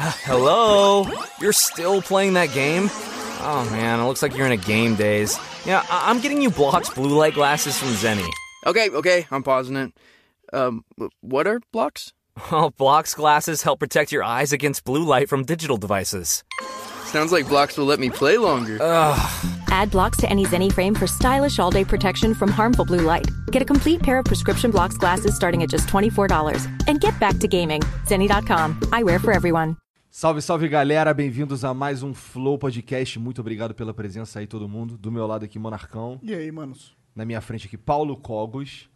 Hello? You're still playing that game? Oh man, it looks like you're in a game daze. Yeah, I- I'm getting you Block's blue light glasses from Zenny. Okay, okay, I'm pausing it. Um, what are blocks? Well, Block's glasses help protect your eyes against blue light from digital devices. Sounds like blocks will let me play longer. Add blocks to any Zenni frame for stylish all day protection from harmful blue light. Get a complete pair of prescription blocks glasses starting at just $24. And get back to gaming. Zenni.com. Eyewear for everyone. Salve, salve galera, bem-vindos a mais um Flow Podcast. Muito obrigado pela presença aí, todo mundo. Do meu lado aqui, Monarcão. E aí, manos? Na minha frente aqui, Paulo Cogos.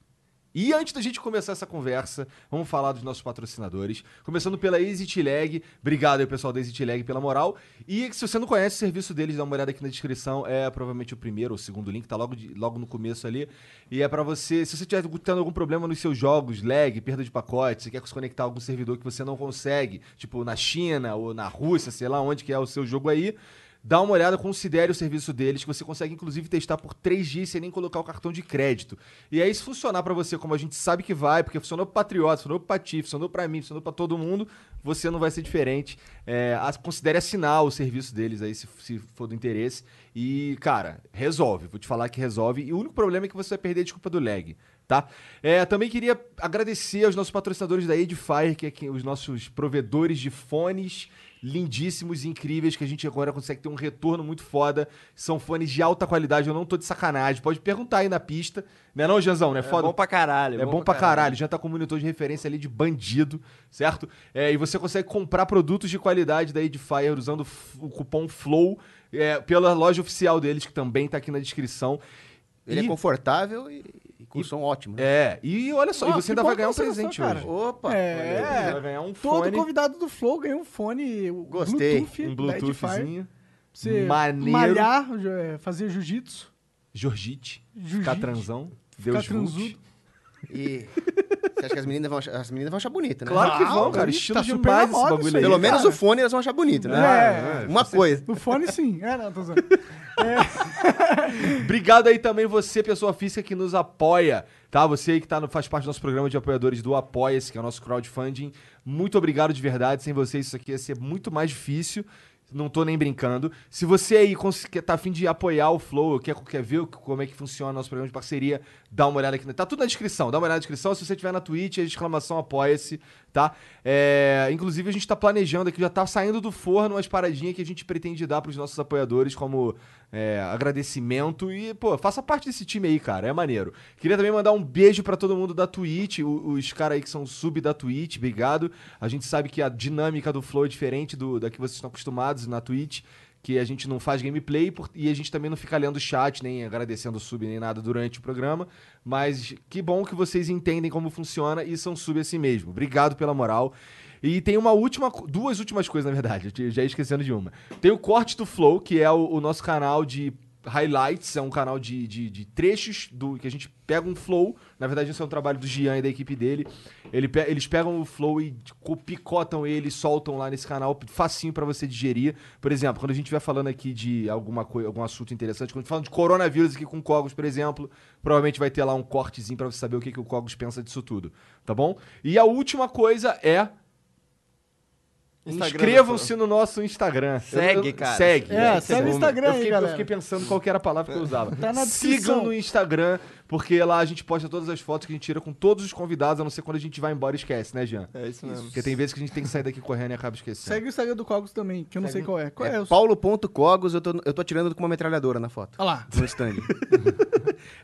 E antes da gente começar essa conversa, vamos falar dos nossos patrocinadores. Começando pela EasyTlag. Obrigado aí, pessoal da EasyTlag, pela moral. E se você não conhece o serviço deles, dá uma olhada aqui na descrição. É provavelmente o primeiro ou o segundo link, tá logo, de- logo no começo ali. E é pra você, se você estiver tendo algum problema nos seus jogos, lag, perda de pacote, você quer se conectar a algum servidor que você não consegue, tipo na China ou na Rússia, sei lá onde que é o seu jogo aí. Dá uma olhada, considere o serviço deles, que você consegue inclusive testar por 3 dias sem nem colocar o cartão de crédito. E aí, se funcionar pra você como a gente sabe que vai, porque funcionou pro Patriota, funcionou pro Patife, funcionou pra mim, funcionou pra todo mundo, você não vai ser diferente. É, considere assinar o serviço deles aí, se, se for do interesse. E, cara, resolve. Vou te falar que resolve. E o único problema é que você vai perder a desculpa do lag. Tá? É, também queria agradecer aos nossos patrocinadores da Edifier, que é os nossos provedores de fones lindíssimos e incríveis que a gente agora consegue ter um retorno muito foda. São fones de alta qualidade, eu não tô de sacanagem. Pode perguntar aí na pista. Não é não, Janzão? Não é, foda? bom pra caralho. É bom, pra caralho. Já tá com um monitor de referência ali de bandido, certo? É, e você consegue comprar produtos de qualidade da Edifier usando o cupom FLOW é, pela loja oficial deles, que também tá aqui na descrição. Ele E- é confortável e, e com som ótimo. né? É, e olha só, e Ó, você ainda vai ganhar um você presente gostou, hoje. cara. Opa! É. Você vai ganhar um Todo fone, convidado do Flow ganhou um fone Gostei. Bluetooth, um Edifier. Bluetoothzinho, Você maneiro. malhar, é, fazer jiu-jitsu. Jiu-jitsu. ficar transão, Ficar Deus vult. transudo. E você acha que as meninas vão achar, as meninas vão achar bonita, né? Claro que vão, cara, isso estilo tá super demais na esse bagulho aí. Pelo menos cara. o fone elas vão achar bonito, né? É, é, Uma você- coisa. O fone sim. É, não, tô zoando. Obrigado aí também você, pessoa física que nos apoia, tá? Você aí que tá no- faz parte do nosso programa de apoiadores do Apoia-se, que é o nosso crowdfunding. Muito obrigado de verdade. Sem vocês isso aqui ia ser muito mais difícil. Não tô nem brincando. Se você aí tá afim de apoiar o Flow, quer, quer ver como é que funciona o nosso programa de parceria, dá uma olhada aqui. Tá tudo na descrição. Dá uma olhada na descrição. Se você tiver na Twitch, é exclamação apoia-se, tá? É, inclusive, a gente tá planejando aqui, já tá saindo do forno umas paradinhas que a gente pretende dar pros nossos apoiadores como é, agradecimento. E, pô, faça parte desse time aí, cara. É maneiro. Queria também mandar um beijo pra todo mundo da Twitch, o- os caras aí que são sub da Twitch, obrigado. A gente sabe que a dinâmica do Flow é diferente do, da que vocês estão acostumados na Twitch. Que a gente não faz gameplay por- e a gente também não fica lendo chat, nem agradecendo sub, nem nada durante o programa. Mas que bom que vocês entendem como funciona e são sub assim mesmo. Obrigado pela moral. E tem uma última, duas últimas coisas, na verdade. Eu já ia esquecendo de uma. Tem o Corte do Flow, que é o, o nosso canal de highlights, é um canal de, de, de trechos do que a gente pega um flow. Na verdade, isso é um trabalho do Gian e da equipe dele. Ele eles pegam o flow e co- picotam ele, soltam lá nesse canal, facinho pra você digerir. Por exemplo, quando a gente estiver falando aqui de alguma coisa, algum assunto interessante, quando a gente falando de coronavírus aqui com o Cogos, por exemplo, provavelmente vai ter lá um cortezinho pra você saber o que, que o Cogos pensa disso tudo, tá bom? E a última coisa é Inscrevam-se no nosso Instagram. Segue, cara. Segue. É, Eu- segue o eu- Instagram eu aí, fiquei, Eu galera. fiquei pensando qual que era a palavra que eu usava. Tá na Sigam no Instagram, porque lá a gente posta todas as fotos que a gente tira com todos os convidados, a não ser quando a gente vai embora e esquece, né, Jean? É isso mesmo. Porque tem vezes que a gente tem que sair daqui correndo e acaba esquecendo. Segue o Instagram do Cogos também, que eu não sei qual é. Qual é, É o Paulo.cogos, eu tô, eu tô atirando com uma metralhadora na foto. Olha lá. No stand.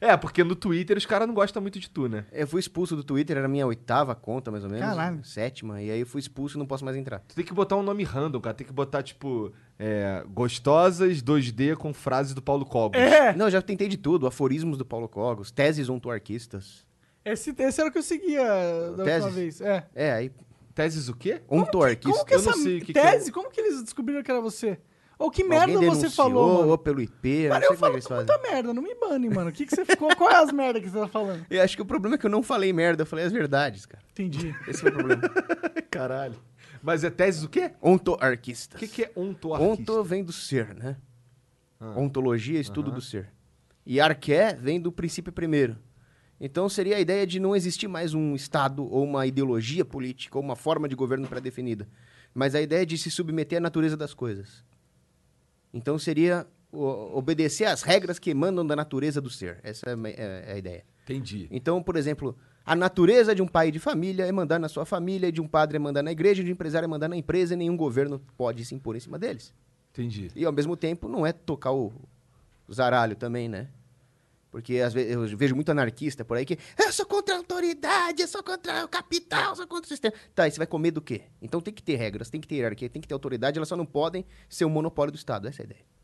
É, porque no Twitter os caras não gostam muito de tu, né? eu fui expulso do Twitter, era a minha oitava conta, mais ou menos. Caralho. Sétima. E aí eu fui expulso e não posso mais entrar. Tu tem que botar um nome random, cara. Tem que botar, tipo, é, gostosas 2D com frases do Paulo Cogos. É, Não, eu já tentei de tudo. Aforismos do Paulo Cogos, teses ontoarquistas. esse, esse era o que eu seguia da Teses? última vez. É. É, aí... Teses o quê? Ontoarquista. Como que Eu não essa sei o que que é. tese, como que eles descobriram que era você? Ou que merda Alguém você denunciou, falou, mano? ou pelo IP, eu Cara, não sei eu como é que falo eles fazem. muita merda, não me bane, mano. O que, que você ficou? Qual é as merdas que você tá falando? Eu acho que o problema é que eu não falei merda, eu falei as verdades, cara. Entendi. Esse foi o problema. Caralho. Mas é teses o quê? Ontoarquistas. O que, que é ontoarquista? Onto vem do ser, né? Ah. Ontologia, estudo do ser. E arqué vem do princípio primeiro. Então seria a ideia de não existir mais um Estado ou uma ideologia política ou uma forma de governo pré-definida. mas a ideia é de se submeter à natureza das coisas. Então seria obedecer às regras que emanam da natureza do ser. Essa é a é- é a ideia. Entendi. Então, por exemplo, a natureza de um pai de família é mandar na sua família, de um padre é mandar na igreja, de um empresário é mandar na empresa, e nenhum governo pode se impor em cima deles. Entendi. E ao mesmo tempo não é tocar o zaralho também, né? Porque às vezes eu vejo muito anarquista por aí que eu sou contra a autoridade, eu sou contra o capital, eu sou contra o sistema. Tá, e você vai comer do quê? Então tem que ter regras, tem que ter hierarquia, tem que ter autoridade, elas só não podem ser um monopólio do Estado. Essa é a ideia.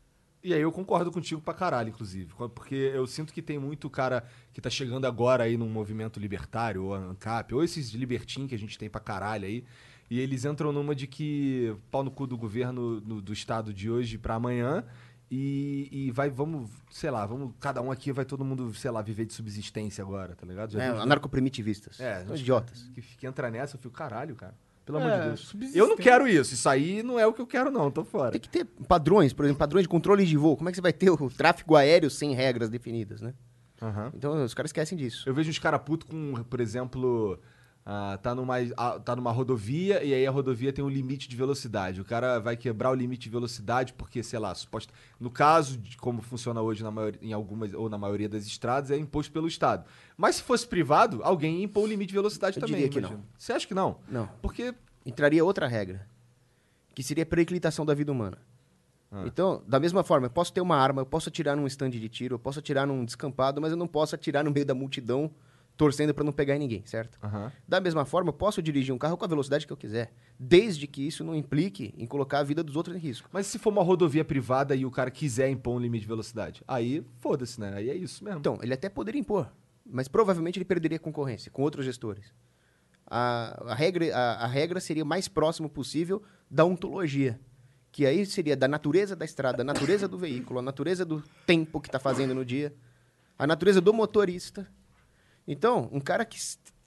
E aí eu concordo contigo pra caralho, inclusive. Porque eu sinto que tem muito cara que tá chegando agora aí num movimento libertário, ou ANCAP, ou esses libertin que a gente tem pra caralho aí. E eles entram numa de que pau no cu do governo no- do estado de hoje pra amanhã. E, e vai, vamos, sei lá, vamos, cada um aqui vai todo mundo, sei lá, viver de subsistência agora, tá ligado? Já É, vi- anarcoprimitivistas. É, acho idiotas. Que, que entra nessa, eu fico, caralho, cara. Pelo É, amor de Deus. subsistência. Eu não quero isso. Isso aí não é o que eu quero, não. Tô fora. Tem que ter padrões, por exemplo, padrões de controle de voo. Como é que você vai ter o tráfego aéreo sem regras definidas, né? Aham. Então os caras esquecem disso. Eu vejo uns caras putos com, por exemplo, ah, tá, numa, ah, tá numa rodovia e aí a rodovia tem um limite de velocidade. O cara vai quebrar o limite de velocidade porque, sei lá, suposto, no caso de como funciona hoje na maioria, em algumas ou na maioria das estradas, é imposto pelo Estado. Mas se fosse privado, alguém impor o limite de velocidade Eu também. diria que imagino. não. Você acha que não? Não. Porque. entraria outra regra, que seria a periclitação da vida humana. Ah. Então, da mesma forma, eu posso ter uma arma, eu posso atirar num stand de tiro, eu posso atirar num descampado, mas eu não posso atirar no meio da multidão torcendo para não pegar em ninguém, certo? Aham. Da mesma forma, eu posso dirigir um carro com a velocidade que eu quiser, desde que isso não implique em colocar a vida dos outros em risco. Mas se for uma rodovia privada e o cara quiser impor um limite de velocidade, aí foda-se, né? Aí é isso mesmo. Então, ele até poderia impor, mas provavelmente ele perderia concorrência com outros gestores. A, a regra, a, a regra seria o mais próximo possível da ontologia, que aí seria da natureza da estrada, da natureza do veículo, a natureza do tempo que está fazendo no dia, a natureza do motorista. Então, um cara que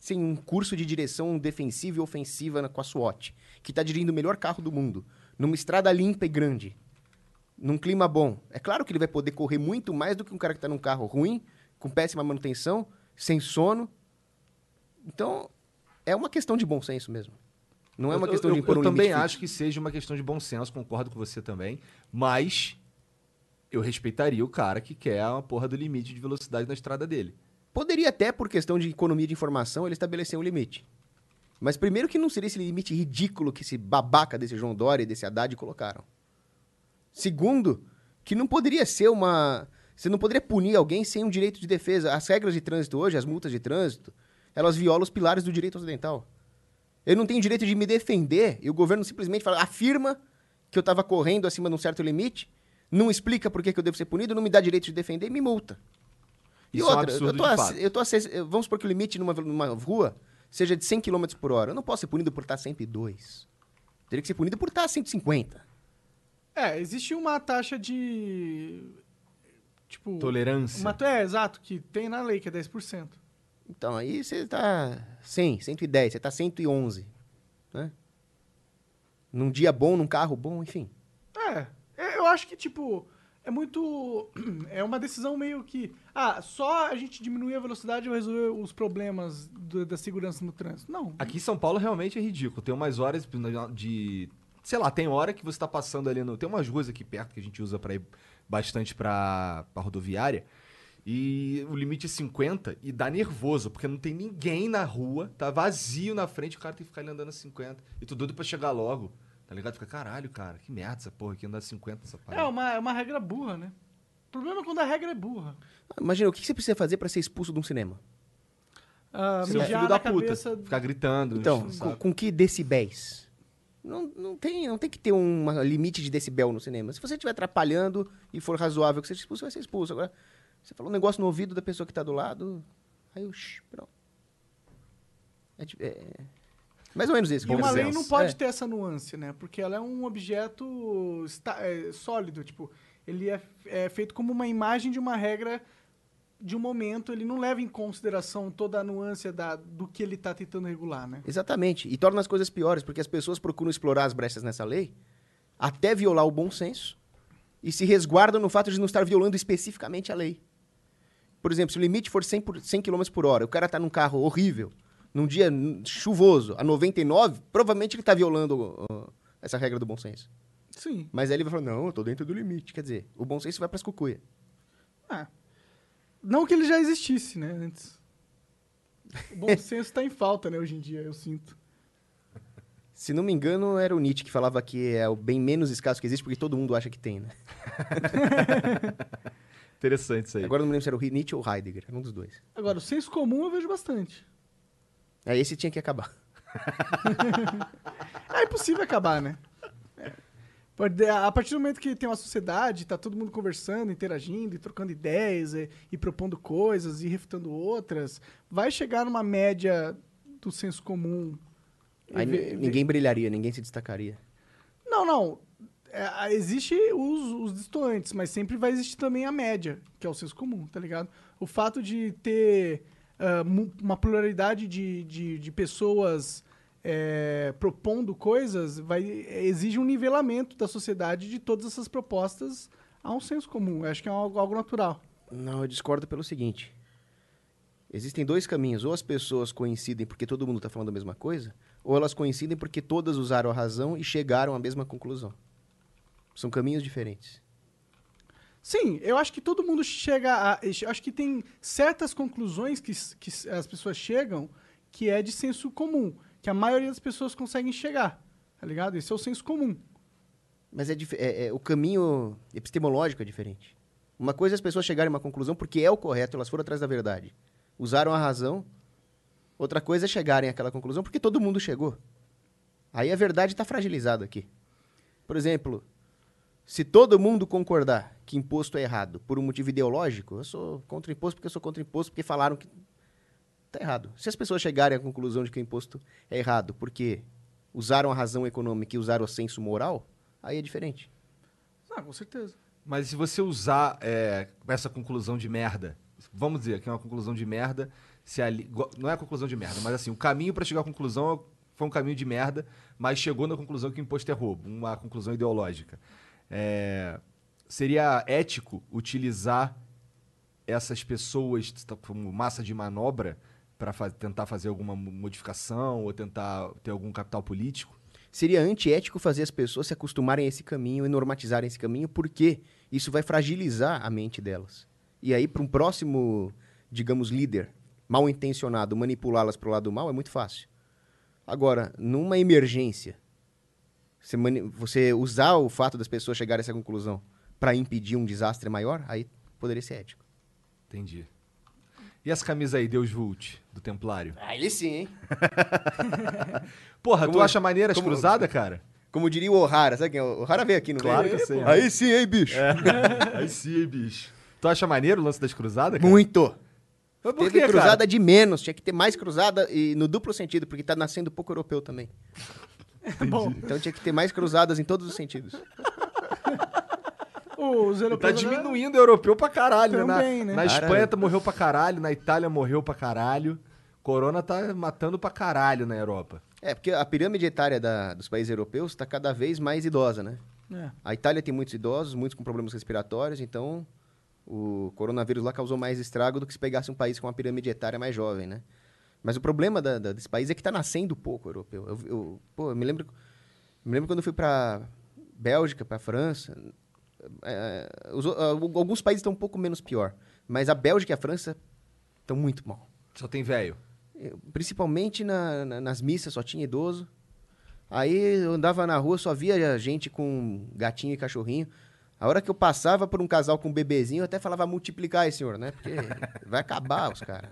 tem um curso de direção defensiva e ofensiva com a SWAT, que está dirigindo o melhor carro do mundo, numa estrada limpa e grande, num clima bom. É claro que ele vai poder correr muito mais do que um cara que está num carro ruim, com péssima manutenção, sem sono. Então, é uma questão de bom senso mesmo. Não é uma Eu- questão de impor eu um também acho que seja uma questão de bom senso, concordo com você também. Mas eu respeitaria o cara que quer a porra do limite de velocidade na estrada dele. Poderia até, por questão de economia de informação, ele estabelecer um limite. Mas primeiro que não seria esse limite ridículo que esse babaca desse João Dória e desse Haddad colocaram. Segundo, que não poderia ser uma... Você não poderia punir alguém sem um direito de defesa. As regras de trânsito hoje, as multas de trânsito, elas violam os pilares do direito ocidental. Eu não tenho direito de me defender e o governo simplesmente fala, afirma que eu estava correndo acima de um certo limite, não explica por que, que eu devo ser punido, não me dá direito de defender e me multa. E Isso é um outra, eu tô de a- eu tô a eu- vamos supor que o limite numa, numa rua seja de 100 km por hora. Eu não posso ser punido por estar 102. Teria que ser punido por estar 150. É, existe uma taxa de. Tipo. Tolerância. Uma, é, exato, que tem na lei, que é 10%. Então aí você tá 100, 110, você tá 111. Né? Num dia bom, num carro bom, enfim. É, é, eu acho que, tipo, é muito. É uma decisão meio que. Ah, só a gente diminuir a velocidade vai resolver os problemas do- da segurança no trânsito. Não. Aqui em São Paulo realmente é ridículo. Tem umas horas de. Sei lá, tem hora que você tá passando ali no. Tem umas ruas aqui perto que a gente usa pra ir bastante pra, pra rodoviária. E o limite é 50 e dá nervoso, porque não tem ninguém na rua, tá vazio na frente, o cara tem que ficar ali andando a 50. E tu doido pra chegar logo, tá ligado? Fica, caralho, cara, que merda essa porra aqui, andar a 50 essa É parada. uma, é uma regra burra, né? O problema é quando a regra é burra. Imagina, o que você precisa fazer para ser expulso de um cinema? Ah, Ser um mijar filho da na puta, cabeça- ficar gritando. Então, com, com que decibéis? Não, não, tem, não tem que ter um limite de decibel no cinema. Se você estiver atrapalhando e for razoável que seja expulso, vai ser expulso. Agora, você falou um negócio no ouvido da pessoa que está do lado, aí o shh, pronto. É, de- é- mais ou menos isso. E que eu uma lei não pode É. ter essa nuance, né? Porque ela é um objeto esta- é, sólido, tipo, ele é, é feito como uma imagem de uma regra de um momento, ele não leva em consideração toda a nuance da, do que ele está tentando regular, né? Exatamente. E torna as coisas piores, porque as pessoas procuram explorar as brechas nessa lei até violar o bom senso e se resguardam no fato de não estar violando especificamente a lei. Por exemplo, se o limite for 100, por, 100 km por hora, o cara está num carro horrível, num dia chuvoso, a 99, provavelmente ele está violando ó, essa regra do bom senso. Sim. Mas aí ele vai falar, não, eu tô dentro do limite. Quer dizer, o bom senso vai pras cucuia. Ah. Não que ele já existisse, né? Antes. O bom senso tá em falta, né, hoje em dia, eu sinto. Se não me engano, era o Nietzsche que falava que é o bem menos escasso que existe, porque todo mundo acha que tem, né? Interessante isso aí. Agora eu não me lembro se era o Nietzsche ou Heidegger, era um dos dois. Agora, o senso comum eu vejo bastante. Aí esse tinha que acabar. É impossível acabar, né? É. A partir do momento que tem uma sociedade, tá todo mundo conversando, interagindo, e trocando ideias, e, e propondo coisas, e refutando outras, vai chegar numa média do senso comum. Aí ninguém brilharia, ninguém se destacaria. Não, não. É, existe os, os distantes, mas sempre vai existir também a média, que é o senso comum, tá ligado? O fato de ter mu- uma pluralidade de, de, de pessoas é, propondo coisas vai, exige um nivelamento da sociedade de todas essas propostas a um senso comum. Eu acho que é algo, algo natural. Não, eu discordo pelo seguinte. Existem dois caminhos. Ou as pessoas coincidem porque todo mundo está falando a mesma coisa, ou elas coincidem porque todas usaram a razão e chegaram à mesma conclusão. São caminhos diferentes. Sim, eu acho que todo mundo chega a. Acho que tem certas conclusões que, que as pessoas chegam que é de senso comum, que a maioria das pessoas conseguem chegar, tá ligado? Esse é o senso comum. Mas é, é- é- o caminho epistemológico é diferente. Uma coisa é as pessoas chegarem a uma conclusão porque é o correto, elas foram atrás da verdade. Usaram a razão. Outra coisa é chegarem àquela conclusão porque todo mundo chegou. Aí a verdade está fragilizada aqui. Por exemplo, se todo mundo concordar que imposto é errado por um motivo ideológico, eu sou contra imposto porque eu sou contra imposto porque falaram que está errado. Se as pessoas chegarem à conclusão de que o imposto é errado porque usaram a razão econômica e usaram o senso moral, aí é diferente. Ah, com certeza. Mas se você usar é, essa conclusão de merda, vamos dizer que é uma conclusão de merda, se ali, não é a conclusão de merda, mas assim, o caminho para chegar à conclusão foi um caminho de merda, mas chegou na conclusão que o imposto é roubo, uma conclusão ideológica. É, seria ético utilizar essas pessoas como massa de manobra para tentar fazer alguma mo- modificação ou tentar ter algum capital político? Seria antiético fazer as pessoas se acostumarem a esse caminho e normatizarem esse caminho, porque isso vai fragilizar a mente delas. E aí, para um próximo, digamos, líder mal intencionado manipulá-las para o lado mal é muito fácil. Agora, numa emergência, você, mani- você usar o fato das pessoas chegarem a essa conclusão para impedir um desastre maior, aí poderia ser ético. Entendi. E essa camisa aí, Deus Vult, do Templário? Aí sim, hein? Porra, tu Como- acha maneiras como- cruzadas, cara? Como diria o O'Hara, sabe quem é? O O'Hara veio aqui no Claro meio. que eu sei. Aí sim, hein, bicho? Aí sim, bicho. Tu acha maneiro o lance das cruzadas, cara? Muito. Mas por Teve quê, cruzada cara? de menos, tinha que ter mais cruzada e no duplo sentido, porque tá nascendo pouco europeu também. Bom, Então tinha que ter mais cruzadas em todos os sentidos. os Tá europeus... diminuindo o europeu pra caralho, né? Também, Na, né? na Cara- Espanha tá, morreu pra caralho, na Itália morreu pra caralho. Corona tá matando pra caralho na Europa. É, porque a pirâmide etária da- dos países europeus está cada vez mais idosa, né? É. A Itália tem muitos idosos, muitos com problemas respiratórios, então o coronavírus lá causou mais estrago do que se pegasse um país com uma pirâmide etária mais jovem, né? Mas o problema da- da- desse país é que está nascendo pouco europeu. Eu, eu- pô, eu me lembro, me lembro quando eu fui para Bélgica, para França. é, os o- alguns países estão um pouco menos pior, mas a Bélgica e a França estão muito mal. Só tem velho. Principalmente na- na- nas missas, só tinha idoso. Aí eu andava na rua, só via gente com gatinho e cachorrinho. A hora que eu passava por um casal com um bebezinho, eu até falava multiplicar esse senhor, né? Porque vai acabar os caras.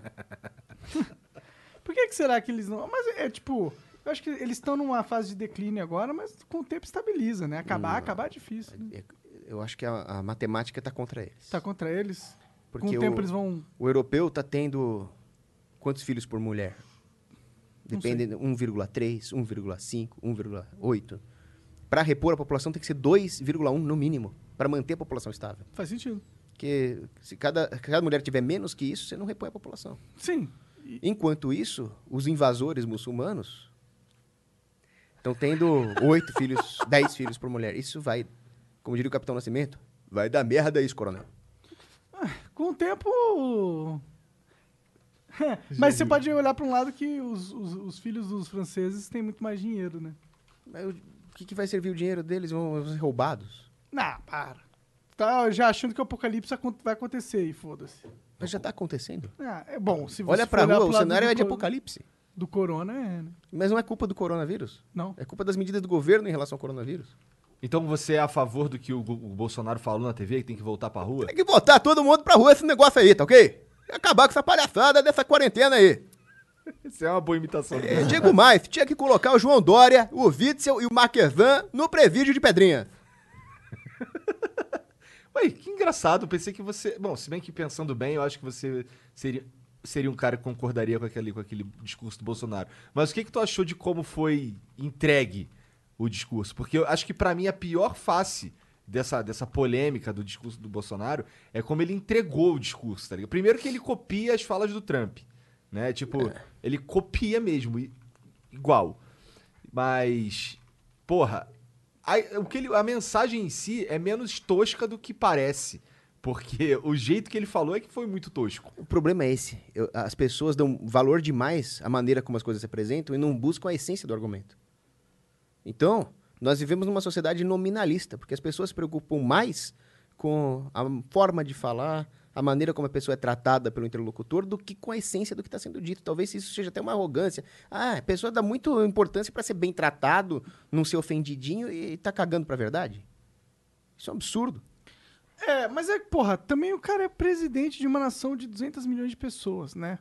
Por que, que será que eles não... Mas é tipo... Eu acho que eles estão numa fase de declínio agora, mas com o tempo estabiliza, né? Acabar, acabar é difícil. Né? Eu acho que a, a matemática tá contra eles. Tá contra eles. Porque com o tempo o, eles vão... o europeu tá tendo quantos filhos por mulher? Depende, 1,3, 1,5, 1,8. Para repor a população tem que ser 2,1 no mínimo, para manter a população estável. Faz sentido. Porque se cada, cada mulher tiver menos que isso, você não repõe a população. Sim. Enquanto isso, os invasores muçulmanos estão tendo oito filhos, dez filhos por mulher. Isso vai, como diria o Capitão Nascimento, vai dar merda isso, coronel. Com o tempo. Mas você pode olhar para um lado que os, os, os filhos dos franceses têm muito mais dinheiro, né? Mas eu- que, que vai servir o dinheiro deles? Vão ser roubados? Não, para. Tá já achando que o apocalipse vai acontecer e foda-se. Mas já tá acontecendo. Ah, é bom, se você Olha pra olhar rua, o cenário é de apocalipse. Do corona, é, né? Mas não é culpa do coronavírus. Não. É culpa das medidas do governo em relação ao coronavírus. Então você é a favor do que o, o Bolsonaro falou na TV, que tem que voltar pra rua? Tem que botar todo mundo pra rua esse negócio aí, tá ok? E acabar com essa palhaçada dessa quarentena aí. Isso é uma boa imitação. É, digo mais, tinha que colocar o João Dória, o Witzel e o Marquesan no presídio de Pedrinha. Ué, que engraçado. Pensei que você. Bom, se bem que pensando bem, eu acho que você seria, seria um cara que concordaria com aquele, com aquele discurso do Bolsonaro. Mas o que, que tu achou de como foi entregue o discurso? Porque eu acho que pra mim a pior face dessa, dessa polêmica do discurso do Bolsonaro é como ele entregou o discurso, tá ligado? Primeiro que ele copia as falas do Trump. Né? Tipo, ele copia mesmo, igual. Mas, porra, a, o que ele- a mensagem em si é menos tosca do que parece. Porque o jeito que ele falou é que foi muito tosco. O problema é esse. Eu- as pessoas dão valor demais à maneira como as coisas se apresentam e não buscam a essência do argumento. Então, nós vivemos numa sociedade nominalista, porque as pessoas se preocupam mais com a forma de falar, a maneira como a pessoa é tratada pelo interlocutor, do que com a essência do que está sendo dito. Talvez isso seja até uma arrogância. Ah, a pessoa dá muito importância para ser bem tratado, não ser ofendidinho e tá cagando para a verdade. Isso é um absurdo. É, mas é, porra, também o cara é presidente de uma nação de 200 milhões de pessoas, né?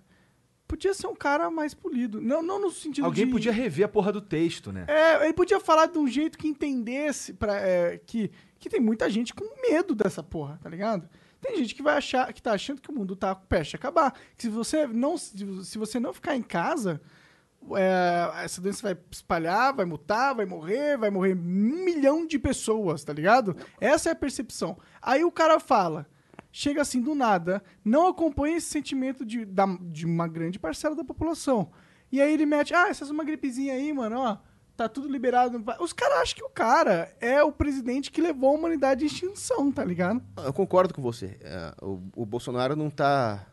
Podia ser um cara mais polido. Não, não no sentido Alguém de... podia rever a porra do texto, né? É, ele podia falar de um jeito que entendesse pra, é, que, que tem muita gente com medo dessa porra, tá ligado? Tem gente que vai achar, que tá achando que o mundo tá prestes a acabar. Que se você não, se você não ficar em casa, é, essa doença vai espalhar, vai mutar, vai morrer, vai morrer um milhão de pessoas, tá ligado? Essa é a percepção. Aí o cara fala, chega assim do nada, não acompanha esse sentimento de, da, de uma grande parcela da população. E aí ele mete, ah, essa é uma gripezinha aí, mano, ó, tá tudo liberado. Os caras acham que o cara é o presidente que levou a humanidade à extinção, tá ligado? Eu concordo com você. É, o, o Bolsonaro não está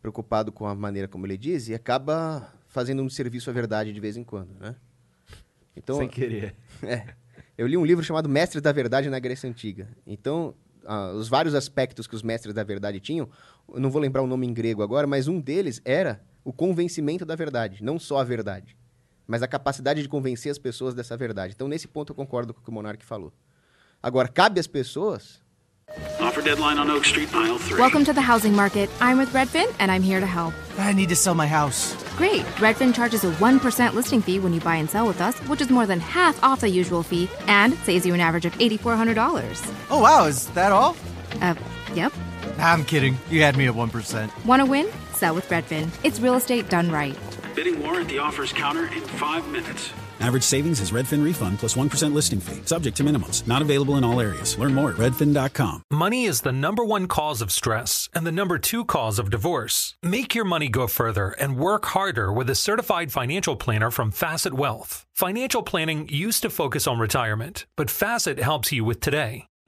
preocupado com a maneira como ele diz e acaba fazendo um serviço à verdade de vez em quando, né? Então, Sem querer. é, eu li um livro chamado Mestres da Verdade na Grécia Antiga. Então, ah, os vários aspectos que os mestres da verdade tinham, eu não vou lembrar o nome em grego agora, mas um deles era o convencimento da verdade, não só a verdade, mas a capacidade de convencer as pessoas dessa verdade. Então, nesse ponto, eu concordo com o que o Monark falou. Agora, cabe às pessoas Offer deadline on Oak Street, aisle three. Welcome to the housing market. I'm with Redfin, and I'm here to help. I need to sell my house. Great. Redfin charges a 1% listing fee when you buy and sell with us, which is more than half off the usual fee and saves you an average of $8,400. Oh, wow, is that all? Uh, yep. I'm kidding. You had me at 1%. Want to win? Sell with Redfin. It's real estate done right. Bidding war at the offers counter in five minutes. Average savings is Redfin refund plus 1 listing fee, subject to minimums. Not available in all areas. Learn more at redfin.com. Money is the number one cause of stress and the number two cause of divorce. Make your money go further and work harder with a certified financial planner from Facet Wealth. Financial planning used to focus on retirement, but Facet helps you with today.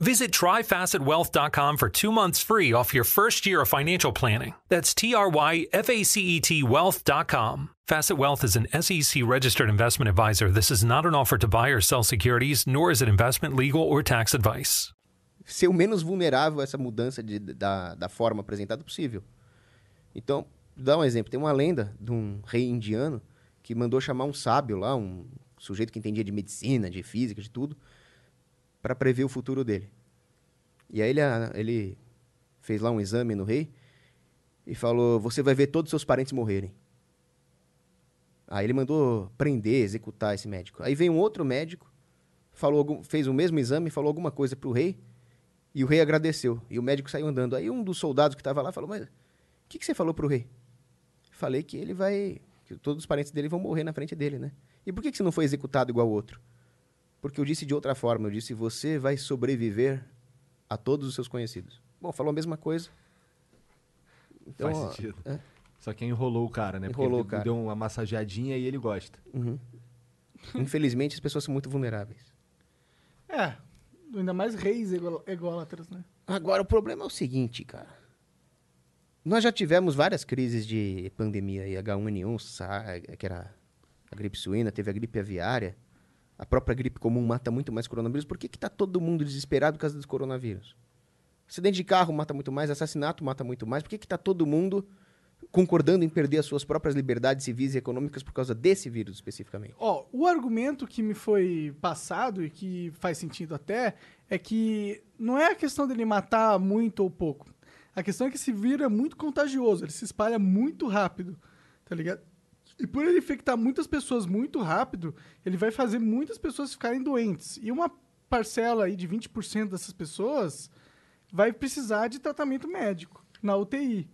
Visit tryfacetwealth.com for two months free off your first year of financial planning. That's T R Y F A C E T wealth.com. Facet Wealth is an SEC registered investment advisor. This is not an offer to buy or sell securities, nor is it investment, legal, or tax advice. ser o menos vulnerável a essa mudança de- da, da forma apresentada possível. Então, dar um exemplo. Tem uma lenda de um rei indiano que mandou chamar um sábio lá, um sujeito que entendia de medicina, de física, de tudo, para prever o futuro dele. E aí ele, ah, ele fez lá um exame no rei e falou: Você vai ver todos os seus parentes morrerem. Aí ele mandou prender, executar esse médico. Aí veio um outro médico, falou, fez o mesmo exame, falou alguma coisa para o rei e o rei agradeceu. E o médico saiu andando. Aí um dos soldados que estava lá falou: Mas o que, que você falou para o rei? Falei que ele vai. que todos os parentes dele vão morrer na frente dele, né? E por que que você não foi executado igual o outro? Porque eu disse de outra forma, eu disse você vai sobreviver a todos os seus conhecidos. Bom, falou a mesma coisa. Então, Faz ó, sentido. é. Só que enrolou o cara, né? Porque Enrolou ele o cara. deu uma massageadinha e ele gosta. Uhum. Infelizmente, as pessoas são muito vulneráveis. É, ainda mais reis egó- ególatras, né? Agora, o problema é o seguinte, cara. Nós já tivemos várias crises de pandemia aí, H1N1, sa- que era a gripe suína, teve a gripe aviária. A própria gripe comum mata muito mais coronavírus. Por que que tá todo mundo desesperado por causa dos coronavírus? Acidente de carro mata muito mais, assassinato mata muito mais. Por que que tá todo mundo concordando em perder as suas próprias liberdades civis e econômicas por causa desse vírus especificamente? Ó, o argumento que me foi passado e que faz sentido até é que não é a questão dele matar muito ou pouco. A questão é que esse vírus é muito contagioso, ele se espalha muito rápido, tá ligado? E por ele infectar muitas pessoas muito rápido, ele vai fazer muitas pessoas ficarem doentes. E uma parcela aí de 20% dessas pessoas vai precisar de tratamento médico na UTI,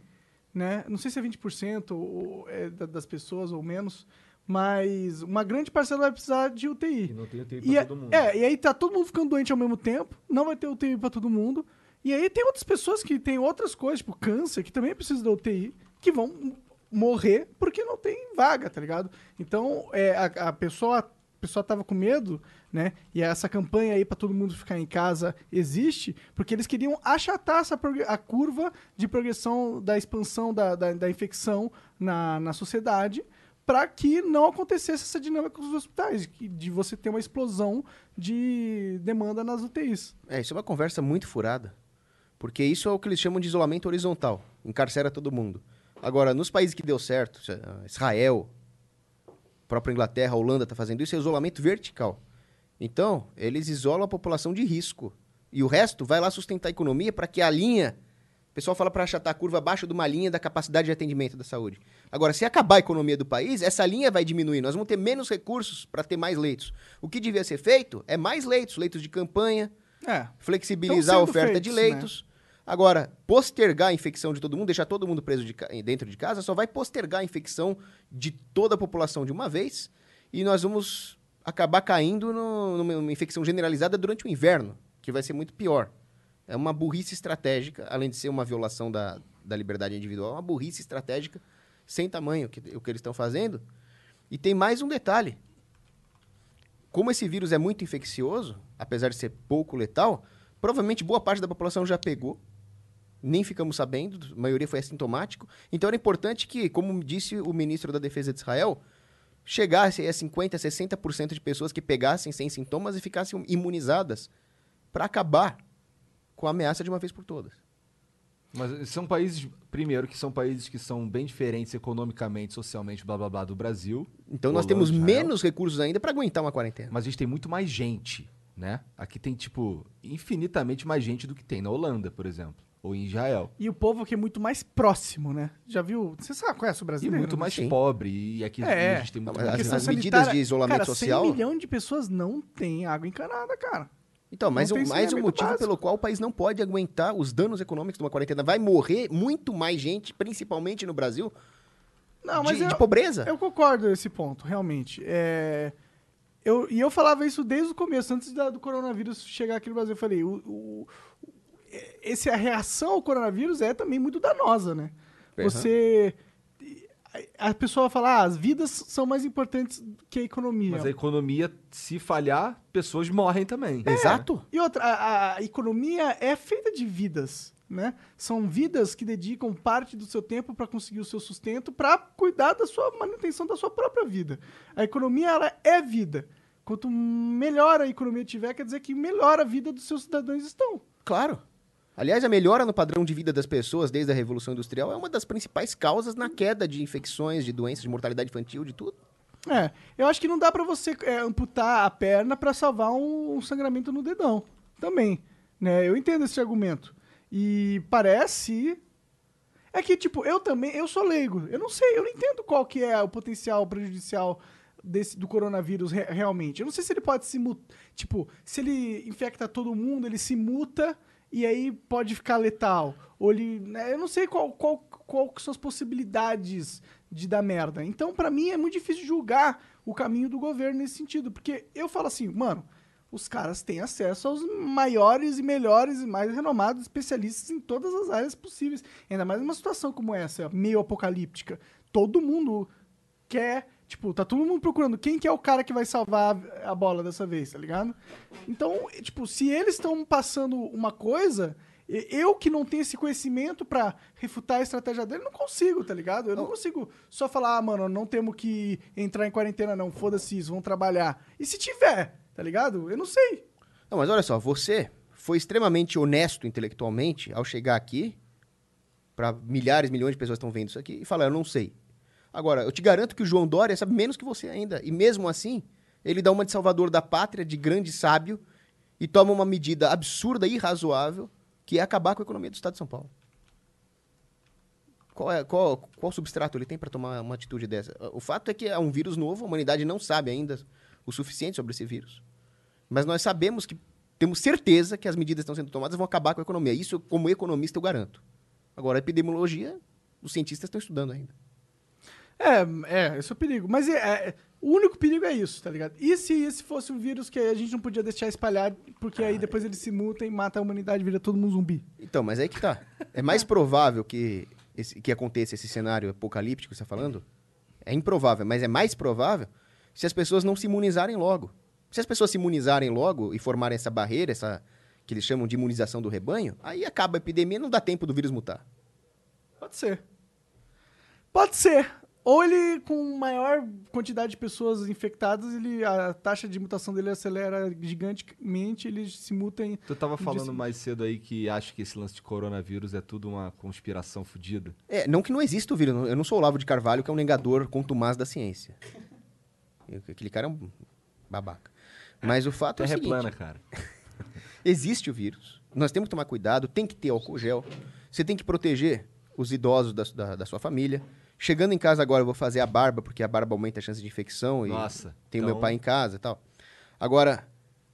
né? Não sei se é 20% ou, é da- das pessoas ou menos, mas uma grande parcela vai precisar de UTI. E não tem UTI pra é- todo mundo. É, e aí tá todo mundo ficando doente ao mesmo tempo, não vai ter UTI pra todo mundo. E aí tem outras pessoas que têm outras coisas, tipo câncer, que também precisam da UTI, que vão morrer porque não tem vaga, tá ligado? Então, é, a, a pessoa pessoa tava com medo, né? E essa campanha aí pra todo mundo ficar em casa existe, porque eles queriam achatar essa a curva de progressão da expansão da, da, da infecção na, na sociedade, para que não acontecesse essa dinâmica com os hospitais, de você ter uma explosão de demanda nas UTIs. É, isso é uma conversa muito furada. Porque isso é o que eles chamam de isolamento horizontal. Encarcera todo mundo. Agora, nos países que deu certo, Israel, própria Inglaterra, a Holanda está fazendo isso, é isolamento vertical. Então, eles isolam a população de risco. E o resto vai lá sustentar a economia para que a linha. O pessoal fala para achatar a curva abaixo de uma linha da capacidade de atendimento da saúde. Agora, se acabar a economia do país, essa linha vai diminuir. Nós vamos ter menos recursos para ter mais leitos. O que devia ser feito é mais leitos, leitos de campanha, É. flexibilizar a oferta de feitos, leitos. Agora, postergar a infecção de todo mundo, deixar todo mundo preso de ca- dentro de casa, só vai postergar a infecção de toda a população de uma vez e nós vamos acabar caindo no- numa numa infecção generalizada durante o inverno, que vai ser muito pior. É uma burrice estratégica, além de ser uma violação da, da liberdade individual, é uma burrice estratégica sem tamanho que, o que eles estão fazendo. E tem mais um detalhe. Como esse vírus é muito infeccioso, apesar de ser pouco letal, provavelmente boa parte da população já pegou. Nem ficamos sabendo, a maioria foi assintomático. Então era importante que, como disse o ministro da Defesa de Israel, chegasse a 50%, 60% de pessoas que pegassem sem sintomas e ficassem imunizadas para acabar com a ameaça de uma vez por todas. Mas são países, primeiro, que são países que são bem diferentes economicamente, socialmente, blá blá blá, do Brasil. Então nós Holanda, temos Israel. menos recursos ainda para aguentar uma quarentena. Mas a gente tem muito mais gente, né? Aqui tem, tipo, infinitamente mais gente do que tem na Holanda, por exemplo. Ou em Israel. E o povo aqui é muito mais próximo, né? Já viu? Você sabe, conhece o E brasileiro? muito né? mais Sim. pobre. E aqui É. a gente tem muito mais as- as medidas de isolamento cara, social- 100 milhões de pessoas não têm água encanada, cara. Então, mas, o, tem mais um motivo básico. pelo qual o país não pode aguentar os danos econômicos de uma quarentena. Vai morrer muito mais gente, principalmente no Brasil, Não, mas de, eu, de pobreza. eu concordo nesse ponto, realmente. É, eu, e eu falava isso desde o começo, antes da- do coronavírus chegar aqui no Brasil. Eu falei, o, o- esse, a reação ao coronavírus é também muito danosa, né? Uhum. Você... A pessoa fala, ah, as vidas são mais importantes que a economia. Mas a economia, se falhar, pessoas morrem também. Exato. E outra, a, a economia é feita de vidas, né? São vidas que dedicam parte do seu tempo para conseguir o seu sustento, para cuidar da sua manutenção da sua própria vida. A economia ela é vida. Quanto melhor a economia tiver, quer dizer que melhor a vida dos seus cidadãos estão. Claro. Aliás, a melhora no padrão de vida das pessoas desde a Revolução Industrial é uma das principais causas na queda de infecções, de doenças, de mortalidade infantil, de tudo. É, eu acho que não dá pra você é, amputar a perna pra salvar um, um sangramento no dedão. Também, né? Eu entendo esse argumento. E parece é que tipo, eu também, eu sou leigo. Eu não sei, eu não entendo qual que é o potencial prejudicial desse do coronavírus re- realmente. Eu não sei se ele pode se tipo, se ele infecta todo mundo, ele se muta e aí pode ficar letal. Ou ele, né, eu não sei qual, qual, qual são as possibilidades de dar merda. Então, pra mim, é muito difícil julgar o caminho do governo nesse sentido. Porque eu falo assim, mano, os caras têm acesso aos maiores e melhores e mais renomados especialistas em todas as áreas possíveis. Ainda mais numa situação como essa, meio apocalíptica. Todo mundo quer. Tipo, tá todo mundo procurando quem que é o cara que vai salvar a bola dessa vez, tá ligado? Então, tipo, se eles estão passando uma coisa, eu que não tenho esse conhecimento pra refutar a estratégia dele, não consigo, tá ligado? Eu não consigo só falar, ah, mano, não temos que entrar em quarentena, não, foda-se isso, vão trabalhar. E se tiver, tá ligado? Eu não sei. Não, mas olha só, você foi extremamente honesto intelectualmente ao chegar aqui, para milhares, milhões de pessoas que estão vendo isso aqui, e falar, eu não sei. Agora, eu te garanto que o João Dória sabe menos que você ainda. E mesmo assim, ele dá uma de salvador da pátria, de grande sábio, e toma uma medida absurda e irrazoável, que é acabar com a economia do Estado de São Paulo. Qual, é, qual, qual substrato ele tem para tomar uma atitude dessa? O fato é que é um vírus novo, a humanidade não sabe ainda o suficiente sobre esse vírus. Mas nós sabemos que temos certeza que as medidas que estão sendo tomadas vão acabar com a economia. Isso, como economista, eu garanto. Agora, a epidemiologia, os cientistas estão estudando ainda. É, é, esse é o perigo. Mas é, é- o único perigo é isso, tá ligado? E se esse fosse um vírus que a gente não podia deixar espalhar, porque aí depois ele se muta e mata a humanidade, vira todo mundo zumbi. Então, mas aí que tá. É mais provável que, esse- que aconteça esse cenário apocalíptico que você está falando? É improvável, mas é mais provável se as pessoas não se imunizarem logo. Se as pessoas se imunizarem logo e formarem essa barreira, essa que eles chamam de imunização do rebanho, aí acaba a epidemia e não dá tempo do vírus mutar. Pode ser. Pode ser. Ou ele, com maior quantidade de pessoas infectadas, ele, a taxa de mutação dele acelera gigantemente, eles se mutem. Tu tava falando mais cedo aí que acha que esse lance de coronavírus é tudo uma conspiração fodida. É, não que não exista o vírus. Eu não sou o Olavo de Carvalho, que é um negador contumaz da ciência. Eu- Aquele cara é um babaca. Mas o fato é o Terra é seguinte... plana, cara. Existe o vírus. Nós temos que tomar cuidado, tem que ter álcool gel. Você tem que proteger os idosos da, da, da sua família. Chegando em casa agora, eu vou fazer a barba, porque a barba aumenta a chance de infecção. Nossa, E tem o então- meu pai em casa e tal. Agora,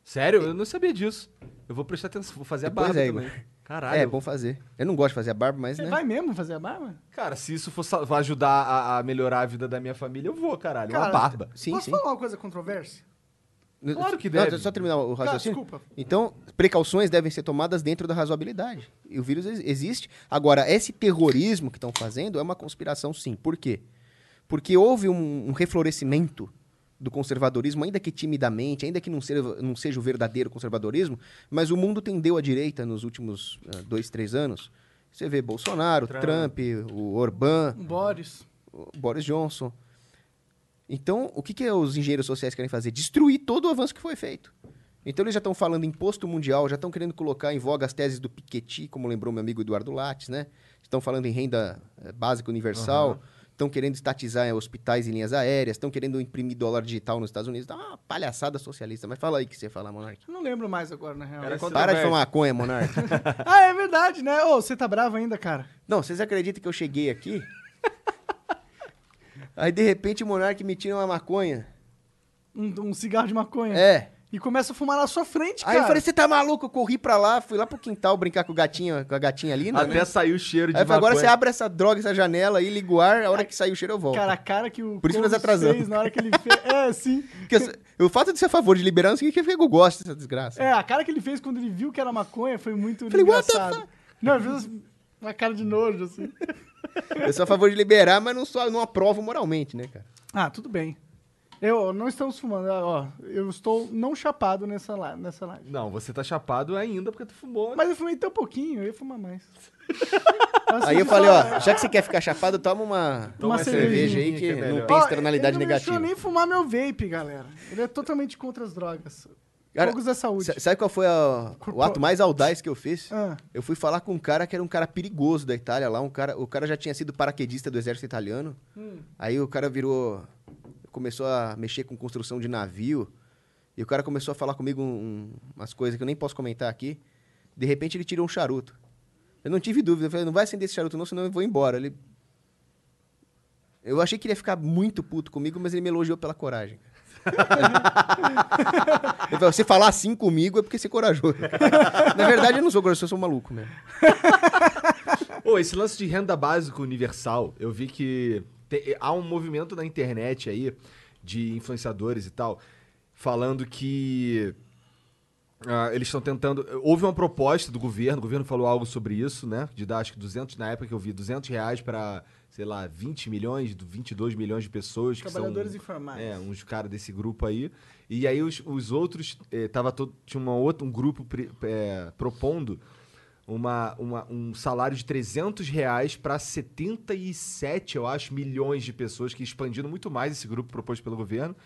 Sério? Eu não sabia disso. Eu vou prestar atenção, vou fazer a Pois barba é, também. Caralho. é bom fazer. Eu não gosto de fazer a barba, mas, Você né? vai mesmo fazer a barba? Cara, se isso for ajudar a, a melhorar a vida da minha família, eu vou, caralho. É uma Cara, barba. Sim, Posso sim. falar uma coisa controversa? Claro que Não, deve. eu só terminar o raciocínio. desculpa. Então, precauções devem ser tomadas dentro da razoabilidade. E o vírus ex- existe. Agora, esse terrorismo que estão fazendo é uma conspiração, sim. Por quê? Porque houve um, um reflorescimento do conservadorismo, ainda que timidamente, ainda que não seja, não seja o verdadeiro conservadorismo, mas o mundo tendeu à direita nos últimos ah, dois, três anos. Você vê Bolsonaro, Trump, o Orbán, Boris. o Boris Johnson. Então, o que, que os engenheiros sociais querem fazer? Destruir todo o avanço que foi feito. Então, eles já estão falando em imposto mundial, já estão querendo colocar em voga as teses do Piketty, como lembrou meu amigo Eduardo Lattes, né? Estão falando em renda eh, básica universal, estão querendo estatizar eh, hospitais e linhas aéreas, estão querendo imprimir dólar digital nos Estados Unidos. Tá uma palhaçada socialista. Mas fala aí o que você fala, Monark. Eu não lembro mais agora, na real. Era Para de fumar maconha, Monark. ah, é verdade, né? Ô, você tá bravo ainda, cara? Não, vocês acreditam que eu cheguei aqui? Aí, de repente, o Monark me tira uma maconha. Um, um cigarro de maconha. É. E começa a fumar na sua frente, Aí cara. eu falei, você tá maluco? Eu corri pra lá, fui lá pro quintal brincar com, o gatinho, com a gatinha linda, Até né? saiu o cheiro de Aí eu falei, agora você abre essa droga, essa janela aí, liga o ar, a hora que sair o cheiro eu volto. Cara, a cara que o Por isso que nós atrasamos. fez na hora que ele fez. É, sim. Porque eu- o fato de ser a favor de liberar não significa que eu gosto dessa desgraça. É, a cara que ele fez quando ele viu que era maconha foi muito Falei, what the engraçado. Não, ele fez uma cara de nojo, assim. Eu sou a favor de liberar, mas não, sou, não aprovo moralmente, né, cara? Ah, tudo bem. Eu, não estamos fumando, ó. Eu estou não chapado nessa, nessa live. Não, você tá chapado ainda porque tu fumou. Mas eu fumei tão pouquinho, eu ia fumar mais. Aí eu falei, ó, já que você quer ficar chapado, toma uma, Toma uma cerveja aí cervejinha que, que é melhor. não tem Ó, externalidade ele não negativa. deixou nem fumar meu vape, galera. Ele é totalmente contra as drogas. Cara, Fogos da saúde. sa- Sabe qual foi a- o ato mais audaz que eu fiz? Ah. Eu fui falar com um cara que era um cara perigoso da Itália lá. Um cara, o cara já tinha sido paraquedista do exército italiano. Hum. Aí o cara virou. Começou a mexer com construção de navio. E o cara começou a falar comigo um- umas coisas que eu nem posso comentar aqui. De repente ele tirou um charuto. Eu não tive dúvida. Eu falei, não vai acender esse charuto não, senão eu vou embora. Ele... Eu achei que ele ia ficar muito puto comigo, mas ele me elogiou pela coragem. Você falar assim comigo é porque você é corajoso. Na verdade, eu não sou corajoso, eu sou maluco mesmo. Ô, esse lance de renda básica universal, eu vi que Tem- há um movimento na internet aí de influenciadores e tal, falando que ah, eles estão tentando. Houve uma proposta do governo, o governo falou algo sobre isso, né? De dar, acho que 200, na época que eu vi, 200 reais para, sei lá, 20 milhões, 22 milhões de pessoas. que são- Trabalhadores informais. É, uns caras desse grupo aí. E aí os, os outros, eh, tava todo, tinha uma outra, um grupo eh, propondo uma, uma- um salário de 300 reais para 77, eu acho, milhões de pessoas, que expandindo muito mais esse grupo proposto pelo governo.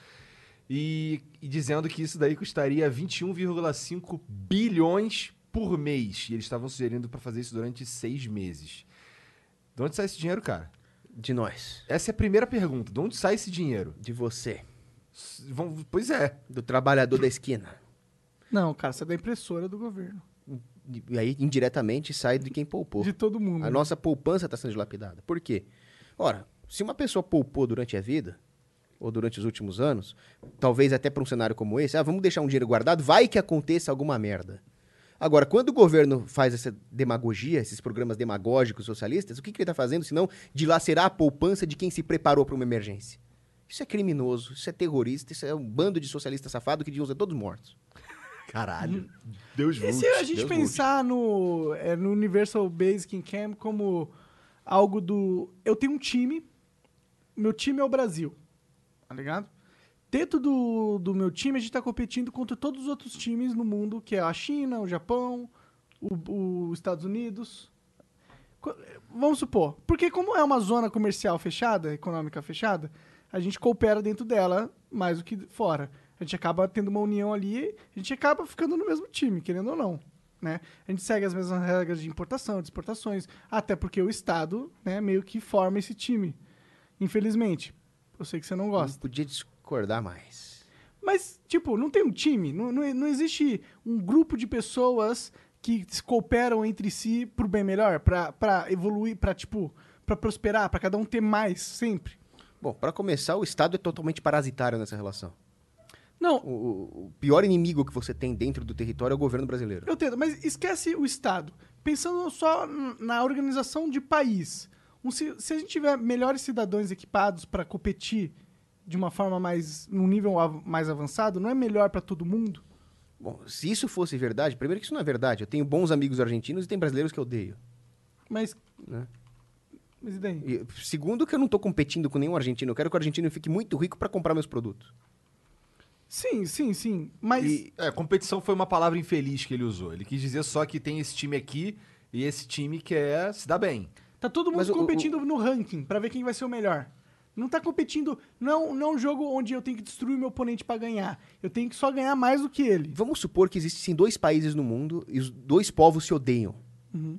E, e dizendo que isso daí custaria 21,5 bilhões por mês. E eles estavam sugerindo para fazer isso durante seis meses. De onde sai esse dinheiro, cara? De nós. Essa é a primeira pergunta. De onde sai esse dinheiro? De você. S- vão- Pois é. Do trabalhador da esquina. Não, cara, isso é da impressora do governo. E aí, indiretamente, sai de quem poupou. De todo mundo. A nossa poupança está sendo dilapidada. Por quê? Ora, se uma pessoa poupou durante a vida, ou durante os últimos anos, talvez até para um cenário como esse, ah, vamos deixar um dinheiro guardado, vai que aconteça alguma merda. Agora, quando o governo faz essa demagogia, esses programas demagógicos socialistas, o que, que ele está fazendo senão dilacerar a poupança de quem se preparou para uma emergência? Isso é criminoso, isso é terrorista, isso é um bando de socialistas safados que deviam ser todos mortos. Caralho. Deus E se a gente Deus pensar no, é, no Universal Basic Income como algo do. Eu tenho um time, meu time é o Brasil, tá ligado? Dentro do, do meu time, a gente tá competindo contra todos os outros times no mundo, que é a China, o Japão, os Estados Unidos. Vamos supor, porque como é uma zona comercial fechada, econômica fechada, a gente coopera dentro dela mais do que fora. A gente acaba tendo uma união ali, a gente acaba ficando no mesmo time, querendo ou não. Né? A gente segue as mesmas regras de importação, de exportações, até porque o Estado né, meio que forma esse time. Infelizmente. Eu sei que você não gosta. Não podia discordar mais. Mas, tipo, não tem um time, não, não, não existe um grupo de pessoas que se cooperam entre si pro bem melhor, pra, pra evoluir, pra, tipo, pra prosperar, pra cada um ter mais, sempre. Bom, para começar, o Estado é totalmente parasitário nessa relação. Não. O, o- pior inimigo que você tem dentro do território é o governo brasileiro. Eu entendo, mas esquece o Estado. Pensando só na organização de país. Um ci- se a gente tiver melhores cidadãos equipados para competir de uma forma mais. num nível av- mais avançado, não é melhor para todo mundo? Bom, se isso fosse verdade, primeiro que isso não é verdade. Eu tenho bons amigos argentinos e tem brasileiros que eu odeio. Mas. Né? Mas e daí? E, segundo que eu não tô competindo com nenhum argentino. Eu quero que o argentino fique muito rico para comprar meus produtos. Sim, sim, sim. Mas. É, competição foi uma palavra infeliz que ele usou. Ele quis dizer só que tem esse time aqui e esse time quer se dar bem. Tá todo mundo Mas o- competindo no ranking pra ver quem vai ser o melhor. Não tá competindo. Não, não é um jogo onde eu tenho que destruir meu oponente pra ganhar. Eu tenho que só ganhar mais do que ele. Vamos supor que existem dois países no mundo e os dois povos se odeiam. Uhum.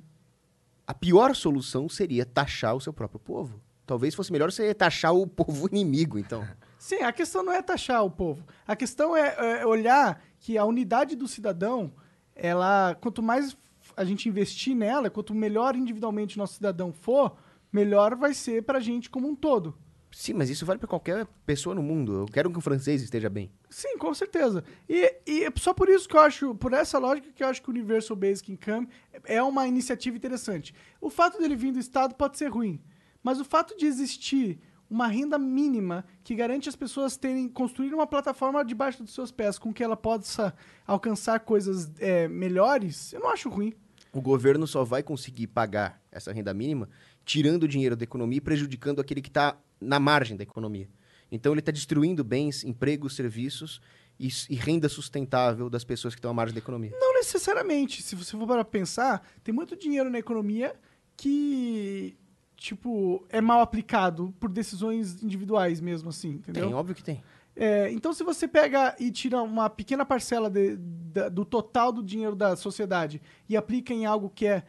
A pior solução seria taxar o seu próprio povo. Talvez fosse melhor você taxar o povo inimigo, então. Sim, a questão não é taxar o povo. A questão é, é olhar que a unidade do cidadão, ela, quanto mais a gente investir nela, quanto melhor individualmente o nosso cidadão for, melhor vai ser pra gente como um todo. Sim, mas isso vale para qualquer pessoa no mundo. Eu quero que o francês esteja bem. Sim, com certeza. E, e é só por isso que eu acho, por essa lógica que eu acho que o Universal Basic Income é uma iniciativa interessante. O fato dele vir do Estado pode ser ruim, mas o fato de existir uma renda mínima que garante as pessoas terem construir uma plataforma debaixo dos seus pés com que ela possa alcançar coisas é, melhores, eu não acho ruim. O governo só vai conseguir pagar essa renda mínima tirando dinheiro da economia e prejudicando aquele que está na margem da economia. Então ele está destruindo bens, empregos, serviços e, e renda sustentável das pessoas que estão à margem da economia. Não necessariamente. Se você for para pensar, tem muito dinheiro na economia que, tipo, é mal aplicado por decisões individuais mesmo, assim, entendeu? Tem, óbvio que tem. É, então, se você pega e tira uma pequena parcela de- da- do total do dinheiro da sociedade e aplica em algo que é,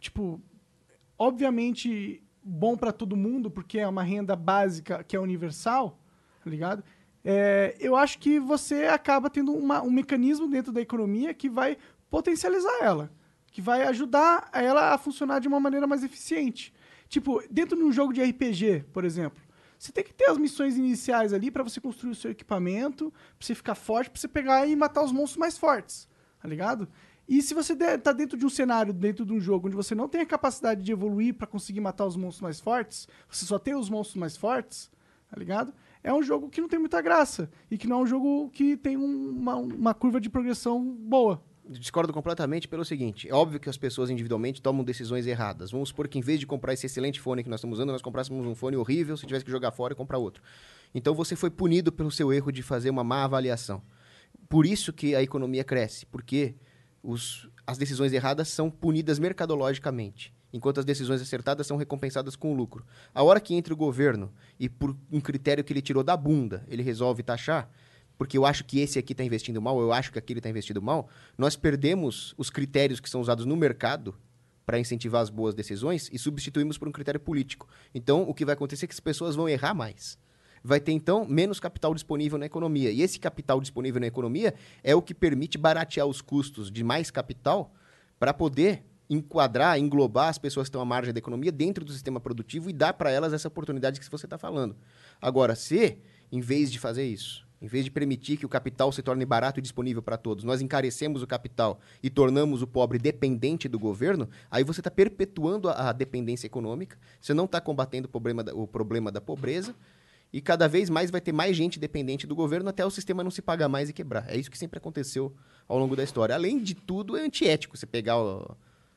tipo, obviamente bom para todo mundo, porque é uma renda básica que é universal, tá ligado? É, eu acho que você acaba tendo uma- um mecanismo dentro da economia que vai potencializar ela, que vai ajudar ela a funcionar de uma maneira mais eficiente. Tipo, dentro de um jogo de RPG, por exemplo, você tem que ter as missões iniciais ali para você construir o seu equipamento, pra você ficar forte, pra você pegar e matar os monstros mais fortes, tá ligado? E se você der- tá dentro de um cenário, dentro de um jogo, onde você não tem a capacidade de evoluir pra conseguir matar os monstros mais fortes, você só tem os monstros mais fortes, tá ligado? É um jogo que não tem muita graça. E que não é um jogo que tem um- uma, uma curva de progressão boa. Discordo completamente pelo seguinte: é óbvio que as pessoas individualmente tomam decisões erradas. Vamos supor que em vez de comprar esse excelente fone que nós estamos usando, nós comprássemos um fone horrível, se tivesse que jogar fora e comprar outro. Então você foi punido pelo seu erro de fazer uma má avaliação. Por isso que a economia cresce, porque os- as decisões erradas são punidas mercadologicamente, enquanto as decisões acertadas são recompensadas com lucro. A hora que entra o governo e por um critério que ele tirou da bunda, ele resolve taxar, porque eu acho que esse aqui está investindo mal, eu acho que aquele está investindo mal, nós perdemos os critérios que são usados no mercado para incentivar as boas decisões e substituímos por um critério político. Então, o que vai acontecer é que as pessoas vão errar mais. Vai ter, então, menos capital disponível na economia. E esse capital disponível na economia é o que permite baratear os custos de mais capital para poder enquadrar, englobar as pessoas que estão à margem da economia dentro do sistema produtivo e dar para elas essa oportunidade que você está falando. Agora, se, em vez de fazer isso, em vez de permitir que o capital se torne barato e disponível para todos, nós encarecemos o capital e tornamos o pobre dependente do governo, aí você está perpetuando a, a dependência econômica, você não está combatendo o problema, da, o problema da pobreza, e cada vez mais vai ter mais gente dependente do governo até o sistema não se pagar mais e quebrar. É isso que sempre aconteceu ao longo da história. Além de tudo, é antiético você pegar o,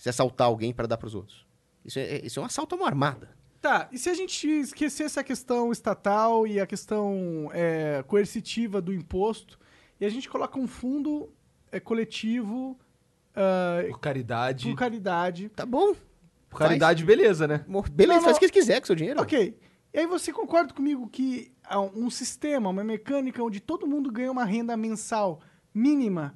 Se assaltar alguém para dar para os outros. Isso é, isso é um assalto a mão armada. Tá, e se a gente esquecesse a questão estatal e a questão é, coercitiva do imposto, e a gente coloca um fundo é, coletivo ah, Por caridade. por caridade. Tá bom. Por caridade, beleza, né? Beleza, Não, faz não. o que você quiser com o seu dinheiro. Ok. E aí você concorda comigo que há um sistema, uma mecânica onde todo mundo ganha uma renda mensal mínima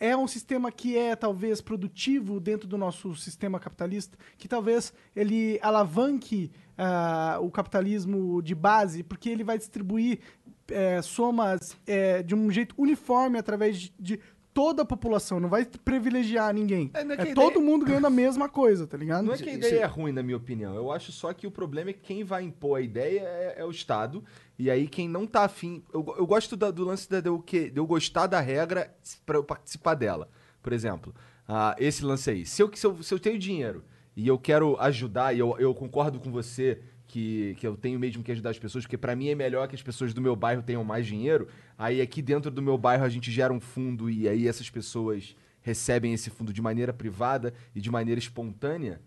é um sistema que é talvez produtivo dentro do nosso sistema capitalista, que talvez ele alavanque ah, o capitalismo de base, porque ele vai distribuir eh, somas eh, de um jeito uniforme através de, de toda a população, não vai privilegiar ninguém. É, É, é todo ideia- mundo ganhando a mesma coisa, tá ligado? Não é que a ideia é ruim, na minha opinião. Eu acho só que o problema é que quem vai impor a ideia é, é o Estado. E aí quem não tá afim. Eu, eu gosto do lance da- de, eu, que, de eu gostar da regra pra eu participar dela. Por exemplo, ah, esse lance aí. Se eu, se, eu, se eu tenho dinheiro e eu quero ajudar, e eu, eu concordo com você que, que eu tenho mesmo que ajudar as pessoas, porque pra mim é melhor que as pessoas do meu bairro tenham mais dinheiro. Aí aqui dentro do meu bairro a gente gera um fundo e aí essas pessoas recebem esse fundo de maneira privada e de maneira espontânea.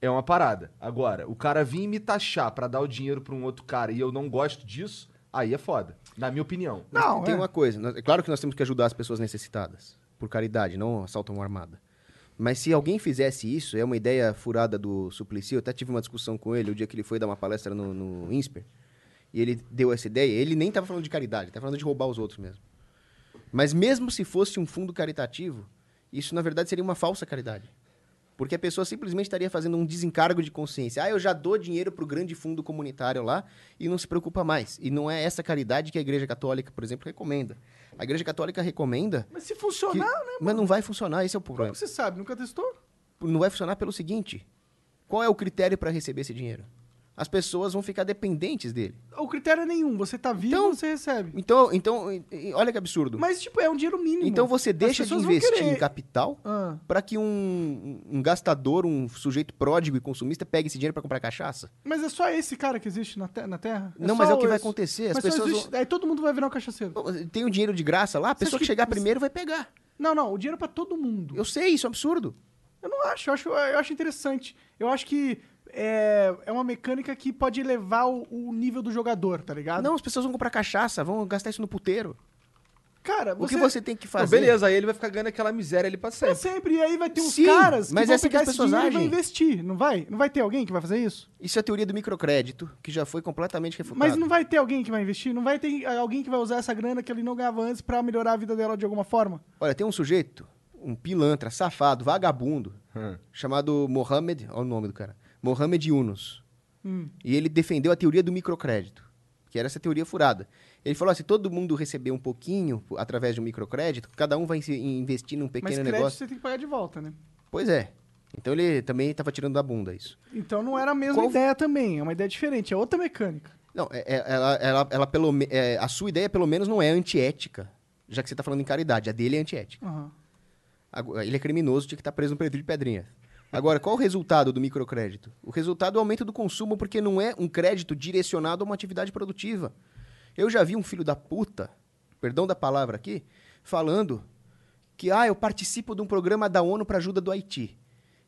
É uma parada. Agora, o cara vir me taxar pra dar o dinheiro pra um outro cara e eu não gosto disso, aí é foda. Na minha opinião. Mas tem uma coisa, nós- é claro que nós temos que ajudar as pessoas necessitadas, por caridade, não assalto a mão armada. Mas se alguém fizesse isso, é uma ideia furada do Suplicy, eu até tive uma discussão com ele o dia que ele foi dar uma palestra no, no INSPER, e ele deu essa ideia, ele nem estava falando de caridade, estava falando de roubar os outros mesmo. Mas mesmo se fosse um fundo caritativo, isso na verdade seria uma falsa caridade. Porque a pessoa simplesmente estaria fazendo um desencargo de consciência. Ah, eu já dou dinheiro para o grande fundo comunitário lá e não se preocupa mais. E não é essa caridade que a Igreja Católica, por exemplo, recomenda. A Igreja Católica recomenda. Mas se funcionar, né? Mas não vai funcionar, esse é o problema. Como você sabe? Nunca testou? Não vai funcionar pelo seguinte: qual é o critério para receber esse dinheiro? As pessoas vão ficar dependentes dele. O critério é nenhum. Você tá vivo, você recebe. Então, então, olha que absurdo. Mas, tipo, é um dinheiro mínimo. Então você deixa de vão investir em capital Ah. para que um, um gastador, um sujeito pródigo e consumista pegue esse dinheiro para comprar cachaça? Mas é só esse cara que existe na, te- na Terra? Não, só mas é o que esse- vai acontecer, as Mas pessoas existe- Aí todo mundo vai virar um cachaceiro. Tem o dinheiro de graça lá, a pessoa que, que- chegar primeiro vai pegar. Não, não, o dinheiro é pra todo mundo. Eu sei, isso é um absurdo. Eu não acho, eu acho, eu acho interessante. Eu acho que é, é uma mecânica que pode elevar o, o nível do jogador, tá ligado? Não, as pessoas vão comprar cachaça, vão gastar isso no puteiro. Cara, O que você tem que Não, fazer? beleza, aí ele vai ficar ganhando aquela miséria ali pra sempre. Pra sempre. E aí vai ter uns Sim, caras que mas vão é assim que pegar as esse dinheiro e vão investir, não vai? Não vai ter alguém que vai fazer isso? Isso é a teoria do microcrédito, que já foi completamente refutado. Mas não vai ter alguém que vai investir? Não vai ter alguém que vai usar essa grana que ele não ganhava antes pra melhorar a vida dela de alguma forma? Olha, tem um sujeito, um pilantra, safado, vagabundo, chamado Mohamed, olha o nome do cara, Mohamed Yunus. Hum. E ele defendeu a teoria do microcrédito, que era essa teoria furada. Ele falou: se todo mundo receber um pouquinho através de um microcrédito, cada um vai investir num Mas pequeno crédito negócio. você tem que pagar de volta, né? Pois é. Então ele também estava tirando da bunda isso. Então não era a mesma Qual- ideia também, é uma ideia diferente, é outra mecânica. Não, é- é- ela, ela, ela pelo, é, a sua ideia pelo menos não é antiética, já que você está falando em caridade. A dele é antiética. Agora, Ele é criminoso, tinha que estar preso no presídio de pedrinha. Agora, qual o resultado do microcrédito? O resultado é o aumento do consumo, porque não é um crédito direcionado a uma atividade produtiva. Eu já vi um filho da puta, perdão da palavra aqui, falando que ah, eu participo de um programa da ONU para ajuda do Haiti.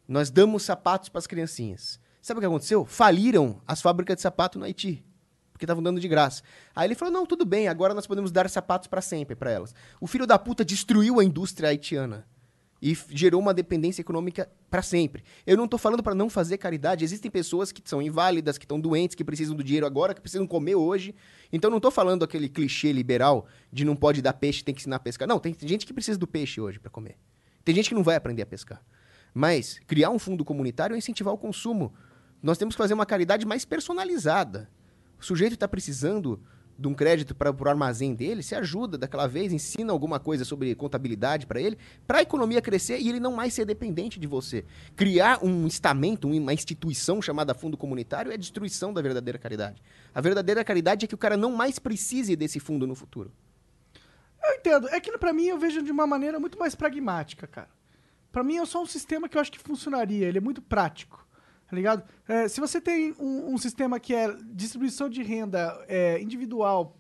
Nós damos sapatos para as criancinhas. Sabe o que aconteceu? Faliram as fábricas de sapato no Haiti. Porque estavam dando de graça. Aí ele falou: não, tudo bem, agora nós podemos dar sapatos para sempre para elas. O filho da puta destruiu a indústria haitiana e gerou uma dependência econômica para sempre. Eu não tô falando para não fazer caridade. Existem pessoas que são inválidas, que estão doentes, que precisam do dinheiro agora, que precisam comer hoje. Então não tô falando aquele clichê liberal de não pode dar peixe, tem que ensinar a pescar. Não, tem gente que precisa do peixe hoje para comer. Tem gente que não vai aprender a pescar. Mas criar um fundo comunitário é incentivar o consumo. Nós temos que fazer uma caridade mais personalizada. O sujeito está precisando de um crédito para o armazém dele, se ajuda daquela vez, ensina alguma coisa sobre contabilidade para ele, para a economia crescer e ele não mais ser dependente de você. Criar um estamento, uma instituição chamada fundo comunitário é destruição da verdadeira caridade. A verdadeira caridade é que o cara não mais precise desse fundo no futuro. Eu entendo. É que pra mim eu vejo de uma maneira muito mais pragmática, cara. Pra mim é só um sistema que eu acho que funcionaria. Ele é muito prático. Tá ligado? É, se você tem um, um sistema que é distribuição de renda é, individual,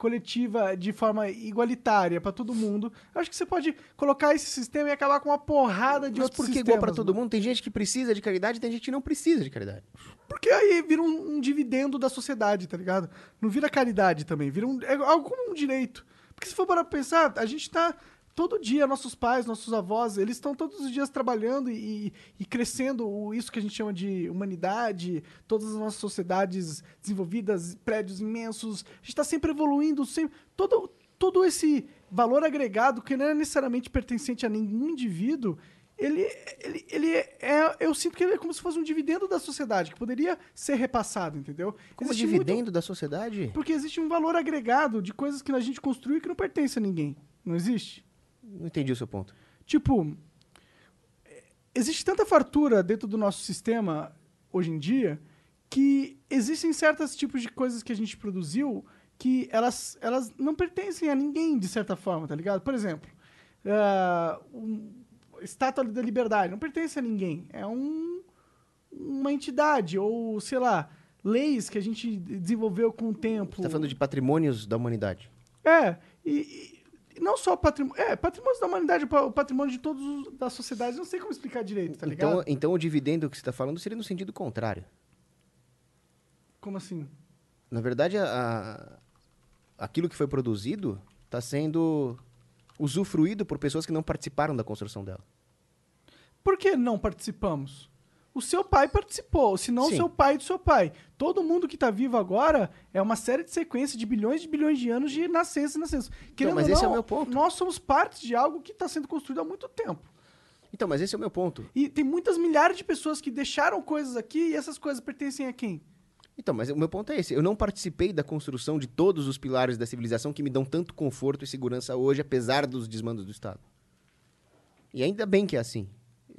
coletiva, de forma igualitária pra todo mundo, eu acho que você pode colocar esse sistema e acabar com uma porrada de Mas outros por que sistemas. igual para todo mano. mundo? Tem gente que precisa de caridade e tem gente que não precisa de caridade. Porque aí vira um, um dividendo da sociedade, tá ligado? Não vira caridade também, vira um, é algo como um direito. Porque se for para pensar, a gente tá todo dia, nossos pais, nossos avós, eles estão todos os dias trabalhando e, e crescendo o- isso que a gente chama de humanidade, todas as nossas sociedades desenvolvidas, prédios imensos, a gente está sempre evoluindo, sempre, todo, todo esse valor agregado que não é necessariamente pertencente a nenhum indivíduo, ele, ele, ele é, eu sinto que ele é como se fosse um dividendo da sociedade, que poderia ser repassado, entendeu? Como Existe dividendo muito- da sociedade? porque existe um valor agregado de coisas que a gente construiu que não pertence a ninguém. Não existe? Não entendi o seu ponto. Tipo, existe tanta fartura dentro do nosso sistema hoje em dia que existem certos tipos de coisas que a gente produziu que elas, elas não pertencem a ninguém, de certa forma, tá ligado? Por exemplo, ah, um, Estátua da Liberdade não pertence a ninguém. É um, uma entidade, ou sei lá, leis que a gente desenvolveu com o tempo. Você está falando de patrimônios da humanidade. É, e não só patrimônio. É, patrimônio da humanidade, o patrimônio de todos os, da sociedade. Não sei como explicar direito, tá ligado? Então, então o dividendo que você está falando seria no sentido contrário. Como assim? Na verdade, a- a- aquilo que foi produzido está sendo usufruído por pessoas que não participaram da construção dela. Por que não participamos? O seu pai participou, se não o seu pai do seu pai. Todo mundo que está vivo agora é uma série de sequências de bilhões de bilhões de anos de nascença e nascença. Querendo mas ou esse é o não, meu ponto. Nós somos parte de algo que está sendo construído há muito tempo. Então, mas esse é o meu ponto. E tem muitas milhares de pessoas que deixaram coisas aqui e essas coisas pertencem a quem? Então, mas o meu ponto é esse. Eu não participei da construção de todos os pilares da civilização que me dão tanto conforto e segurança hoje, apesar dos desmandos do Estado. E ainda bem que é assim.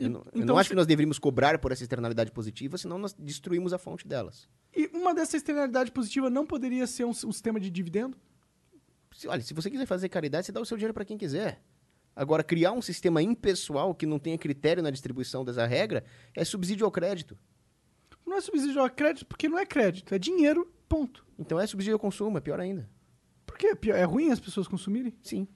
Eu não, eu então não acho que nós deveríamos cobrar por essa externalidade positiva, senão nós destruímos a fonte delas. E uma dessa externalidade positiva não poderia ser um, um sistema de dividendo? Se- olha, se você quiser fazer caridade, você dá o seu dinheiro para quem quiser. Agora, criar um sistema impessoal que não tenha critério na distribuição dessa regra é subsídio ao crédito. Não é subsídio ao crédito porque não é crédito, é dinheiro, ponto. Então é subsídio ao consumo, é pior ainda. Por quê? Pior- É ruim as pessoas consumirem? Sim.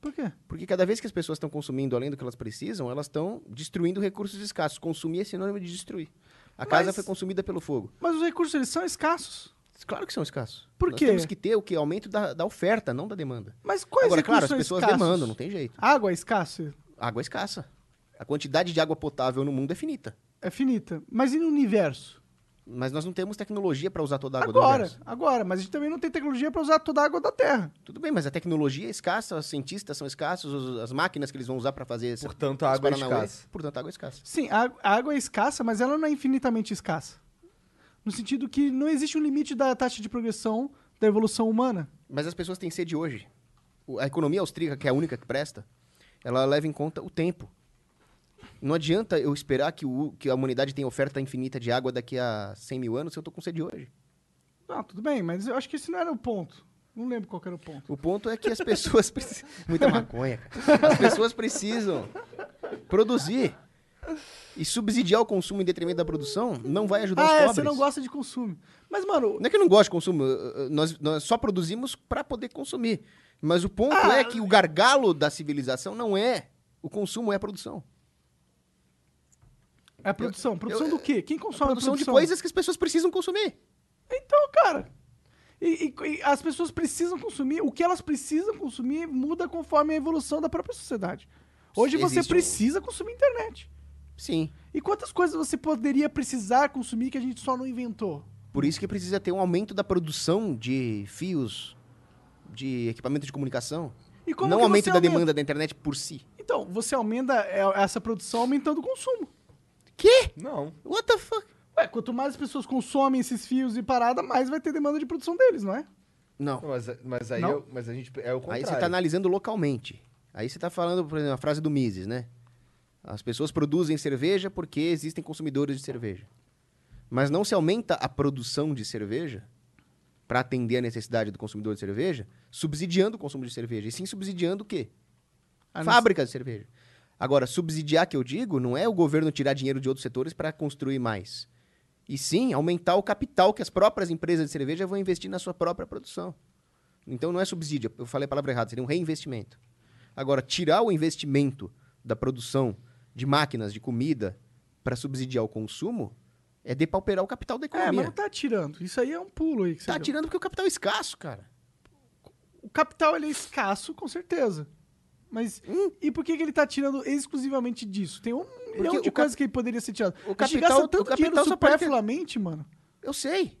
Por quê? Porque cada vez que as pessoas estão consumindo além do que elas precisam, elas estão destruindo recursos escassos. Consumir é sinônimo de destruir. A casa Mas- foi consumida pelo fogo. Mas os recursos eles são escassos. Claro que são escassos. Por Nós quê? temos que ter o que? Aumento da, da oferta, não da demanda. Mas quais Agora, claro, as pessoas escassos? demandam, não tem jeito. Água é escassa? Água é escassa. A quantidade de água potável no mundo é finita. É finita. Mas e no universo? Mas nós não temos tecnologia para usar toda a água do Agora, universo. agora. Mas a gente também não tem tecnologia para usar toda a água da Terra. Tudo bem, mas a tecnologia é escassa, os cientistas são escassos, os- as máquinas que eles vão usar para fazer essa, Portanto, a água é escassa. Portanto, a água é escassa. Sim, a, a água é escassa, mas ela não é infinitamente escassa. No sentido que não existe um limite da taxa de progressão da evolução humana. Mas as pessoas têm sede hoje. A economia austríaca, que é a única que presta, ela leva em conta o tempo. Não adianta eu esperar que, o- que a humanidade tenha oferta infinita de água daqui a 100 mil anos se eu tô com sede hoje. Não, tudo bem, mas eu acho que esse não era o ponto. Não lembro qual era o ponto. O ponto é que as pessoas precisam... Muita maconha, cara. As pessoas precisam produzir. E subsidiar o consumo em detrimento da produção não vai ajudar ah, os é, pobres. você não gosta de consumo. Mas, mano, Não é que eu não gosto de consumo, eh, eh, nós, nós só produzimos para poder consumir. Mas o ponto Ah, é que o gargalo da civilização não é o consumo, é a produção. É produção. Produção eu- do quê? Quem A consome produção a de produção? coisas que as pessoas precisam consumir. Então, cara. E, e- e as pessoas precisam consumir. O que elas precisam consumir muda conforme a evolução da própria sociedade. Hoje você Existe um- precisa consumir internet. Sim. E quantas coisas você poderia precisar consumir que a gente só não inventou? Por isso que precisa ter um aumento da produção de fios, de equipamento de comunicação. E como não aumento você da aumenta? demanda da internet por si. Então, você aumenta é, essa produção aumentando o consumo. Quê? Não. What the fuck? Ué, quanto mais as pessoas consomem esses fios e parada, mais vai ter demanda de produção deles, não é? Não. Mas, mas aí Não? eu- mas a gente é o Aí contrário. você está analisando localmente. Aí você está falando, por exemplo, a frase do Mises, né? As pessoas produzem cerveja porque existem consumidores de cerveja. Mas não se aumenta a produção de cerveja para atender a necessidade do consumidor de cerveja, subsidiando o consumo de cerveja. E sim subsidiando o quê? A Fábricas de cerveja. Agora, subsidiar que eu digo não é o governo tirar dinheiro de outros setores para construir mais. E sim aumentar o capital que as próprias empresas de cerveja vão investir na sua própria produção. Então não é subsídio, eu falei a palavra errada, seria um reinvestimento. Agora, tirar o investimento da produção de máquinas, de comida, para subsidiar o consumo, é depauperar o capital da É, economia. mas não tá tirando. Isso aí é um pulo aí que Tá deu. tirando porque o capital é escasso, cara. O capital ele é escasso, com certeza. Mas e por que, que ele tá tirando exclusivamente disso? Tem um milhão Porque de o cap- coisas que ele poderia ser tirado. o capital- gasta tanto o capital dinheiro pode ter- superfluamente, mano. Eu sei.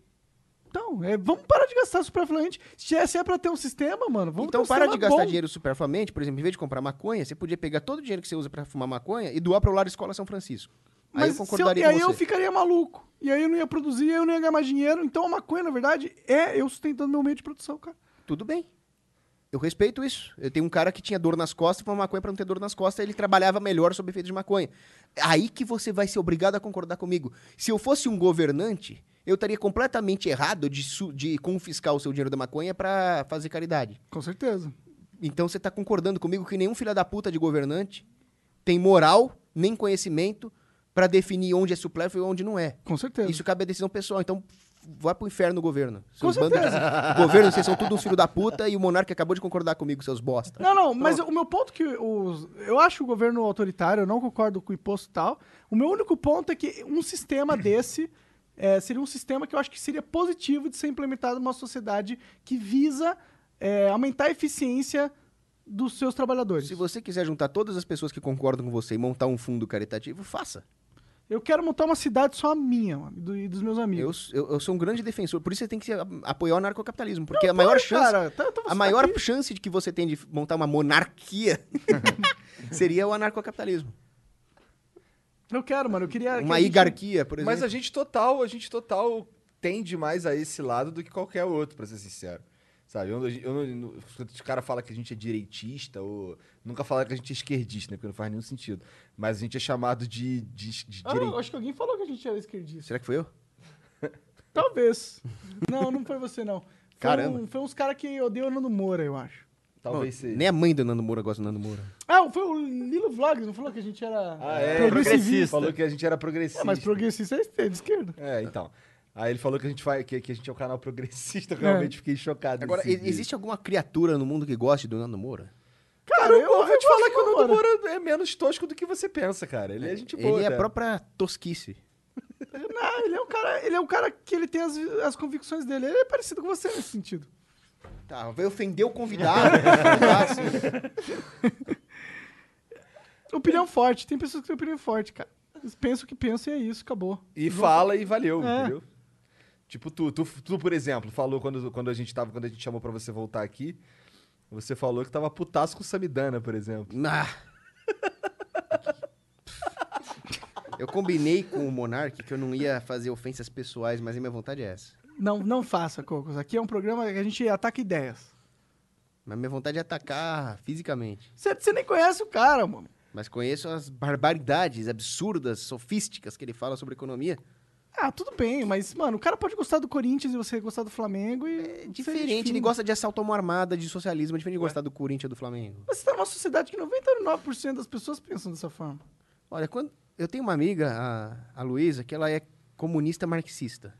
Então, é, vamos parar de gastar superfluamente. Se é, se é pra ter um sistema, mano, vamos então um para de gastar bom. dinheiro superfluamente, por exemplo, em vez de comprar maconha, você podia pegar todo o dinheiro que você usa para fumar maconha e doar para o Lar Escola São Francisco. aí Mas eu se eu- concordaria e aí eu ficaria maluco. E aí eu não ia produzir, eu não ia ganhar mais dinheiro. Então a maconha, na verdade, é eu sustentando meu meio de produção, cara. Tudo bem. Eu respeito isso. Eu tenho um cara que tinha dor nas costas, fumava maconha para não ter dor nas costas, ele trabalhava melhor sob efeito de maconha. Aí que você vai ser obrigado a concordar comigo. Se eu fosse um governante, eu estaria completamente errado de, de confiscar o seu dinheiro da maconha para fazer caridade. Com certeza. Então você tá concordando comigo que nenhum filho da puta de governante tem moral nem conhecimento para definir onde é supérfluo e onde não é. Com certeza. Isso cabe à decisão pessoal. Então vai pro inferno, governo. Com Seus bandos de- certeza. Governo, vocês são tudo uns filhos da puta e o monarca acabou de concordar comigo, seus bosta. Não, não, mas o meu ponto que os, eu acho o governo autoritário, eu não concordo com o imposto e tal. O meu único ponto é que um sistema desse é, seria um sistema que eu acho que seria positivo de ser implementado numa sociedade que visa é, aumentar a eficiência dos seus trabalhadores. Se você quiser juntar todas as pessoas que concordam com você e montar um fundo caritativo, faça. Eu quero montar uma cidade só minha, mano, e do- e dos meus Eu, amigos. eu, eu sou um grande defensor, por isso você tem que se a- apoiar o anarcocapitalismo, porque Não, a maior chance, cara, tá- então você a tá maior aqui. chance de que você tem de montar uma monarquia seria o anarcocapitalismo. Eu quero, mano, eu queria... que Uma a gente- higarquia, por exemplo. Mas a gente total, a gente total tende mais a esse lado do que qualquer outro, pra ser sincero. Sabe? Eu, eu, não- os caras falam que a gente é direitista, ou. Nunca falaram que a gente é esquerdista, né? Porque não faz nenhum sentido. Mas a gente é chamado de, de, de Ah, direi- acho que alguém falou que a gente era esquerdista. Será que foi eu? Talvez. não, não foi você, não. Foi, Caramba. um- foi uns caras que odeiam o Nando Moura, eu acho. Talvez Não, seja. Nem a mãe do Nando Moura gosta do Nando Moura. Ah, foi o Lilo Vlogs, não falou que a gente era Ah, é? progressivista. Falou que a gente era progressista. É, mas progressista é de esquerda. É, então. Aí ele falou que a gente, faz, que, que a gente é um canal progressista. Eu realmente fiquei chocado. Agora, e- dia. existe alguma criatura no mundo que goste do Nando Moura? Cara, eu, vou te falar que o Nando Moura. É menos tosco do que você pensa, cara. Ele é gente boa. Ele é a própria tosquice. Não, ele é um cara, ele é um cara que ele tem as, as convicções dele. Ele é parecido com você nesse sentido. Tá, veio ofender o convidado. Opinião forte. Tem pessoas que têm opinião forte, cara. Eles pensam o que pensam e é isso, acabou. E Vão- fala e valeu, É. entendeu? Tipo, tu, tu, tu, por exemplo, falou quando, quando a gente tava, quando a gente chamou pra você voltar aqui, você falou que tava putaço com o Samidana, por exemplo. Ah. Eu combinei com o Monark que eu não ia fazer ofensas pessoais, mas a minha vontade é essa. Não, não faça, Cocos. Aqui é um programa que a gente ataca ideias. Mas minha vontade é atacar fisicamente. Você, você nem conhece o cara, mano. Mas conheço as barbaridades absurdas, sofísticas que ele fala sobre economia. Ah, tudo bem, mas, mano, o cara pode gostar do Corinthians e você gostar do Flamengo e. É diferente, ele gosta de assalto à mão armada, de socialismo, é diferente de gostar do Corinthians ou do Flamengo. Mas você tá numa sociedade que 99% das pessoas pensam dessa forma. Olha, quando eu tenho uma amiga, a, a Luísa, que ela é comunista marxista.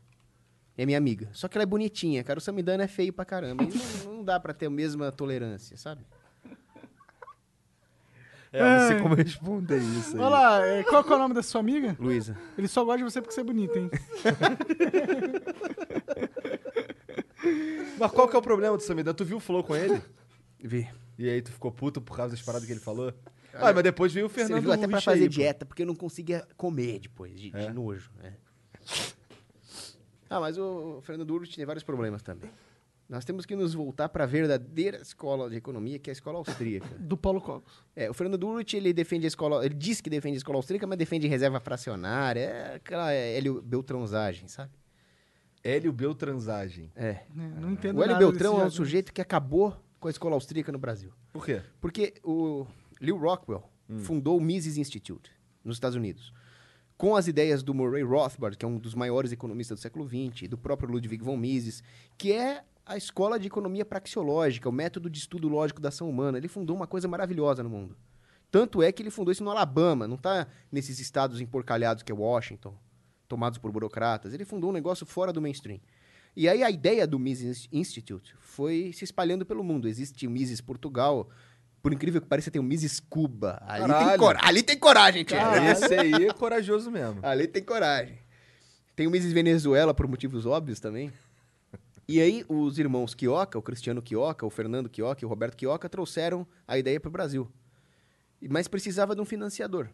É minha amiga. Só que ela é bonitinha, cara. O Samidana é feio pra caramba. E não, não dá pra ter a mesma tolerância, sabe? É, não sei como responder isso aí. Olha lá, é, qual que é o nome da sua amiga? Luísa. Ele só gosta de você porque você é bonita, hein? Mas qual que é o problema do Samidana? Tu viu o Flow com ele? Vi. E aí tu ficou puto por causa das paradas que ele falou? Ah, mas depois veio o Fernando Serviu até pra fazer aí, pô. dieta, porque eu não conseguia comer depois, de, de nojo. é. Ah, mas o Fernando Urich tem vários problemas também. Nós temos que nos voltar para a verdadeira escola de economia, que é a escola austríaca. Do Paulo Cocos. É, o Fernando Urich, ele defende a escola, ele diz que defende a escola austríaca, mas defende reserva fracionária, é aquela Hélio Beltrãozagem, sabe? Hélio Beltranzagem. É. não entendo O Hélio nada Beltrão desse é um sujeito que acabou com a escola austríaca no Brasil. Por quê? Porque o Lew Rockwell fundou o Mises Institute nos Estados Unidos. Com as ideias do Murray Rothbard, que é um dos maiores economistas do século XX, e do próprio Ludwig von Mises, que é a escola de economia praxeológica, o método de estudo lógico da ação humana. Ele fundou uma coisa maravilhosa no mundo. Tanto é que ele fundou isso no Alabama, não está nesses estados emporcalhados que é Washington, tomados por burocratas. Ele fundou um negócio fora do mainstream. E aí a ideia do Mises Institute foi se espalhando pelo mundo. Existe o Mises Portugal, por incrível que pareça, tem o Mises Cuba. Ali, tem, Caralho. cora- ali tem coragem, tia. Cara, esse aí é corajoso mesmo. Ali tem coragem. Tem o Mises Venezuela por motivos óbvios também. E aí os irmãos Quioca, o Cristiano Quioca, o Fernando Quioca e o Roberto Quioca trouxeram a ideia para o Brasil. E- Mas precisava de um financiador.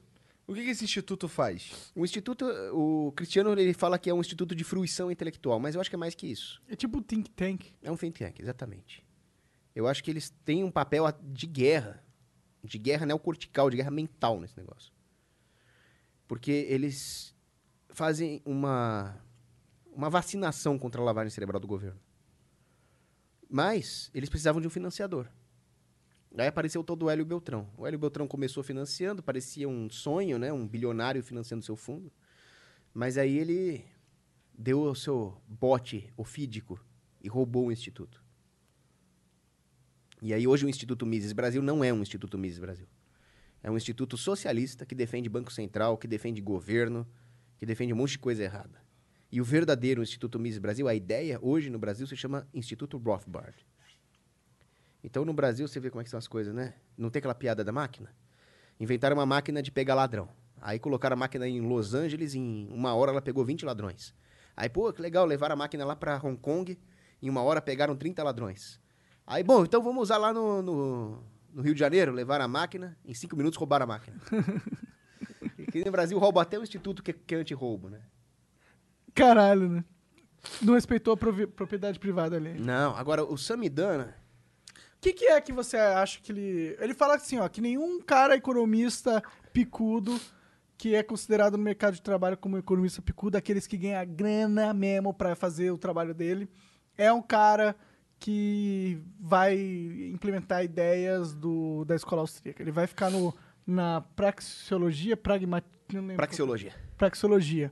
O que, que esse instituto faz? O instituto, o Cristiano ele fala que é um instituto de fruição intelectual, mas eu acho que é mais que isso. É tipo think tank. É um think tank, exatamente. Eu acho que eles têm um papel de guerra, de guerra neocortical, de guerra mental nesse negócio. Porque eles fazem uma, uma vacinação contra a lavagem cerebral do governo. Mas eles precisavam de um financiador. Aí apareceu todo o Hélio Beltrão. O Hélio Beltrão começou financiando, parecia um sonho, né? Um bilionário financiando seu fundo. Mas aí ele deu o seu bote ofídico e roubou o instituto. E aí hoje o Instituto Mises Brasil não é um Instituto Mises Brasil. É um instituto socialista que defende Banco Central, que defende governo, que defende um monte de coisa errada. E o verdadeiro Instituto Mises Brasil, a ideia hoje no Brasil se chama Instituto Rothbard. Então no Brasil você vê como é que são as coisas, né? Não tem aquela piada da máquina? Inventaram uma máquina de pegar ladrão. Aí colocaram a máquina em Los Angeles, em uma hora ela pegou 20 ladrões. Aí, pô, que legal, levaram a máquina lá para Hong Kong, em uma hora pegaram 30 ladrões. Aí, bom, então vamos usar lá no, no, no Rio de Janeiro, levaram a máquina, em cinco minutos roubaram a máquina. Aqui no Brasil rouba até o instituto que, que é anti-roubo, né? Caralho, né? Não respeitou a provi- propriedade privada ali. Não, agora o Samidana, O que, que é que você acha que ele. Ele fala assim, ó, que nenhum cara economista picudo, que é considerado no mercado de trabalho como economista picudo, aqueles que ganham grana mesmo pra fazer o trabalho dele, é um cara que vai implementar ideias do, da escola austríaca. Ele vai ficar no, na praxeologia, pragma, não lembro Praxeologia. Praxeologia.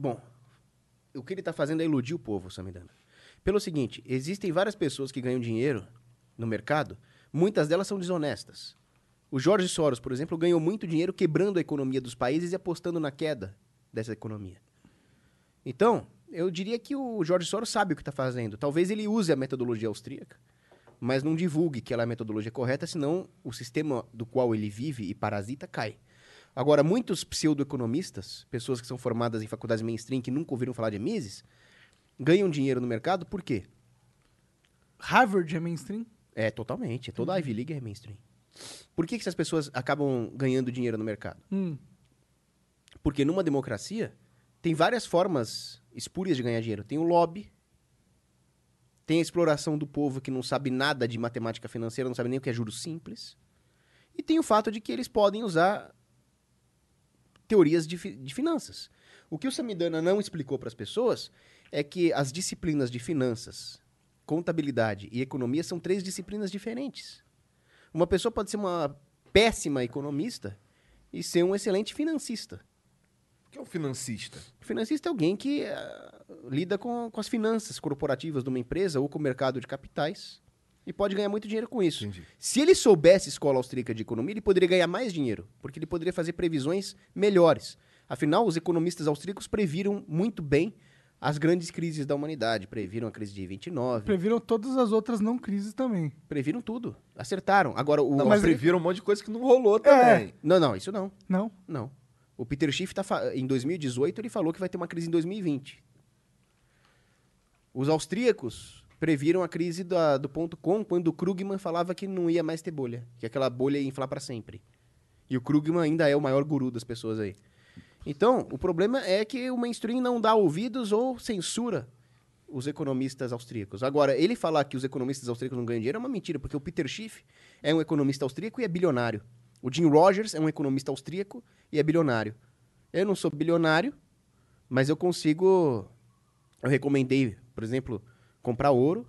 Bom, o que ele está fazendo é iludir o povo, Samidana. Pelo seguinte, existem várias pessoas que ganham dinheiro no mercado, muitas delas são desonestas. O Jorge Soros, por exemplo, ganhou muito dinheiro quebrando a economia dos países e apostando na queda dessa economia. Então, eu diria que o Jorge Soros sabe o que está fazendo. Talvez ele use a metodologia austríaca, mas não divulgue que ela é a metodologia correta, senão o sistema do qual ele vive e parasita cai. Agora, muitos pseudoeconomistas, pessoas que são formadas em faculdades mainstream que nunca ouviram falar de Mises, ganham dinheiro no mercado por quê? Harvard é mainstream? É, totalmente. Toda a Ivy League é mainstream. Por que, que essas pessoas acabam ganhando dinheiro no mercado? Hum. Porque numa democracia tem várias formas espúrias de ganhar dinheiro. Tem o lobby, tem a exploração do povo que não sabe nada de matemática financeira, não sabe nem o que é juros simples. E tem o fato de que eles podem usar teorias de, fi- de finanças. O que o Samidana não explicou para as pessoas é que as disciplinas de finanças, contabilidade e economia são três disciplinas diferentes. Uma pessoa pode ser uma péssima economista e ser um excelente financista. O que é um financista? Financista é alguém que ah, lida com, com as finanças corporativas de uma empresa ou com o mercado de capitais e pode ganhar muito dinheiro com isso. Se ele soubesse escola austríaca de economia, ele poderia ganhar mais dinheiro, porque ele poderia fazer previsões melhores. Afinal, os economistas austríacos previram muito bem as grandes crises da humanidade. Previram a crise de 29, Previram todas as outras não crises também. previram tudo. Acertaram. Agora, o... Não, mas previram um monte de coisa que não rolou também. Não, não, isso não. Não? Não. O Peter Schiff, tá fa- em 2018, ele falou que vai ter uma crise em 2020. Os austríacos previram a crise da- do ponto com quando o Krugman falava que não ia mais ter bolha, que aquela bolha ia inflar para sempre. E o Krugman ainda é o maior guru das pessoas aí. Então, o problema é que o mainstream não dá ouvidos ou censura os economistas austríacos. Agora, ele falar que os economistas austríacos não ganham dinheiro é uma mentira, porque o Peter Schiff é um economista austríaco e é bilionário. O Jim Rogers é um economista austríaco e é bilionário. Eu não sou bilionário, mas eu consigo. Eu recomendei, por exemplo, comprar ouro.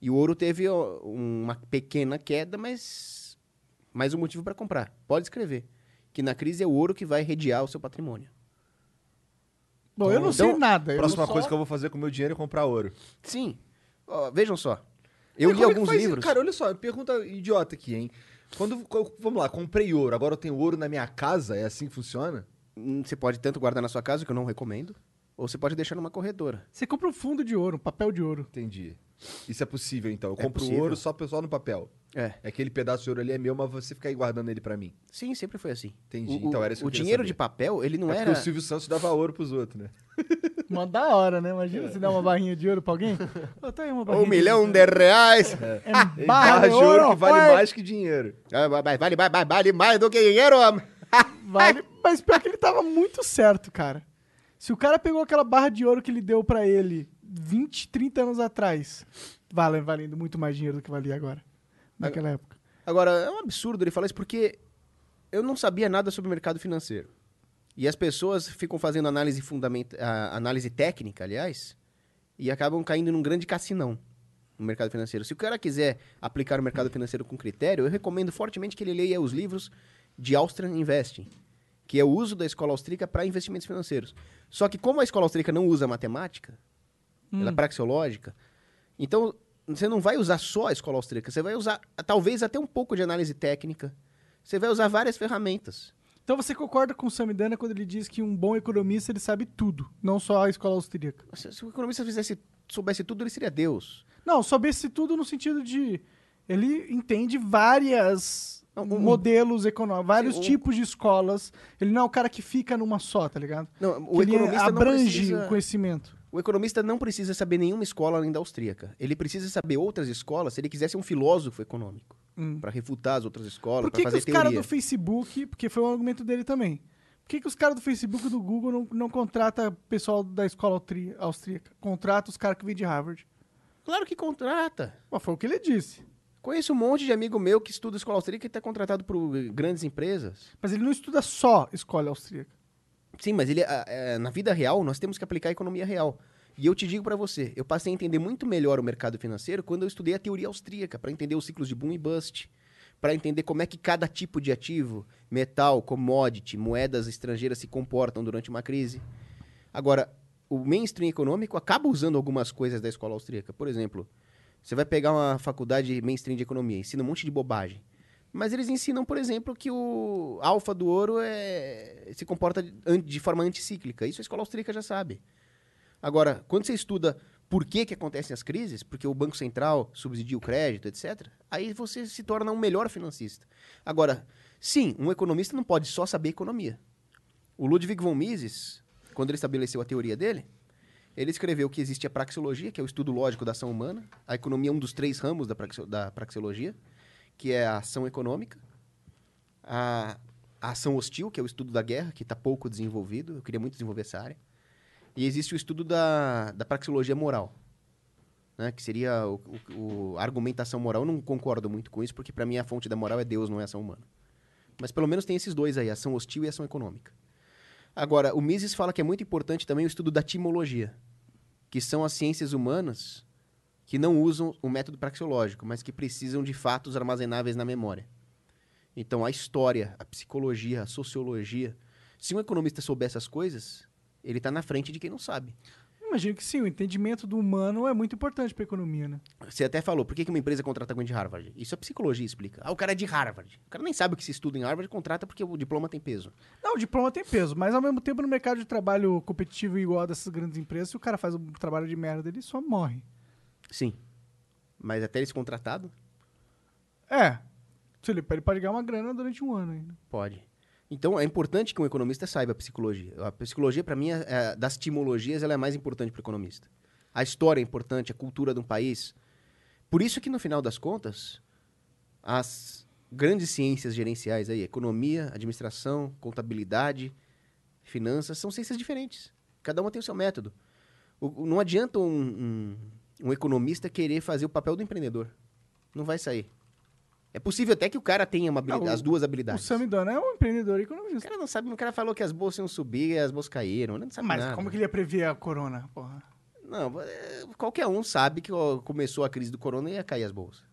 E o ouro teve ó, uma pequena queda, mas mais um motivo para comprar. Pode escrever. Que na crise é o ouro que vai redear o seu patrimônio. Bom, eu não sei nada. Próxima só- coisa que eu vou fazer com o meu dinheiro é comprar ouro. Sim. Ó, vejam só. Eu Mas li é alguns livros. Cara, olha só, pergunta idiota aqui, hein? Quando, vamos lá, comprei ouro, agora eu tenho ouro na minha casa, é assim que funciona? Hum, Você pode tanto guardar na sua casa, que eu não recomendo, ou você pode deixar numa corretora. Você compra um fundo de ouro, um papel de ouro. Entendi. Isso é possível, então. Eu É compro possível. ouro só, só no papel. É. Aquele pedaço de ouro ali é meu, mas você fica aí guardando ele pra mim. Sim, sempre foi assim. Entendi. O- então era isso que o dinheiro saber. de papel, ele não é era- Porque o Silvio Santos dava ouro pros outros, né? Uma da hora, né? Imagina você dar uma barrinha de ouro pra alguém. Ô, tá aí uma barrinha Um milhão de reais. É Ele barra barra de ouro, que vale vai. mais que dinheiro. Ah, Vale, vai- vale mais do que dinheiro, homem. Vale, mas pior que ele tava muito certo, cara. Se o cara pegou aquela barra de ouro que ele deu pra ele 20, 30 anos atrás, vale, valendo muito mais dinheiro do que valia agora. Naquela época. Agora, é um absurdo ele falar isso porque eu não sabia nada sobre o mercado financeiro. E as pessoas ficam fazendo análise fundamenta análise técnica, aliás, e acabam caindo num grande cassinão no mercado financeiro. Se o cara quiser aplicar o mercado financeiro com critério, eu recomendo fortemente que ele leia os livros de Austrian Investing, que é o uso da escola austríaca para investimentos financeiros. Só que como a escola austríaca não usa matemática, ela é Hum. praxeológica, então você não vai usar só a escola austríaca, você vai usar talvez até um pouco de análise técnica. Você vai usar várias ferramentas. Então você concorda com o Samidana quando ele diz que um bom economista ele sabe tudo, não só a escola austríaca? Se, se o economista fizesse, soubesse tudo, ele seria Deus. Não, soubesse tudo no sentido de ele entende várias modelos econômicos, vários tipos de escolas. Ele não é o cara que fica numa só, tá ligado? Não, o ele economista não abrange precisa- o conhecimento. O economista não precisa saber nenhuma escola além da austríaca. Ele precisa saber outras escolas se ele quiser ser um filósofo econômico. Hum. Para refutar as outras escolas, Por que, que os caras do Facebook, porque foi um argumento dele também, por que, que os caras do Facebook e do Google não, não contratam pessoal da escola austríaca? Contrata os caras que vêm de Harvard. Claro que contrata. Mas foi o que ele disse. Conheço um monte de amigo meu que estuda escola austríaca e está contratado por grandes empresas. Mas ele não estuda só escola austríaca. Sim, mas ele, eh, na vida real, nós temos que aplicar a economia real. E eu te digo pra você, eu passei a entender muito melhor o mercado financeiro quando eu estudei a teoria austríaca, para entender os ciclos de boom e bust, para entender como é que cada tipo de ativo, metal, commodity, moedas estrangeiras se comportam durante uma crise. Agora, o mainstream econômico acaba usando algumas coisas da escola austríaca. Por exemplo, você vai pegar uma faculdade mainstream de economia, ensina um monte de bobagem. Mas eles ensinam, por exemplo, que o alfa do ouro é, se comporta de, forma anticíclica. Isso a escola austríaca já sabe. Agora, quando você estuda por que, que acontecem as crises, porque o Banco Central subsidia o crédito, etc., aí você se torna um melhor financista. Agora, sim, um economista não pode só saber economia. O Ludwig von Mises, quando ele estabeleceu a teoria dele, ele escreveu que existe a praxeologia, que é o estudo lógico da ação humana. A economia é um dos três ramos da, praxe- da praxeologia, que é a ação econômica. A, a ação hostil, que é o estudo da guerra, que está pouco desenvolvido. Eu queria muito desenvolver essa área. E existe o estudo da, da praxeologia moral, né? que seria o, o- o- argumentação moral. Eu não concordo muito com isso, porque para mim a fonte da moral é Deus, não é ação humana. Mas pelo menos tem esses dois aí, ação hostil e ação econômica. Agora, o Mises fala que é muito importante também o estudo da timologia, que são as ciências humanas que não usam o método praxeológico, mas que precisam de fatos armazenáveis na memória. Então, a história, a psicologia, a sociologia. Se um economista souber essas coisas, ele está na frente de quem não sabe. Imagino que sim, o entendimento do humano é muito importante pra economia, né? Você até falou, por que que uma empresa contrata alguém de Harvard? Isso a psicologia explica. Ah, o cara é de Harvard. O cara nem sabe o que se estuda em Harvard, contrata porque o diploma tem peso. Não, o diploma tem peso, mas ao mesmo tempo no mercado de trabalho competitivo igual dessas grandes empresas, se o cara faz um trabalho de merda, ele só morre. Sim. Mas até ele ser contratado, É. Se ele, ele pode ganhar uma grana durante um ano ainda. pode. Então, é importante que um economista saiba a psicologia. A psicologia, para mim, é, é- das timologias, ela é mais importante para o economista. A história é importante, a cultura de um país. Por isso que, no final das contas, as grandes ciências gerenciais aí, economia, administração, contabilidade, finanças, são ciências diferentes. Cada uma tem o seu método. O- não adianta um, um- um economista querer fazer o papel do empreendedor. Não vai sair. É possível até que o cara tenha uma habilidade- Ah, o- as duas O habilidades. Samidana é um empreendedor e O economista. cara não sabe, o cara falou que as bolsas iam subir e as bolsas caíram. Não sabe Mas nada. como que ele ia prever a corona, porra? Não, é, qualquer um sabe que começou a crise do corona e ia cair as bolsas.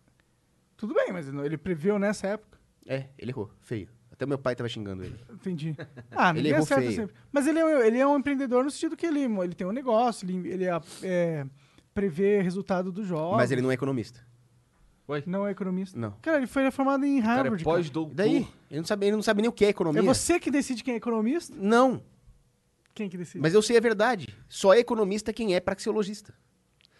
Tudo bem, mas ele previu nessa época. É, ele errou, feio. Até meu pai tava xingando ele. Entendi. Ah, Ele errou feio. sempre. Mas ele é, um- ele é um empreendedor no sentido que ele, ele tem um negócio, ele, ele é, é, prevê resultado dos jogos. Mas ele não é economista. Não é economista. Não. Cara, ele foi formado em Harvard. cara. E daí? Ele não, sabe, ele não sabe nem o que é economia. É você que decide quem é economista? Não. Quem que decide? Mas eu sei a verdade. Só é economista quem é praxeologista.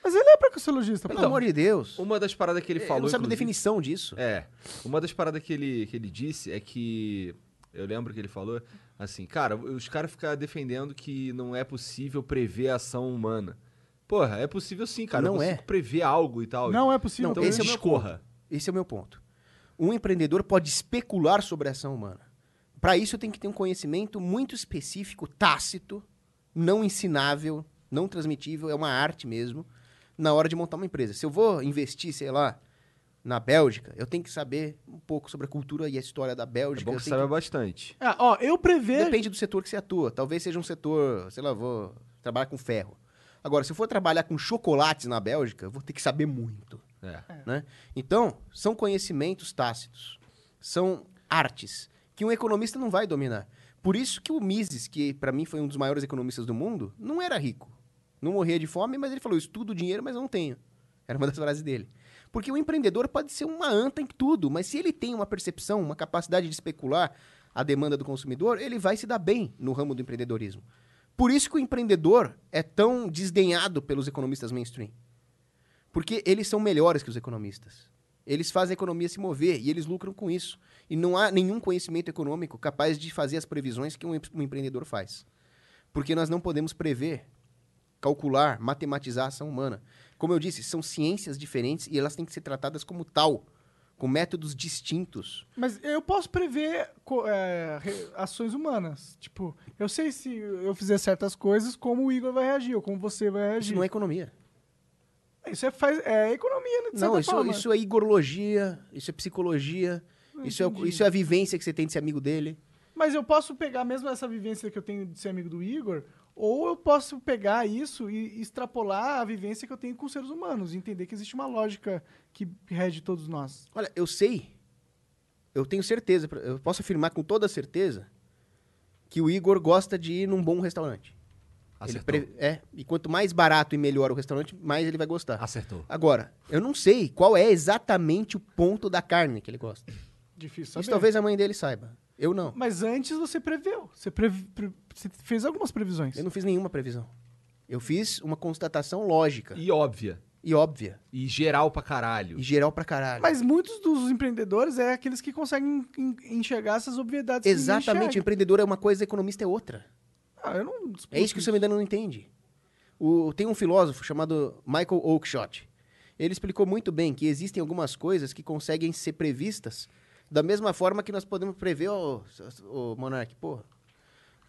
Mas ele é praxeologista, Pelo pô. amor de Deus. Uma das paradas que ele Ele falou. não sabe a definição disso. É. Uma das paradas que ele, que ele disse é que. Eu lembro que ele falou assim, cara, os caras ficam defendendo que não é possível prever a ação humana. Porra, é possível sim, cara. Não eu é. prever algo e tal. Não é possível Então, esse é ponto. Esse é o meu ponto. Um empreendedor pode especular sobre a ação humana. Para isso, tem que ter um conhecimento muito específico, tácito, não ensinável, não transmitível, é uma arte mesmo, na hora de montar uma empresa. Se eu vou investir, sei lá, na Bélgica, eu tenho que saber um pouco sobre a cultura e a história da É Bélgica. bom eu que tenho saiba bastante. Ah, ó, eu prever. Depende do setor que você atua. Talvez seja um setor, sei lá, vou trabalhar com ferro. Agora, se eu for trabalhar com chocolates na Bélgica, vou ter que saber muito. É. Né? Então, são conhecimentos tácitos. São artes que um economista não vai dominar. Por isso que o Mises, que para mim foi um dos maiores economistas do mundo, não era rico. Não morria de fome, mas ele falou: estudo dinheiro, mas não tenho. Era uma das frases dele. Porque o empreendedor pode ser uma anta em tudo, mas se ele tem uma percepção, uma capacidade de especular a demanda do consumidor, ele vai se dar bem no ramo do empreendedorismo. Por isso que o empreendedor é tão desdenhado pelos economistas mainstream. Porque eles são melhores que os economistas. Eles fazem a economia se mover e eles lucram com isso. E não há nenhum conhecimento econômico capaz de fazer as previsões que um, um empreendedor faz. Porque nós não podemos prever, calcular, matematizar a ação humana. Como eu disse, são ciências diferentes e elas têm que ser tratadas como tal, com métodos distintos. Mas eu posso prever é, ações humanas. Tipo, eu sei se eu fizer certas coisas, como o Igor vai reagir, ou como você vai reagir. Isso não é economia. Isso é, faz, é economia, né? De Não, isso, forma. isso é igorologia, isso é psicologia, isso é, isso é a vivência que você tem de ser amigo dele. Mas eu posso pegar mesmo essa vivência que eu tenho de ser amigo do Igor, Ou eu posso pegar isso e extrapolar a vivência que eu tenho com seres humanos, e entender que existe uma lógica que rege todos nós. Olha, eu sei, eu tenho certeza, eu posso afirmar com toda certeza que o Igor gosta de ir num bom restaurante. Ele Acertou. pre- é, e quanto mais barato e melhor o restaurante, mais ele vai gostar. Acertou. Agora, eu não sei qual é exatamente o ponto da carne que ele gosta. Difícil saber. Isso talvez a mãe dele saiba. Eu não. Mas antes você preveu. Você, previ- pre- você fez algumas previsões. Eu não fiz nenhuma previsão. Eu fiz uma constatação lógica E óbvia. e óbvia. E geral pra caralho. E geral pra caralho. Mas muitos dos empreendedores é aqueles que conseguem en- enxergar essas obviedades. Exatamente. Empreendedor é uma coisa, economista é outra. Ah, eu não É isso que o Samidana não entende. O- tem um filósofo chamado Michael Oakeshott. Ele explicou muito bem que existem algumas coisas que conseguem ser previstas da mesma forma que nós podemos prever o, o Monark. Porra.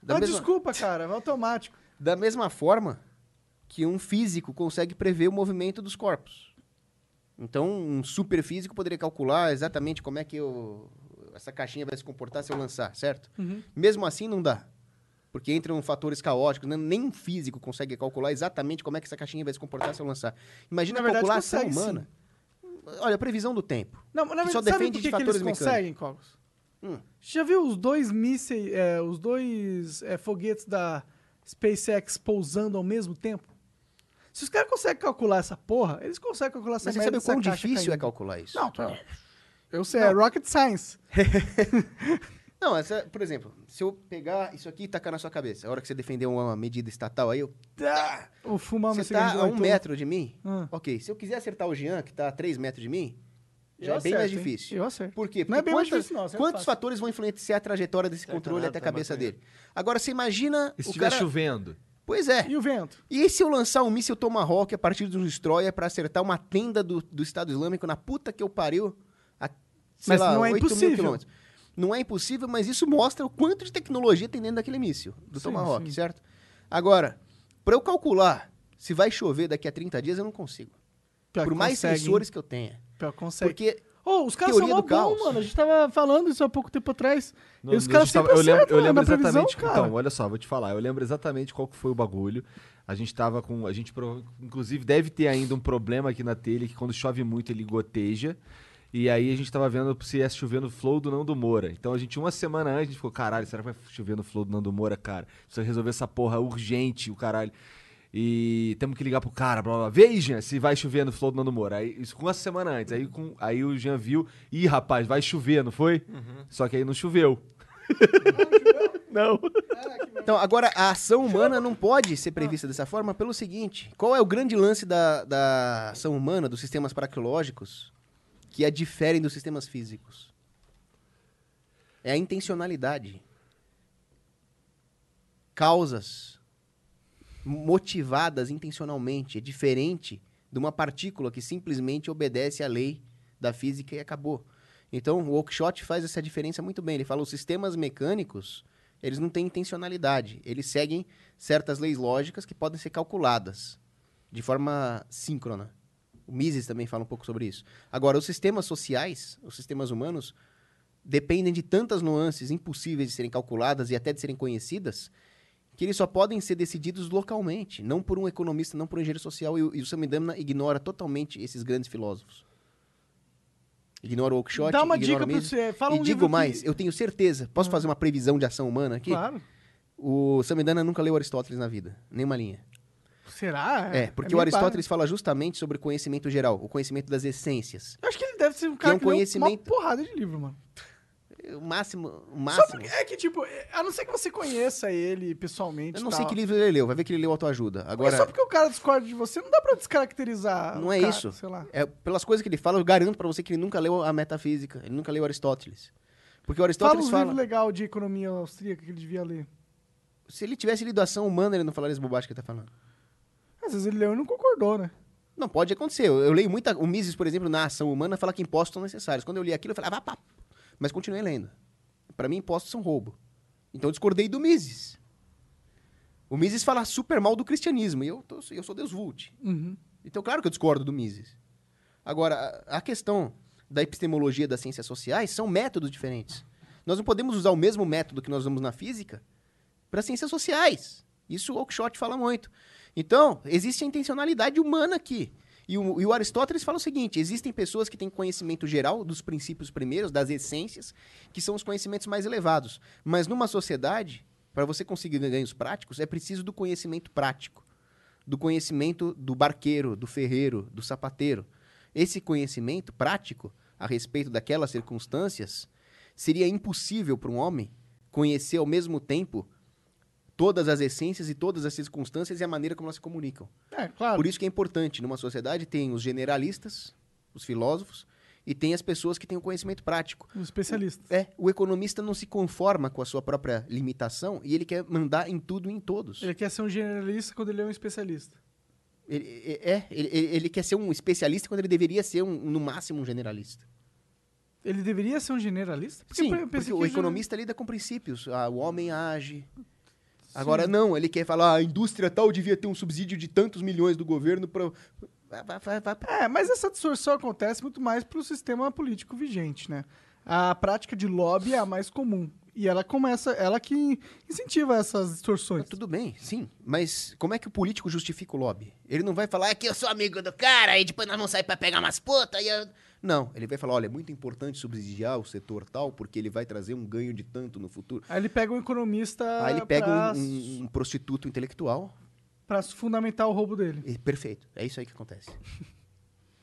Da, Não, mesma, desculpa, cara, é automático. da mesma forma que um físico consegue prever o movimento dos corpos. Então, um super físico poderia calcular exatamente como é que o- essa caixinha vai se comportar se eu lançar, certo? Uhum. Mesmo assim, não dá. Porque entram fatores caóticos, né? nem um físico consegue calcular exatamente como é que essa caixinha vai se comportar se eu lançar. Imagina Na verdade, calcular a ação humana. Olha, a previsão do tempo. Não, mas na só depende por de que, que fatores eles mecânicos. conseguem, Cogos? Hum. Já viu os dois mísseis, é, os dois é, foguetes da SpaceX pousando ao mesmo tempo? Se os caras conseguem calcular essa porra, eles conseguem calcular essa Mas você sabe o quão difícil é caindo. calcular isso? Não, tá. eu sei, é rocket science. Não, essa, por exemplo, se eu pegar isso aqui e tacar na sua cabeça, a hora que você defender uma medida estatal, aí eu. Ah, Vou fumar Você tá a um metro de mim? Ah. Ok, se eu quiser acertar o Jean, que tá a 3 metros de mim, já Eu é bem mais hein? difícil. Eu acerto. Por quê? Não é Porque bem mais quantas- difícil, não, Quantos fácil. fatores vão influenciar a trajetória desse controle nada, até a tá cabeça dele? Agora, você imagina. E se o estiver cara... chovendo? Pois é. E o vento? E se eu lançar um míssil Tomahawk a partir de um destroyer pra acertar uma tenda do, do Estado Islâmico na puta que eu pariu? A, sei Mas lá, não é 8 mil impossível. Não é impossível, mas isso mostra o quanto de tecnologia tem dentro daquele míssil, do Sim, Tomahawk, sim. certo? Agora, pra eu calcular se vai chover daqui a 30 dias, eu não consigo. Pior Por mais consegue, hein? sensores que eu tenha. Pior consegue. Porque Ô, os caras são teoria mó do bom, mano. A gente tava falando isso há pouco tempo atrás. Não, e os caras tava- sempre eu lembro, eu lembro na previsão, exatamente. cara. Então, olha só, vou te falar. Eu lembro exatamente qual que foi o bagulho. A gente tava com. A gente, inclusive, deve ter ainda um problema aqui na telha que quando chove muito ele goteja. E aí a gente tava vendo se ia chover no flow do Nando Moura. Então a gente, uma semana antes, a gente ficou, caralho, será que vai chover no flow do Nando Moura, cara? Precisa resolver essa porra urgente, o caralho. E temos que ligar pro cara, blá blá blá. Vê aí, Jean, se vai chover no flow do Nando Moura. Aí, isso com uma semana antes. Aí, com, aí o Jean viu, ih, rapaz, vai chover, não foi? Só que aí não choveu. não. Então, agora, a ação humana não pode ser prevista dessa forma pelo seguinte: qual é o grande lance da, da ação humana, dos sistemas paraquiológicos, que a diferem dos sistemas físicos? É a intencionalidade. Causas motivadas intencionalmente. É diferente de uma partícula que simplesmente obedece à lei da física e acabou. Então, o Oakeshott faz essa diferença muito bem. Ele fala os sistemas mecânicos, eles não têm intencionalidade. Eles seguem certas leis lógicas que podem ser calculadas de forma síncrona. O Mises também fala um pouco sobre isso. Agora, os sistemas sociais, os sistemas humanos, dependem de tantas nuances impossíveis de serem calculadas e até de serem conhecidas, que eles só podem ser decididos localmente, não por um economista, não por um engenheiro social, e, o- e o Samidana ignora totalmente esses grandes filósofos. Ignora o Oakeshott, Dá uma dica Mises. você, fala e um digo livro mais, que- eu tenho certeza, posso fazer uma previsão de ação humana aqui? Claro. O Samidana nunca leu Aristóteles na vida, nenhuma linha. Será? É, porque meio o Aristóteles fala justamente sobre conhecimento geral, o conhecimento das essências. Eu acho que ele deve ser um Que cara é um que, conhecimento- uma porrada de livro, mano. O máximo, o Só máximo. porque, é que, tipo, a não ser que você conheça ele pessoalmente Eu não e sei tal. que livro ele leu, vai ver que ele leu autoajuda. Mas Agora, só porque o cara discorda de você, não dá pra descaracterizar não o é cara, isso. sei lá. É, pelas coisas que ele fala, eu garanto pra você que ele nunca leu a metafísica, ele nunca leu Aristóteles. Porque o Fala Aristóteles fala, livros legais de economia austríaca que ele devia ler. se ele tivesse lido ação humana, ele não falaria as bobagens que ele tá falando. Às vezes ele leu e não concordou, né? Não, pode acontecer. Eu, eu leio muita. O Mises, por exemplo, na ação humana, fala que impostos são necessários. Quando eu li aquilo, eu falei, ah, vá, pá. Mas continuei lendo. Pra mim, impostos são roubo. Então eu discordei do Mises. O Mises fala super mal do cristianismo. E eu, tô- eu sou Deus Vult. Uhum. Então, claro que eu discordo do Mises. Agora, a, a questão da epistemologia das ciências sociais são métodos diferentes. Nós não podemos usar o mesmo método que nós usamos na física para ciências sociais. Isso o Oakeshott fala muito. Então, existe a intencionalidade humana aqui. E o, e o Aristóteles fala o seguinte: existem pessoas que têm conhecimento geral dos princípios primeiros, das essências, que são os conhecimentos mais elevados. Mas numa sociedade, para você conseguir ganhos práticos, é preciso do conhecimento prático. Do conhecimento do barqueiro, do ferreiro, do sapateiro. Esse conhecimento prático a respeito daquelas circunstâncias seria impossível para um homem conhecer ao mesmo tempo todas as essências e todas as circunstâncias e a maneira como elas se comunicam. É, claro. Por isso que é importante, numa sociedade, tem os generalistas, os filósofos, e tem as pessoas que têm o conhecimento prático. Os especialistas. É, o economista não se conforma com a sua própria limitação e ele quer mandar em tudo e em todos. Ele quer ser um generalista quando ele é um especialista. Ele, é, ele, ele- ele quer ser um especialista quando ele deveria ser, um, no máximo, um generalista. Ele deveria ser um generalista? Sim, eu pensei porque que o economista lida com princípios. Ah, o homem age. Agora, não, ele quer falar, "Ah, a indústria tal devia ter um subsídio de tantos milhões do governo para... É, mas essa distorção acontece muito mais pro sistema político vigente, né? A prática de lobby é a mais comum. E ela começa, ela que incentiva essas distorções. Tudo bem, sim. Mas como é que o político justifica o lobby? Ele não vai falar "É que eu sou amigo do cara e depois nós vamos sair pra pegar umas putas e eu... Não, ele vai falar, olha, é muito importante subsidiar o setor tal, porque ele vai trazer um ganho de tanto no futuro. Aí ele pega um economista Aí ele pega pra, um, um- um prostituto intelectual. pra fundamentar o roubo dele. e- perfeito, é isso aí que acontece.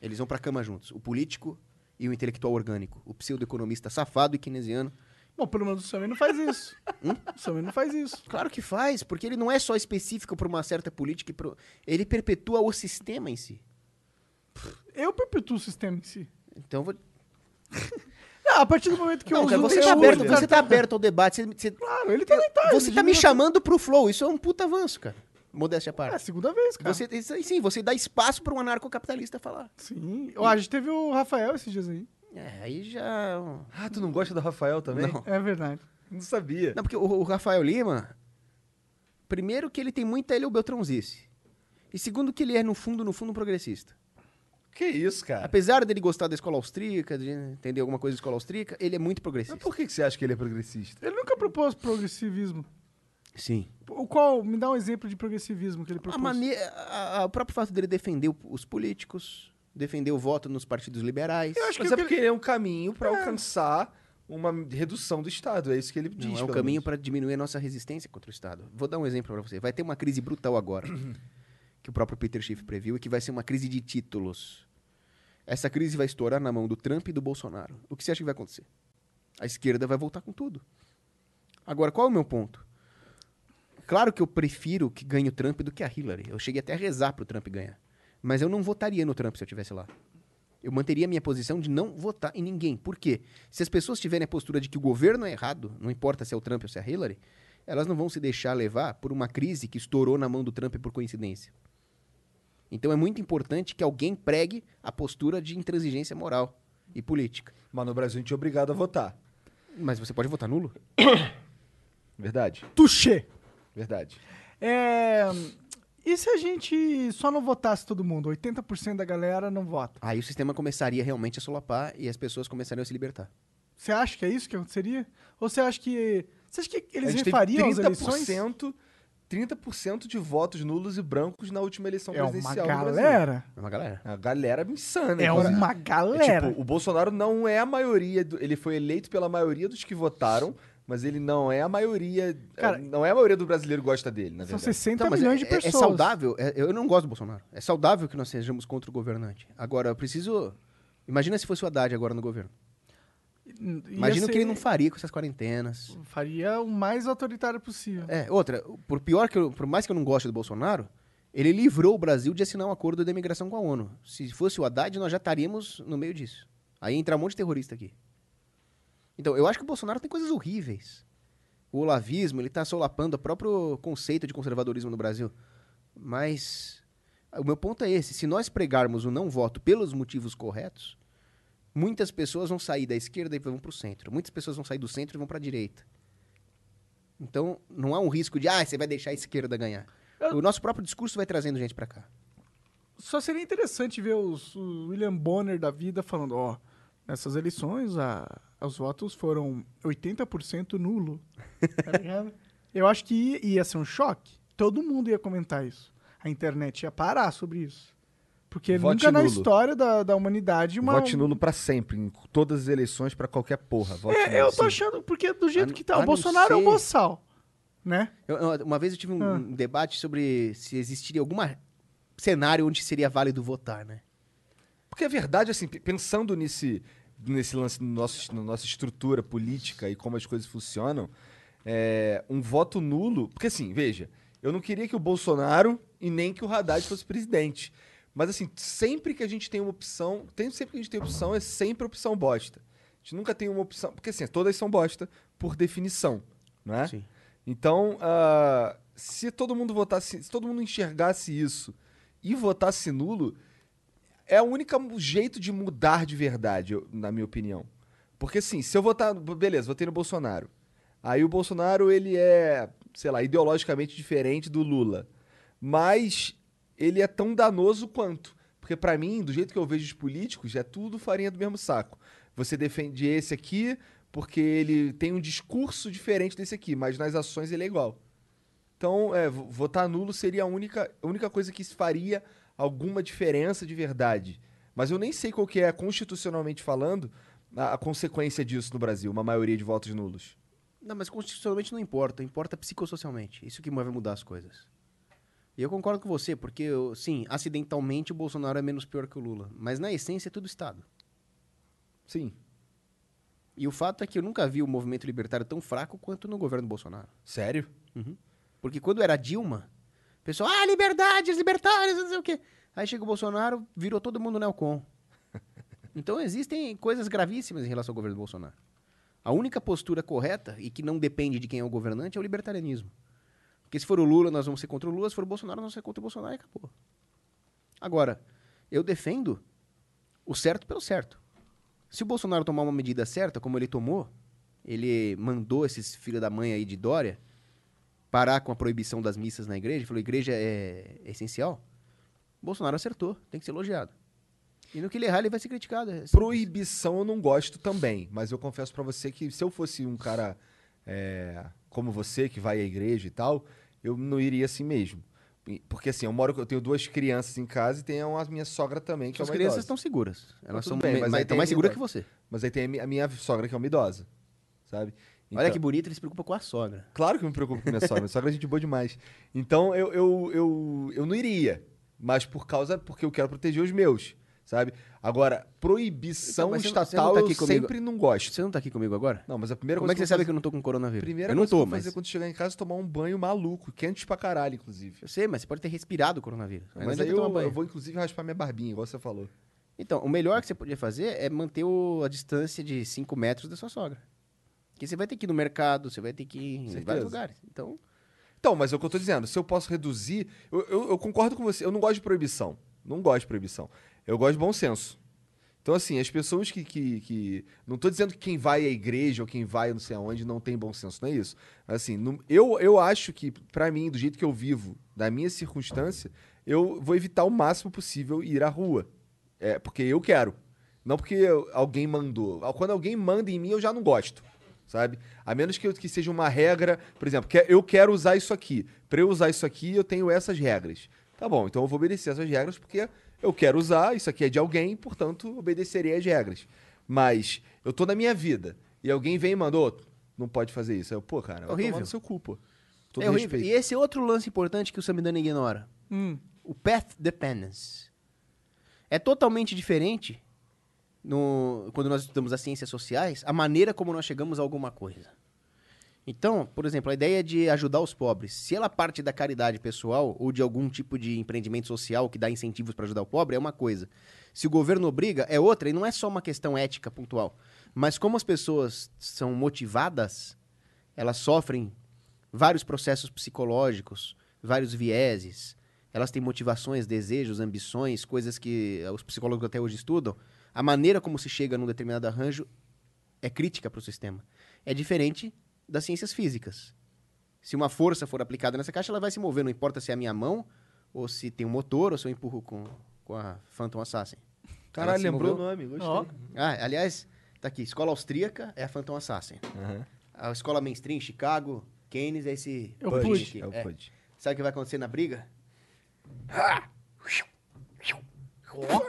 Eles vão pra cama juntos, o político e o intelectual orgânico, o pseudo-economista safado e keynesiano. Bom, pelo menos o Samir não faz isso. O Samir não faz isso. Claro que faz, porque ele não é só específico para uma certa política, e pro- ele perpetua o sistema em si. Eu perpetuo o sistema em si. Então eu vou. Não, a partir do momento que eu Não, uso cara, você, eu tá uso aberto, você tá aberto ao debate. Você, você- Claro, ele também tá. você tá me já- chamando pro flow, isso é um puta avanço, cara. Modéstia à É a parte. segunda vez, cara. Você, sim, você dá espaço para um anarcocapitalista falar. Sim. Ó, a gente teve o Rafael esses dias aí. É, aí já. Ah, tu não gosta do Rafael também? Não. É verdade. Não sabia. Não, porque o, o Rafael Lima, primeiro que ele tem muita ele é o Beltrãozice. E segundo que ele é, no fundo, no fundo, um progressista. Que isso, cara? Apesar dele gostar da escola austríaca, de entender alguma coisa da escola austríaca, ele é muito progressista. Mas por que, que você acha que ele é progressista? Ele nunca propôs progressivismo. Sim. O qual, me dá um exemplo de progressivismo que ele A propôs. maneira, a- a- o próprio fato dele defender o- os políticos, defender o voto nos partidos liberais. Eu acho Mas que é que porque ele é um caminho pra alcançar uma redução do Estado. É isso que ele diz. Não, é um caminho para diminuir a nossa resistência contra o Estado. Vou dar um exemplo para você. Vai ter uma crise brutal agora, que o próprio Peter Schiff previu, e que vai ser uma crise de títulos. Essa crise vai estourar na mão do Trump e do Bolsonaro. O que você acha que vai acontecer? A esquerda vai voltar com tudo. Agora, qual é o meu ponto? Claro que eu prefiro que ganhe o Trump do que a Hillary. Eu cheguei até a rezar pro Trump ganhar. Mas eu não votaria no Trump se eu estivesse lá. Eu manteria a minha posição de não votar em ninguém. Por quê? Se as pessoas tiverem a postura de que o governo é errado, não importa se é o Trump ou se é a Hillary, elas não vão se deixar levar por uma crise que estourou na mão do Trump por coincidência. Então é muito importante que alguém pregue a postura de intransigência moral e política. Mas no Brasil a gente é obrigado a votar. Mas você pode votar nulo? Verdade. Touché. Verdade. É... E se a gente só não votasse todo mundo? 80% da galera não vota. Aí o sistema começaria realmente a solapar e as pessoas começariam a se libertar. Você acha que é isso que aconteceria? Ou você acha que. Você acha que eles refariam as eleições? 30%, 30% de votos nulos e brancos na última eleição É uma presidencial Brasil. galera. É uma galera. A galera insana. É inclusive. uma galera. É tipo, o Bolsonaro não é a maioria. do- ele foi eleito pela maioria dos que votaram, mas ele não é a maioria. Cara, não é a maioria do brasileiro que gosta dele, na São verdade. 60 Então, milhões é, de é- pessoas. É saudável. é- eu não gosto do Bolsonaro. É saudável que nós sejamos contra o governante. Agora, eu preciso. Imagina se fosse o Haddad agora no governo. Imagina o que ele não faria com essas quarentenas. Faria o mais autoritário possível. É, outra, por pior que eu, por mais que eu não goste do Bolsonaro, ele livrou o Brasil de assinar um acordo de imigração com a ONU. Se fosse o Haddad, nós já estaríamos no meio disso. Aí entra um monte de terrorista aqui. Então, eu acho que o Bolsonaro tem coisas horríveis. O olavismo, ele tá solapando o próprio conceito de conservadorismo no Brasil. Mas o meu ponto é esse, se nós pregarmos o não voto pelos motivos corretos, muitas pessoas vão sair da esquerda e vão para o centro. Muitas pessoas vão sair do centro e vão para a direita. Então, não há um risco de, ah, você vai deixar a esquerda ganhar. O nosso próprio discurso vai trazendo gente pra cá. Só seria interessante ver os, o William Bonner da vida falando, ó, nessas eleições a, os votos foram 80% nulo. Tá? Eu acho que ia, ia ser um choque. todo mundo ia comentar isso. A internet ia parar sobre isso. Porque Vote nunca na nulo. história da, da humanidade uma. Vote nulo pra sempre, em todas as eleições, pra qualquer porra. Vote É, nulo. eu tô Sim. achando, porque do jeito A- que tá, o Bolsonaro é um ser- boçal. Né? Eu- eu- uma vez eu tive um, Ah. um debate sobre se existiria algum cenário onde seria válido votar, né? Porque a verdade, assim, pensando nesse, nesse lance, no nosso, na nossa estrutura política e como as coisas funcionam, é, um voto nulo. Porque, assim, veja, eu não queria que o Bolsonaro e nem que o Haddad fosse presidente. Mas, assim, sempre que a gente tem uma opção, tem, sempre que a gente tem opção, é sempre opção bosta. A gente nunca tem uma opção. Porque, assim, todas são bosta por definição, não é? Sim. Então, ah, se todo mundo votasse, se todo mundo enxergasse isso e votasse nulo, é o único jeito de mudar de verdade, eu- na minha opinião. Porque assim, se eu votar, beleza, votei no Bolsonaro. Aí o Bolsonaro, ele é, sei lá, ideologicamente diferente do Lula. Mas ele é tão danoso quanto. Porque pra mim, do jeito que eu vejo os políticos, é tudo farinha do mesmo saco. Você defende esse aqui porque ele tem um discurso diferente desse aqui, mas nas ações ele é igual. Então, é, vo- votar nulo seria a única, a única coisa que faria alguma diferença de verdade. Mas eu nem sei qual que é, constitucionalmente falando, a, a consequência disso no Brasil, uma maioria de votos nulos. Não, mas constitucionalmente não importa, importa psicossocialmente. Isso que vai mudar as coisas. E eu concordo com você, porque, eu- sim, acidentalmente o Bolsonaro é menos pior que o Lula. Mas na essência é tudo Estado. Sim. E o fato é que eu nunca vi o movimento libertário tão fraco quanto no governo Bolsonaro. Sério? Uhum. Porque quando era Dilma, o pessoal, ah, liberdade, os libertários, não sei o quê. Aí chega o Bolsonaro, virou todo mundo neocon. Então existem coisas gravíssimas em relação ao governo Bolsonaro. A única postura correta, e que não depende de quem é o governante, é o libertarianismo. Porque se for o Lula, nós vamos ser contra o Lula, se for o Bolsonaro, nós vamos ser contra o Bolsonaro e acabou. Agora, eu defendo o certo pelo certo. Se o Bolsonaro tomar uma medida certa, como ele tomou, ele mandou esses filhos da mãe aí de Dória parar com a proibição das missas na igreja, falou igreja é, essencial. Bolsonaro acertou, tem que ser elogiado. E no que ele errar, ele vai ser criticado. é. Proibição eu não gosto também, mas eu confesso pra você que se eu fosse um cara é, como você, que vai à igreja e tal, eu não iria assim mesmo. Porque assim, eu moro, eu tenho duas crianças em casa e tenho a minha sogra também, que As é uma crianças idosa. estão seguras. Tá Elas são bem, mas aí estão mais seguras que você. Mas aí tem a mi- a minha sogra, que é uma idosa, sabe? Olha Então- que bonito, ele se preocupa com a sogra. Claro que eu me preocupo com minha sogra. Minha sogra é gente boa demais. Então eu, eu, eu, eu não iria. Mas por causa. Porque eu quero proteger os meus. Sabe? Agora, proibição Então, mas você não- você estatal não tá eu comigo- sempre não gosto. Você não tá aqui comigo agora? Não, mas a primeira Como coisa é que você eu sabe vou que eu não tô com coronavírus? Primeira eu não coisa que eu tô, mas... fazer quando chegar em casa é tomar um banho maluco, quente pra caralho, inclusive. Eu sei, mas você pode ter respirado o coronavírus. Não Mas adianta aí tomar eu, eu vou inclusive raspar minha barbinha, igual você falou. Então, o melhor que você podia fazer é manter o- a distância de 5 metros da sua sogra. Porque você vai ter que ir no mercado, você vai ter que ir em Certeza. vários lugares. Então, Então, mas é o que eu tô dizendo. Se eu posso reduzir. Eu, eu- eu concordo com você. Eu não gosto de proibição. Não gosto de proibição. Eu gosto de bom senso. Então, assim, as pessoas que. que, que- não tô dizendo que quem vai à igreja ou quem vai não sei aonde não tem bom senso, não é isso. Assim, eu, eu acho que, pra mim, do jeito que eu vivo, da minha circunstância, eu vou evitar o máximo possível ir à rua. É, porque eu quero. Não porque alguém mandou. Quando alguém manda em mim, eu já não gosto. Sabe? A menos que, que seja uma regra, por exemplo, que eu quero usar isso aqui. Pra eu usar isso aqui, eu tenho essas regras. Tá bom, então eu vou obedecer essas regras porque eu quero usar, isso aqui é de alguém, portanto, obedecerei às regras. Mas eu tô na minha vida e alguém vem e mandou, não pode fazer isso. Aí Eu, pô, cara, vai Horrível. seu cu, pô. Todo é horrível. respeito. E esse é outro lance importante que o Samidana ignora. Hum. O path dependence. É totalmente diferente no, quando nós estudamos as ciências sociais, a maneira como nós chegamos a alguma coisa. Então, por exemplo, a ideia de ajudar os pobres, se ela parte da caridade pessoal ou de algum tipo de empreendimento social que dá incentivos para ajudar o pobre, é uma coisa. Se o governo obriga, é outra, e não é só uma questão ética pontual. Mas como as pessoas são motivadas, elas sofrem vários processos psicológicos, vários vieses, elas têm motivações, desejos, ambições, coisas que os psicólogos até hoje estudam. A maneira como se chega num determinado arranjo é crítica para o sistema. É diferente das ciências físicas. Se uma força for aplicada nessa caixa, ela vai se mover, não importa se é a minha mão, ou se tem um motor, ou se eu empurro com, com a Phantom Assassin. Caralho, lembrou moveu- o nome, gostei. Ó. Ah, aliás, tá aqui, escola austríaca é a Phantom Assassin. Aham. A escola mainstream, Chicago, Keynes é esse... É o Pudge Pudge. aqui, É é. Sabe o que vai acontecer na briga? Escola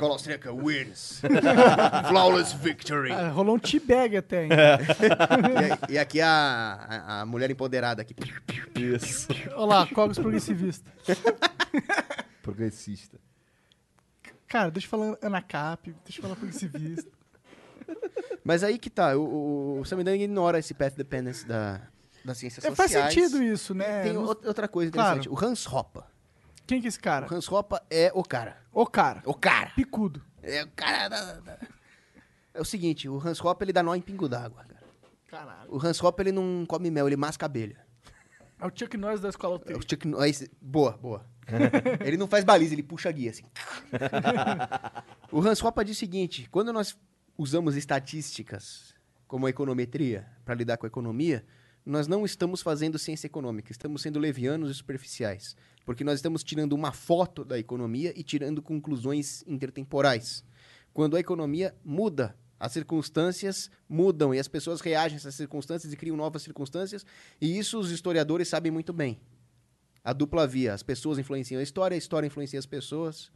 austríaca wins. Flawless victory. Ah, rolou um teabag até, hein? e, e aqui a, a, a mulher empoderada aqui. Isso. Olha lá, Cogos progressivista. Progressista. Cara, deixa eu falar ANACAP, deixa eu falar progressivista. Mas aí que tá, o, o, o Sam Dunn ignora esse path dependence da, das ciências É, sociais. faz sentido isso, né? Tem ou- outra coisa Claro. interessante. O Hans Hopper. Quem que é esse cara? O Hans Hopper é o cara. O cara. O cara. Picudo. É o cara da- da- É o seguinte, o Hans Hopper ele dá nó em pingo d'água, cara. Caralho. O Hans Hopper ele não come mel, ele masca abelha. É o Chuck Norris da escola É o. Chuck Norris- Boa, boa. ele não faz baliza, ele puxa a guia, assim. o Hans Hopper diz o seguinte, quando nós usamos estatísticas como a econometria para lidar com a economia, nós não estamos fazendo ciência econômica, estamos sendo levianos e superficiais. Porque nós estamos tirando uma foto da economia e tirando conclusões intertemporais. Quando a economia muda, as circunstâncias mudam e as pessoas reagem a essas circunstâncias e criam novas circunstâncias, e isso os historiadores sabem muito bem. A dupla via, as pessoas influenciam a história, a história influencia as pessoas.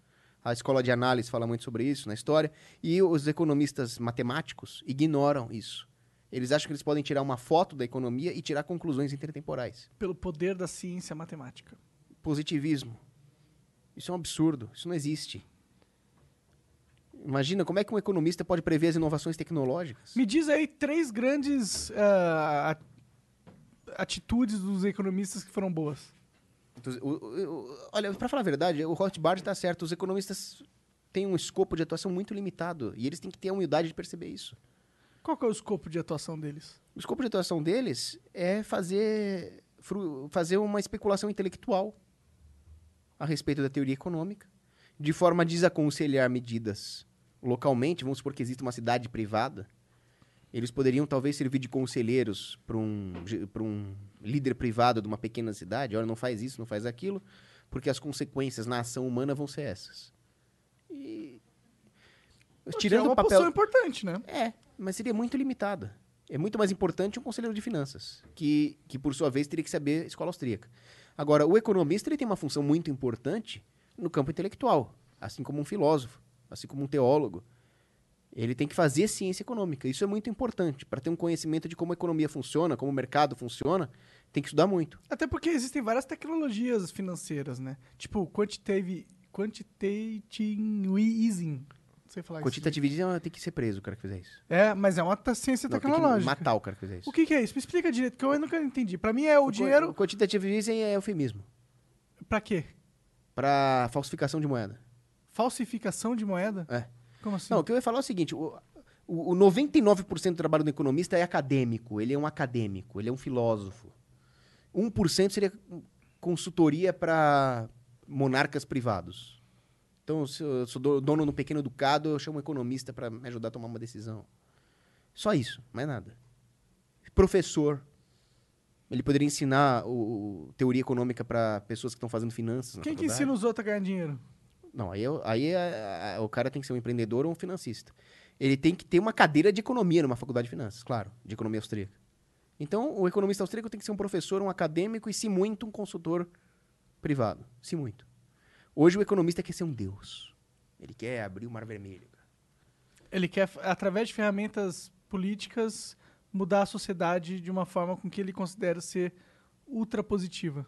A escola de análise fala muito sobre isso na história, e os economistas matemáticos ignoram isso. Eles acham que eles podem tirar uma foto da economia e tirar conclusões intertemporais. Pelo poder da ciência matemática. Positivismo. Isso é um absurdo, isso não existe. Imagina como é que um economista pode prever as inovações tecnológicas. Me diz aí três grandes at- atitudes dos economistas que foram boas. O- o- o- olha, para falar a verdade, o Rothbard está certo. Os economistas têm um escopo de atuação muito limitado e eles têm que ter a humildade de perceber isso. Qual que é o escopo de atuação deles? O escopo de atuação deles é fazer, fazer uma especulação intelectual a respeito da teoria econômica, de forma a desaconselhar medidas localmente. Vamos supor que existe uma cidade privada. Eles poderiam talvez servir de conselheiros para um, pra um líder privado de uma pequena cidade. Olha, não faz isso, não faz aquilo, porque as consequências na ação humana vão ser essas. E... Que é uma posição importante, né? É, mas seria muito limitada. É muito mais importante um conselheiro de finanças, que, que por sua vez teria que saber escola austríaca. Agora, o economista ele tem uma função muito importante no campo intelectual, assim como um filósofo, assim como um teólogo. Ele tem que fazer ciência econômica. Isso é muito importante. Para ter um conhecimento de como a economia funciona, como o mercado funciona, tem que estudar muito. Até porque existem várias tecnologias financeiras, né? Tipo, quantitative, quantitative easing. Sei falar isso. Quantitativismo tem que ser preso, o cara que fizer isso. É, mas é uma ciência Não, tem que tecnológica. matar o cara que fizer isso. O que, que é isso? Me explica direito, que eu nunca entendi. Pra mim é o, dinheiro. O quantitativismo é eufemismo. Pra quê? Para falsificação de moeda. Falsificação de moeda? É. Como assim? Não, o que eu ia falar é o seguinte: o, o, o 99% do trabalho do economista é acadêmico, ele é um acadêmico, ele é um filósofo. 1% seria consultoria para monarcas privados. Então, se eu sou do- dono de um pequeno ducado, eu chamo um economista para me ajudar a tomar uma decisão. Só isso, mais nada. Professor. Ele poderia ensinar o, o- teoria econômica para pessoas que estão fazendo finanças. na Quem que ensina os outros a ganhar dinheiro? Não, aí, aí é- é- o cara tem que ser um empreendedor ou um financista. Ele tem que ter uma cadeira de economia numa faculdade de finanças, claro, de economia austríaca. Então, o economista austríaco tem que ser um professor, um acadêmico e, se muito, um consultor privado. Se muito. Hoje, o economista quer ser um deus. Ele quer abrir o mar vermelho. Ele quer, através de ferramentas políticas, mudar a sociedade de uma forma com que ele considera ser ultra positiva.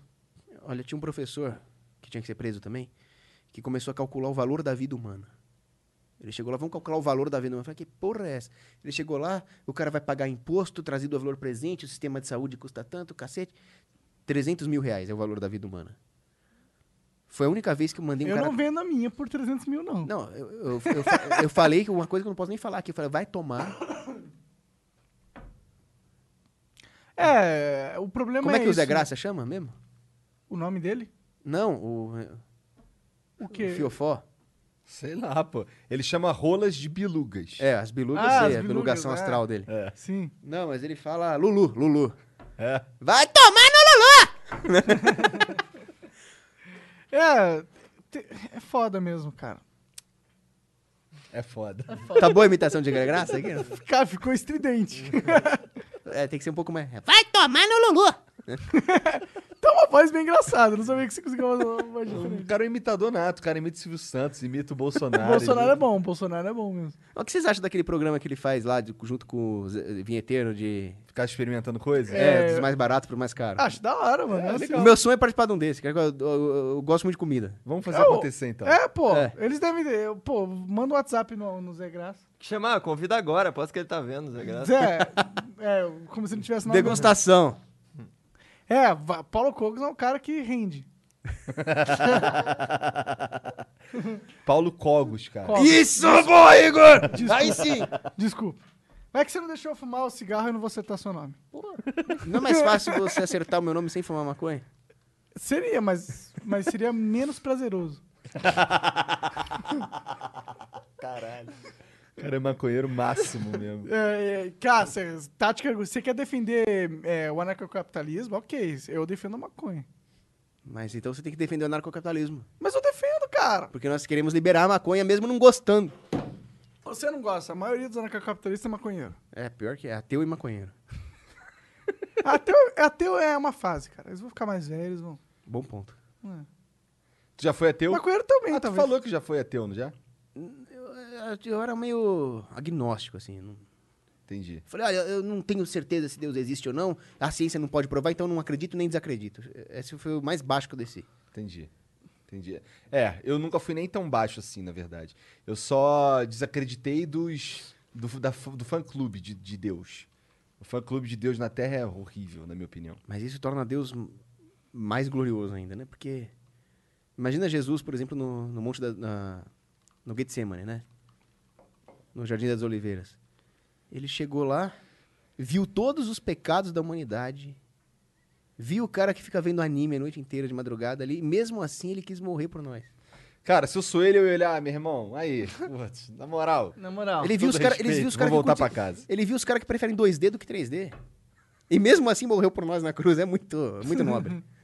Olha, tinha um professor, que tinha que ser preso também, que começou a calcular o valor da vida humana. Ele chegou lá, vamos calcular o valor da vida humana. Eu falei, que porra é essa? Ele chegou lá, o cara vai pagar imposto trazido a valor presente, o sistema de saúde custa tanto, cacete. 300 mil reais é o valor da vida humana. Foi a única vez que eu mandei um eu cara... não vendo a minha por 300 mil, não. Não, eu, eu, eu, eu falei que uma coisa que eu não posso nem falar aqui. Eu falei, vai tomar. É, o problema Como é que o Zé Graça chama mesmo? O nome dele? Não, o... O quê? O Fiofó. Sei lá, pô. Ele chama rolas de bilugas. É, as bilugas, Ah, sei, as a bilugação é. astral dele. É. Sim. Não, mas ele fala Lulu, Lulu. É. Vai tomar no Lulu! É, é foda mesmo, cara. É foda. Tá boa a imitação de graça aqui? Cara, ficou estridente. É, tem que ser um pouco mais. Vai tomar no Lulu! Tá uma voz bem engraçada. Não sabia que você conseguia fazer uma voz O diferente. cara é um imitador nato, o cara imita o Silvio Santos, imita o Bolsonaro. Bolsonaro é bom, Bolsonaro é bom mesmo. O que vocês acham daquele programa que ele faz lá, de- junto com o Zé- vinheteiro de. Ficar experimentando coisa? É, dos mais baratos pro mais caro. Acho da hora, mano. É, assim. o meu sonho é participar de um desse, cara. Eu, eu- eu- eu gosto muito de comida. Vamos fazer É, o- acontecer então. É, pô. É. Eles devem ter. Pô, manda um WhatsApp no, no Zé Graça. Chamar, convida agora, aposto que ele tá vendo, Zé Graça. Zé, é, como se não tivesse nada. Degustação. É, Paulo Cogos é um cara que rende. Paulo Cogos, cara. Cogos. Isso, boa, Igor! Desculpa. Aí sim! Desculpa. Mas é que você não deixou eu fumar o cigarro e eu não vou acertar seu nome. Não é mais fácil você acertar o meu nome sem fumar maconha? Seria, mas, mas seria menos prazeroso. Caralho. O cara é maconheiro máximo mesmo. É, é, cara, cê, tática, você quer defender é, o anarcocapitalismo? Ok, eu defendo a maconha. Mas então você tem que defender o narcocapitalismo. Mas eu defendo, cara. Porque nós queremos liberar a maconha mesmo não gostando. Você não gosta, a maioria dos anarcocapitalistas é maconheiro. É, pior que é ateu e maconheiro. Ateu, ateu é uma fase, cara. Eles vão ficar mais velhos, vão. Bom ponto. É. Tu já foi ateu? Maconheiro também, Ah, tu talvez. falou que já foi ateu, não já? Eu, era meio agnóstico, assim. não- Entendi. Falei, olha, eu não tenho certeza se Deus existe ou não. A ciência não pode provar, então eu não acredito nem desacredito. Esse foi o mais baixo que eu desci. Entendi. Entendi. É, eu nunca fui nem tão baixo assim, na verdade. Eu só desacreditei dos. do, da, do fã-clube de, de Deus. O fã-clube de Deus na Terra é horrível, na minha opinião. Mas isso torna Deus mais glorioso ainda, né? Porque imagina Jesus, por exemplo, no, no monte da na, no Getsemane, né? No Jardim das Oliveiras. Ele chegou lá, viu todos os pecados da humanidade, viu o cara que fica vendo anime a noite inteira de madrugada ali, e mesmo assim ele quis morrer por nós. Cara, se eu sou ele, eu ia olhar, ah, meu irmão, aí, putz, na moral. Na moral. ele viu os caras, caras que voltar curte- casa. Ele viu os caras que preferem 2D do que 3D. E mesmo assim morreu por nós na cruz, é muito, muito nobre.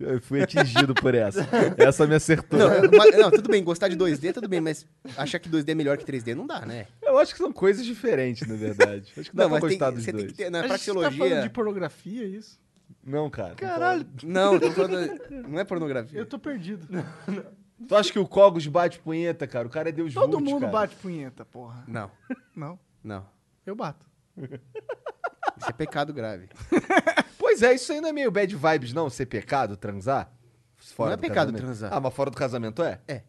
Eu fui atingido por essa. Essa me acertou. Não, mas- não, tudo bem, gostar de 2D, tudo bem, mas achar que 2D é melhor que 3D não dá, né? Eu acho que são coisas diferentes, na verdade. Acho que dá Não, pra mas tem- gostar dos você tem dois. que ter- na A tá praxeologia. falando de pornografia, é isso? Não, cara. não Caralho, Não, tô falando. Não é pornografia. eu tô perdido. Tu acha que o Cogos bate punheta, cara? O cara é Deus Todo Vult, mundo cara. bate punheta, porra. Não, Não, não. eu bato. Isso é pecado grave. Pois é, isso aí não é meio bad vibes, não? Ser pecado, transar? Fora Não é do pecado casamento? transar. Ah, mas fora do casamento é? É.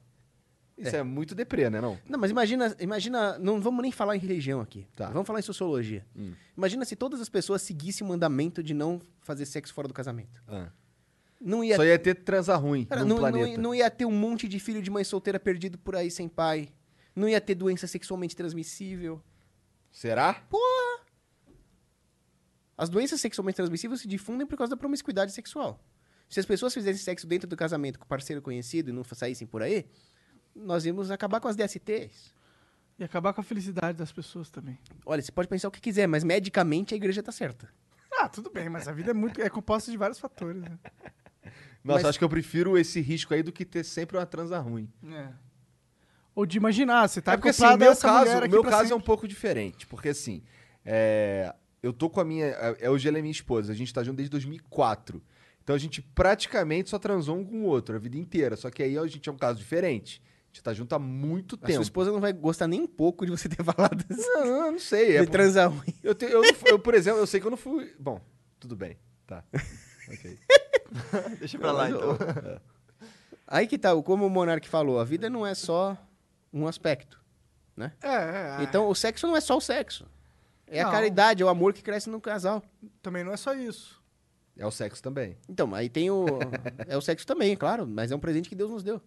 Isso é, muito deprê, né, não? Não, mas imagina, imagina. Não vamos nem falar em religião aqui. Tá. Vamos falar em sociologia. Hum. Imagina se todas as pessoas seguissem o mandamento de não fazer sexo fora do casamento. Ah. Não ia, Só ia ter transar ruim Cara, não, não, planeta. não ia ter um monte de filho de mãe solteira perdido por aí sem pai. Não ia ter doença sexualmente transmissível. Será? Porra! As doenças sexualmente transmissíveis se difundem por causa da promiscuidade sexual. Se as pessoas fizessem sexo dentro do casamento com parceiro conhecido e não saíssem por aí, nós íamos acabar com as DSTs. E acabar com a felicidade das pessoas também. Olha, você pode pensar o que quiser, mas medicamente a igreja tá certa. Ah, tudo bem, mas a vida é muito é composta de vários fatores, né? Nossa, Mas- acho que eu prefiro esse risco aí do que ter sempre uma transa ruim. É. Ou de imaginar, você tá é porque assim, meu caso, mulher o aqui meu caso é um sempre. pouco diferente. Porque assim, é, eu tô com a minha. É, hoje ela é minha esposa, a gente tá junto desde 2004. Então a gente praticamente só transou um com o outro a vida inteira. Só que aí a gente é um caso diferente. A gente tá junto há muito A tempo. sua esposa não vai gostar nem um pouco de você ter falado isso. Não, não, não sei. É De por- transar ruim. Eu, te- eu, não fui- eu, por exemplo, eu sei que eu não fui. Bom, tudo bem. Tá. Ok. Deixa pra lá, então. Aí que tá, como o Monark falou, a vida não é só um aspecto, né? É, é, é. Então o sexo não é só o sexo. É a Não. caridade, é o amor que cresce no casal. Também não é só isso. É o sexo também. Então, aí tem o. é o sexo também, claro, mas é um presente que Deus nos deu.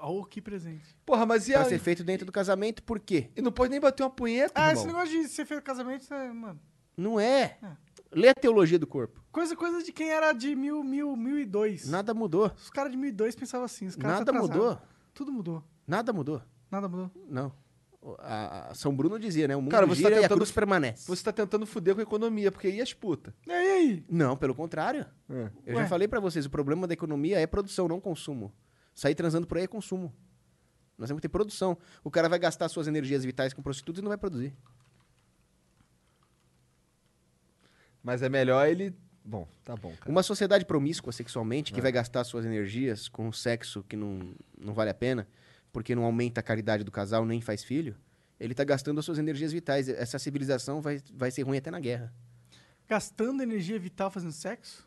Oh, que presente. Porra, mas e Pra a... ser feito dentro do casamento, por quê? E não pode nem bater uma punheta, Ah, irmão. esse negócio de ser feito casamento, isso é, mano. Não é. É. Lê a teologia do corpo. Coisa, coisa de quem era de mil, mil, mil e dois. Nada mudou. Os caras de mil e dois pensavam assim. Os caras Nada tá mudou. Tudo mudou. Nada mudou. Nada mudou. Não. A, a São Bruno dizia, né? O mundo Cara, você tá gira e a tentando- cruz permanece. Você tá tentando fuder com a economia, porque aí as putas. E aí? Não, pelo contrário. É. Eu Ué. já falei pra vocês, o problema da economia é produção, não consumo. Sair transando por aí é consumo. Nós temos que ter produção. O cara vai gastar suas energias vitais com prostitutas e não vai produzir. Mas é melhor ele. Bom, tá bom. Cara. Uma sociedade promíscua sexualmente, que vai gastar suas energias com um sexo que não, não vale a pena, porque não aumenta a caridade do casal nem faz filho, ele tá gastando as suas energias vitais. Essa civilização vai, vai ser ruim até na guerra. Gastando energia vital fazendo sexo?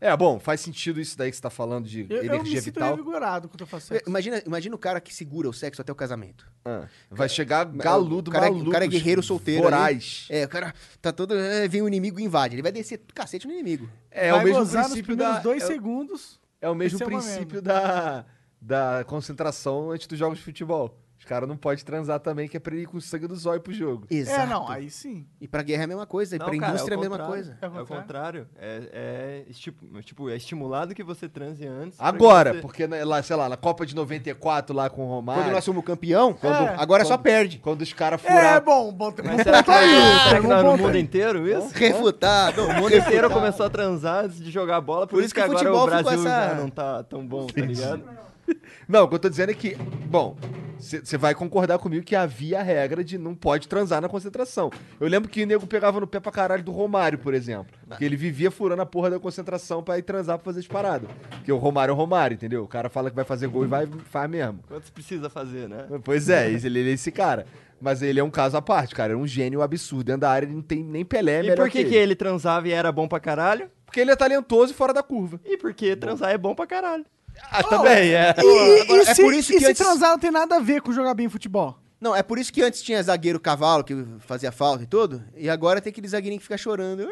É, bom, faz sentido isso daí que você tá falando de Eu, eu me energia sinto vital. revigorado quando eu faço sexo. Imagina, imagina o cara que segura o sexo até o casamento. Ah, vai chegar galudo, o cara, é- maluco, O cara é guerreiro solteiro. voraz. ali. É, o cara tá todo. é, vem o inimigo e invade. Ele vai descer cacete no inimigo. É Vai o mesmo princípio da. dois é, o- segundos. é o mesmo é princípio da, da concentração antes dos jogos de futebol. Os caras não podem transar também, que é pra ir com o sangue do zóio pro jogo. É, não, aí sim. E pra guerra é a mesma coisa, e Não, pra cara, indústria é a o mesma coisa. É o contrário. É, é, estipu- tipo, é estimulado que você transe antes. Agora, você- porque na- lá, sei lá, na Copa de 94 lá com o Romário. Quando nós somos campeão, quando- agora só quando- perde. Quando os caras É, furaram. bom, bom, Mas será que, será que não é no mundo inteiro isso? Refutado. O mundo inteiro começou a transar antes de jogar bola, por, Por isso isso que, que o agora futebol o ficou Brasil essa- já não tá tão bom, tá ligado? Não, o que eu tô dizendo é que, bom, você vai concordar comigo que havia a regra de não pode transar na concentração. Eu lembro que o nego pegava no pé pra caralho do Romário, por exemplo. Porque ele vivia furando a porra da concentração pra ir transar pra fazer as paradas. Porque o Romário é o Romário, entendeu? O cara fala que vai fazer gol e vai faz mesmo. Quantos precisa fazer, né? Pois é, ele é esse cara. Mas ele é um caso à parte, cara. É um gênio absurdo. Dentro da área ele não tem nem Pelé, é e por que, que que ele transava e era bom pra caralho? Porque ele é talentoso e fora da curva. E porque transar é bom pra caralho. Ah, também, é. E, e- Agora, e é se, por isso e que se antes- transar não tem nada a ver com jogar bem futebol? Não, é por isso que antes tinha zagueiro cavalo que fazia falta e tudo, e agora tem aquele zagueirinho que fica chorando.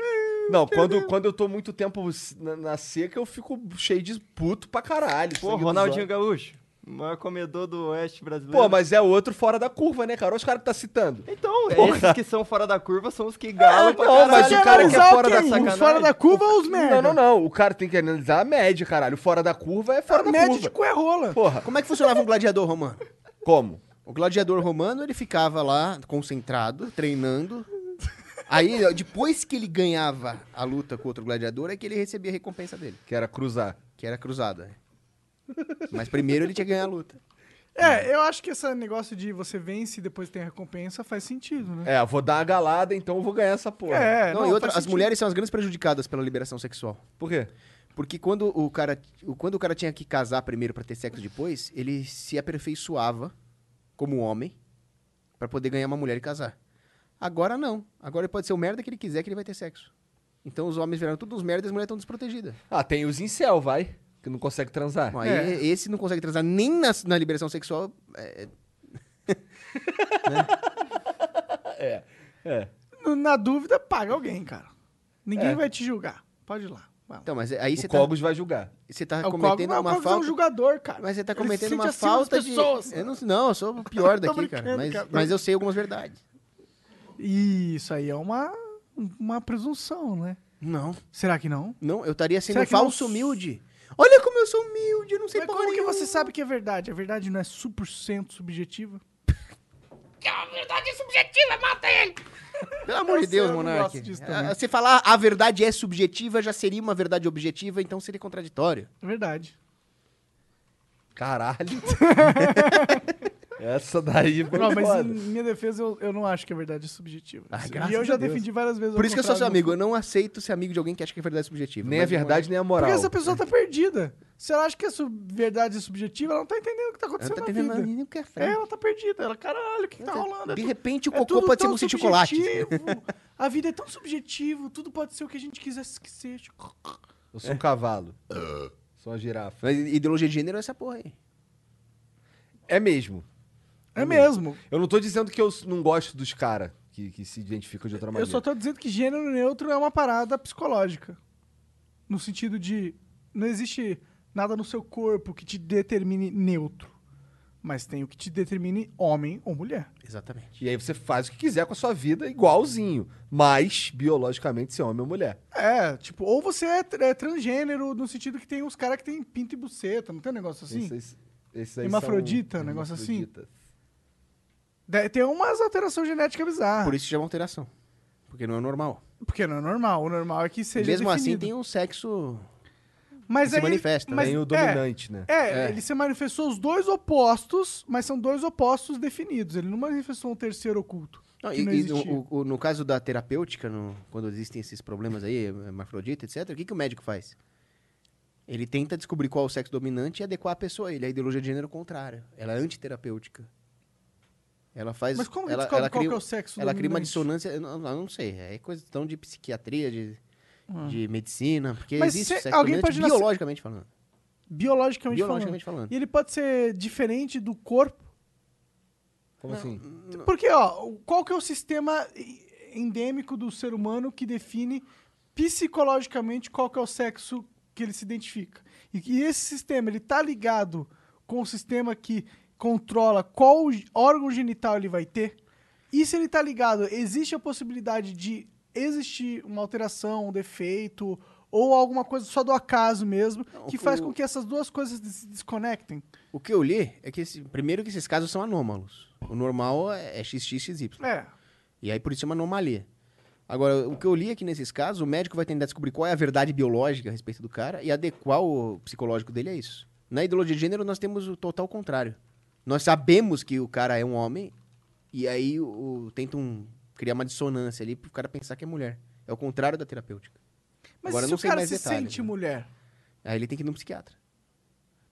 Não, quando, quando eu tô muito tempo na, na seca, eu fico cheio de puto pra caralho. Pô, Ronaldinho. Gaúcho, maior comedor do oeste brasileiro. Pô, mas é outro fora da curva, né, cara? Olha os caras que tá citando. Então, Porra. esses que são fora da curva são os que galam pra não, mas o cara que é fora da sacanagem. Os fora da curva ou os merda? Não, não, não. O cara tem que analisar a média, caralho. O fora da curva é fora A da média curva. de cu é rola. Porra, Como é que funcionava um gladiador romano? como? O gladiador romano, ele ficava lá concentrado, treinando. Aí, depois que ele ganhava a luta com outro gladiador, é que ele recebia a recompensa dele, Que era cruzar. que era cruzada. Mas primeiro ele tinha que ganhar a luta. É, eu acho que esse negócio de você vence e depois tem a recompensa faz sentido, né? É, eu vou dar uma galada, então eu vou ganhar essa porra. É, Não, não, e outra, as sentido. mulheres são as grandes prejudicadas pela liberação sexual. Por quê? Porque quando o cara, quando o cara tinha que casar primeiro pra ter sexo depois, ele se aperfeiçoava como homem pra poder ganhar uma mulher e casar. Agora não. Agora ele pode ser o merda que ele quiser que ele vai ter sexo. Então os homens viraram todos os merdas e as mulheres estão desprotegidas. Ah, tem os incel, vai. Que não consegue transar. Bom, aí É. esse não consegue transar nem na, na liberação sexual. é, É. É. No- Na dúvida, paga alguém, cara. Ninguém É. vai te julgar. Pode ir lá. Então, mas aí você O tá, Cogos vai julgar. você tá É, cometendo não, uma Cogos é um falta. jogador, cara. Mas você tá cometendo uma das falta de. pessoas. Eu não, não, eu sou o pior daqui, cara. Mas, cara. mas eu sei algumas verdades. Isso aí é uma, uma presunção, né? Não. Será que não? Não, eu estaria sendo falso não- humilde. Olha como eu sou humilde, eu não sei Mas como que você sabe que é verdade? A verdade não é 100% subjetiva? Pelo amor de Eu sei, Deus, eu não Monark. gosto disso também. Ah, Você falar a verdade é subjetiva já seria uma verdade objetiva, então seria contraditório. É verdade. Caralho. Essa daí foi Não, mas foda. em minha defesa, eu, eu não acho que a verdade é subjetiva. Ah, e eu já defendi várias vezes. Por isso que eu sou seu amigo. Eu não aceito ser amigo de alguém que acha que a verdade é subjetiva. Nem a não é. verdade, nem a moral. Porque essa pessoa tá perdida. Se ela acha que a sub- verdade é subjetiva, ela não tá entendendo o que tá Ela acontecendo tá na entendendo vida. nem o que é É, ela tá perdida. Ela, caralho, o que, que tá rolando? É De repente o é cocô tudo pode ser de chocolate. A vida é tão subjetivo, tudo pode ser o que a gente quisesse que seja. Eu sou um cavalo. Sou uma girafa. Mas ideologia de gênero é essa porra aí. É mesmo. É mesmo. Eu não tô dizendo que eu não gosto dos caras que, que se identificam de outra Eu maneira. só tô dizendo que gênero neutro é uma parada psicológica. No sentido de não existe nada no seu corpo que te determine neutro. Mas tem o que te determine homem ou mulher. Exatamente. E aí você faz o que quiser com a sua vida igualzinho. Mas, biologicamente, ser homem ou mulher. É, tipo, ou você é, tr- é transgênero no sentido que tem uns caras que tem pinto e buceta, não tem um negócio assim? Esses, esses aí Hermafrodita, são um negócio assim? hermafroditas. De- Tem umas alterações genéticas bizarras. Por isso chama alteração. Porque não é normal. Porque não é normal. O normal é que seja Mesmo assim, definido. tem um sexo Mas se aí- manifesta. mas- Tem o é, dominante, né? É, ele se manifestou os dois opostos, mas são dois opostos definidos. Ele não manifestou um terceiro oculto. Não, que e- não e o- o- no caso da terapêutica, no- quando existem esses problemas aí, hermafrodita, etc., o que, que o médico faz? Ele tenta descobrir qual é o sexo dominante e adequar a pessoa a ele. A ideologia de gênero é o contrário. Ela é antiterapêutica. Ela faz. Mas como ela, descobre ela qual cria, que é o sexo Ela cria uma dissonância. Eu não, eu não sei. É questão de psiquiatria, de, Ah. de medicina. Porque Mas existe sexo alguém pode nascer- biologicamente falando. Biologicamente, Biologicamente falando. falando. E ele pode ser diferente do corpo. Como assim? Porque, ó, qual que é o sistema endêmico do ser humano que define psicologicamente qual que é o sexo que ele se identifica? E que esse sistema, ele tá ligado com o sistema que controla qual órgão genital ele vai ter? E se ele tá ligado, existe a possibilidade de existir uma alteração, um defeito, ou alguma coisa só do acaso mesmo, que faz o- com que essas duas coisas se desconectem? O que eu li é que, esse- primeiro, que esses casos são anômalos. O normal é XXXY. É. E aí por isso é uma anomalia. Agora, o que eu li é que nesses casos, o médico vai tentar descobrir qual é a verdade biológica a respeito do cara e adequar o psicológico dele a isso. Na ideologia de gênero, nós temos o total contrário. Nós sabemos que o cara é um homem e aí o, tentam criar uma dissonância ali pro cara pensar que é mulher. É o contrário da terapêutica. Mas Agora, se não o sei cara mais se detalhes, sente né? mulher? Aí ele tem que ir num psiquiatra.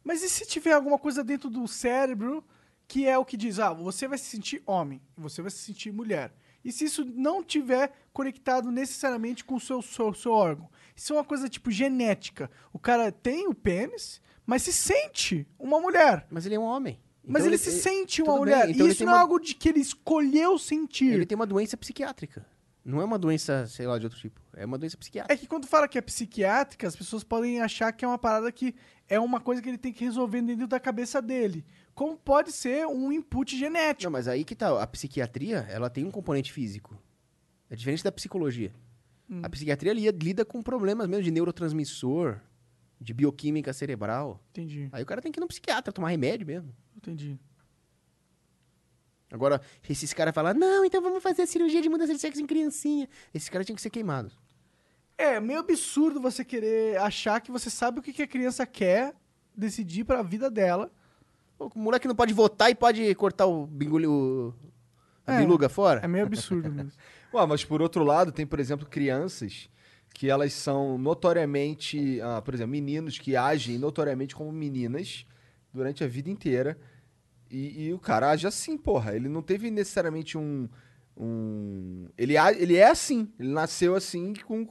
Mas e se tiver alguma coisa dentro do cérebro que é o que diz, ah, você vai se sentir homem, você vai se sentir mulher. E se isso não tiver conectado necessariamente com o seu, seu, seu órgão? Isso é uma coisa tipo genética. O cara tem o pênis, mas se sente uma mulher. Mas ele é um homem. Mas Então ele, ele- se ele- sente uma mulher. então e isso não é uma- algo de que ele escolheu sentir. Ele tem uma doença psiquiátrica. Não é uma doença, sei lá, de outro tipo. É uma doença psiquiátrica. É que quando fala que é psiquiátrica, as pessoas podem achar que é uma parada que é uma coisa que ele tem que resolver dentro da cabeça dele. Como pode ser um input genético. Não, mas aí que tá. A psiquiatria, ela tem um componente físico. É diferente da psicologia. Hum. A psiquiatria li- lida com problemas mesmo de neurotransmissor, de bioquímica cerebral. Entendi. Aí o cara tem que ir no psiquiatra, tomar remédio mesmo. Entendi. Agora, se esses caras falar, não, então vamos fazer a cirurgia de mudança de sexo em criancinha. Esses caras tinham que ser queimados. É meio absurdo você querer achar que você sabe o que que a criança quer decidir pra vida dela. O moleque não pode votar e pode cortar o bingulho, o- a É, biluga fora? É meio absurdo mesmo. Ué, mas por outro lado, tem, por exemplo, crianças que elas são notoriamente, ah, por exemplo, meninos que agem notoriamente como meninas durante a vida inteira. E, e o cara age assim, porra. Ele não teve necessariamente um. um ele, ele é assim. Ele nasceu assim, com,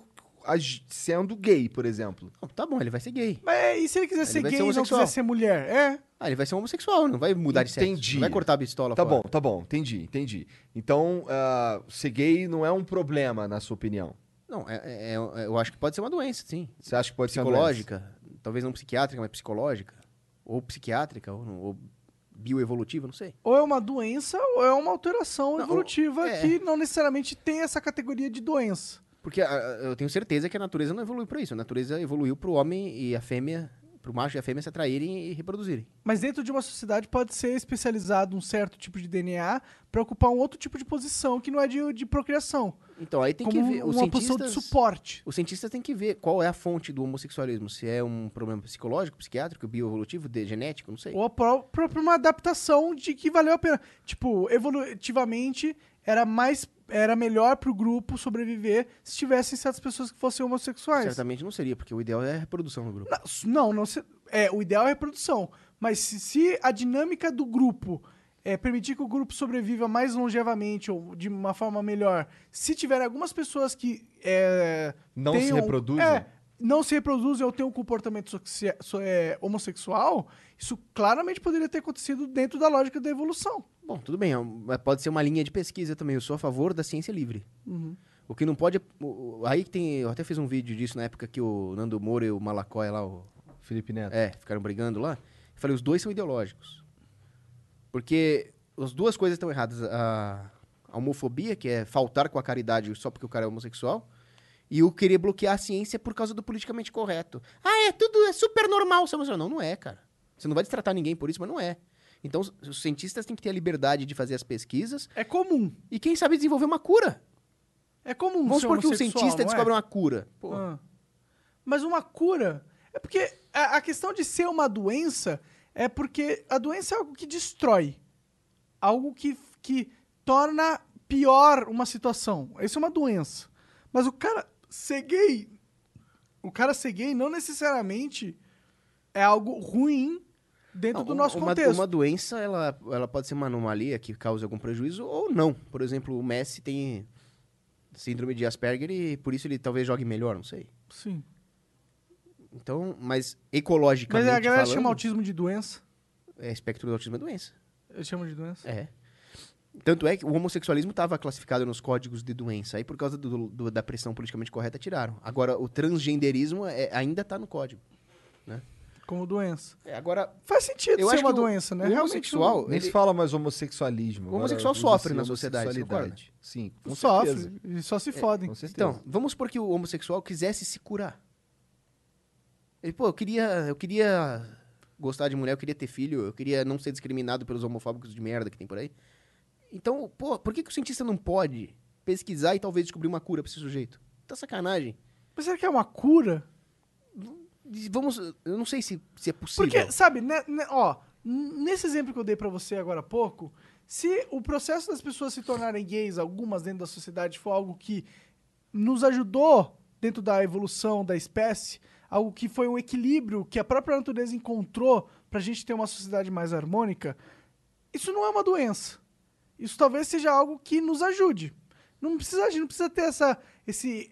sendo gay, por exemplo. Não, tá bom, ele vai ser gay. Mas e se ele quiser Ele ser gay ser e não quiser ser mulher? É. Ah, ele vai ser homossexual, não vai mudar de sexo. Entendi. Vai cortar a pistola Tá fora. bom, tá bom. Entendi, entendi. Então, ah, ser gay não é um problema, na sua opinião. Não, é- é- é- eu acho que pode ser uma doença, sim. Você acha que pode ser uma psicológica, talvez não psiquiátrica, mas psicológica, ou psiquiátrica, ou, não- ou bioevolutiva, não sei. Ou é uma doença ou é uma alteração Não, evolutiva é. que não necessariamente tem essa categoria de doença. Porque ah, eu tenho certeza que a natureza não evoluiu para isso. A natureza evoluiu para o homem e a fêmea, para o macho e a fêmea se atraírem e reproduzirem. Mas dentro de uma sociedade pode ser especializado um certo tipo de DNA para ocupar um outro tipo de posição que não é de, de procriação. Então aí tem Como que ver. Os uma posição de suporte. Os cientistas têm que ver qual é a fonte do homossexualismo. Se é um problema psicológico, psiquiátrico, bioevolutivo, de, genético, não sei. Ou própria uma adaptação de que valeu a pena. Tipo, evolutivamente era mais era melhor pro grupo sobreviver se tivessem certas pessoas que fossem homossexuais. Certamente não seria, porque o ideal é a reprodução no grupo. Não, não se- é, o ideal é a reprodução. Mas se, se a dinâmica do grupo é, permitir que o grupo sobreviva mais longevamente ou de uma forma melhor, se tiver algumas pessoas que é, Não se tenham- reproduzem? é, não se reproduzem ou têm um comportamento socia- so- é, homossexual, isso claramente poderia ter acontecido dentro da lógica da evolução. Bom, tudo bem, é mas pode ser uma linha de pesquisa também. Eu sou a favor da ciência livre. Uhum. O que não pode. é- Aí que tem. Eu até fiz um vídeo disso na época que o Nando Moura e o Malacói lá, o. Felipe Neto. É, ficaram brigando lá. Eu falei, os dois são ideológicos. Porque as duas coisas estão erradas. A, a homofobia, que é faltar com a caridade só porque o cara é homossexual. E o querer bloquear a ciência por causa do politicamente correto. Ah, é tudo é super normal. Não, não é, cara. Você não vai destratar ninguém por isso, mas não é. Então, os- cientistas têm que ter a liberdade de fazer as pesquisas. É comum. E quem sabe desenvolver uma cura. É comum Vamos supor que um cientista é? descobre uma cura. Pô, Ah. Mas uma cura É porque a, a questão de ser uma doença é porque a doença é algo que destrói. Algo que, que torna pior uma situação. Isso é uma doença. Mas o cara ser gay. O cara ser gay não necessariamente é algo ruim dentro Não, do nosso uma, contexto. Uma doença, ela, ela pode ser uma anomalia que cause algum prejuízo ou não. Por exemplo, o Messi tem síndrome de Asperger e por isso ele talvez jogue melhor, não sei. Sim. Então, mas Mas ecologicamente a galera falando, chama autismo de doença. é espectro do autismo é doença. Eu chamo de doença. É. Tanto é que o homossexualismo estava classificado nos códigos de doença. Aí, por causa do- do- da pressão politicamente correta, tiraram. Agora, o transgenderismo é- ainda está no código. Né? Como doença. É, agora, Faz sentido eu ser acho uma que o- doença, né? o Realmente homossexual, Nem se fala mais homossexualismo. O agora homossexual usa-se sofre na sociedade. Sim, com Sofre. certeza. E só se É, fodem. certeza. Então, vamos supor que o homossexual quisesse se curar. Ele, pô, eu queria, eu queria gostar de mulher, eu queria ter filho, eu queria não ser discriminado pelos homofóbicos de merda que tem por aí. Então, pô, por que, que o cientista não pode pesquisar e talvez descobrir uma cura pra esse sujeito? Tá sacanagem. Mas será que é uma cura? Vamos, eu não sei se, se é possível. Porque, sabe, né, né, ó, nesse exemplo que eu dei pra você agora há pouco, se o processo das pessoas se tornarem gays, algumas dentro da sociedade, for algo que nos ajudou dentro da evolução da espécie, algo que foi um equilíbrio que a própria natureza encontrou pra gente ter uma sociedade mais harmônica, isso não é uma doença. Isso talvez seja algo que nos ajude. Não precisa, não precisa ter essa, esse,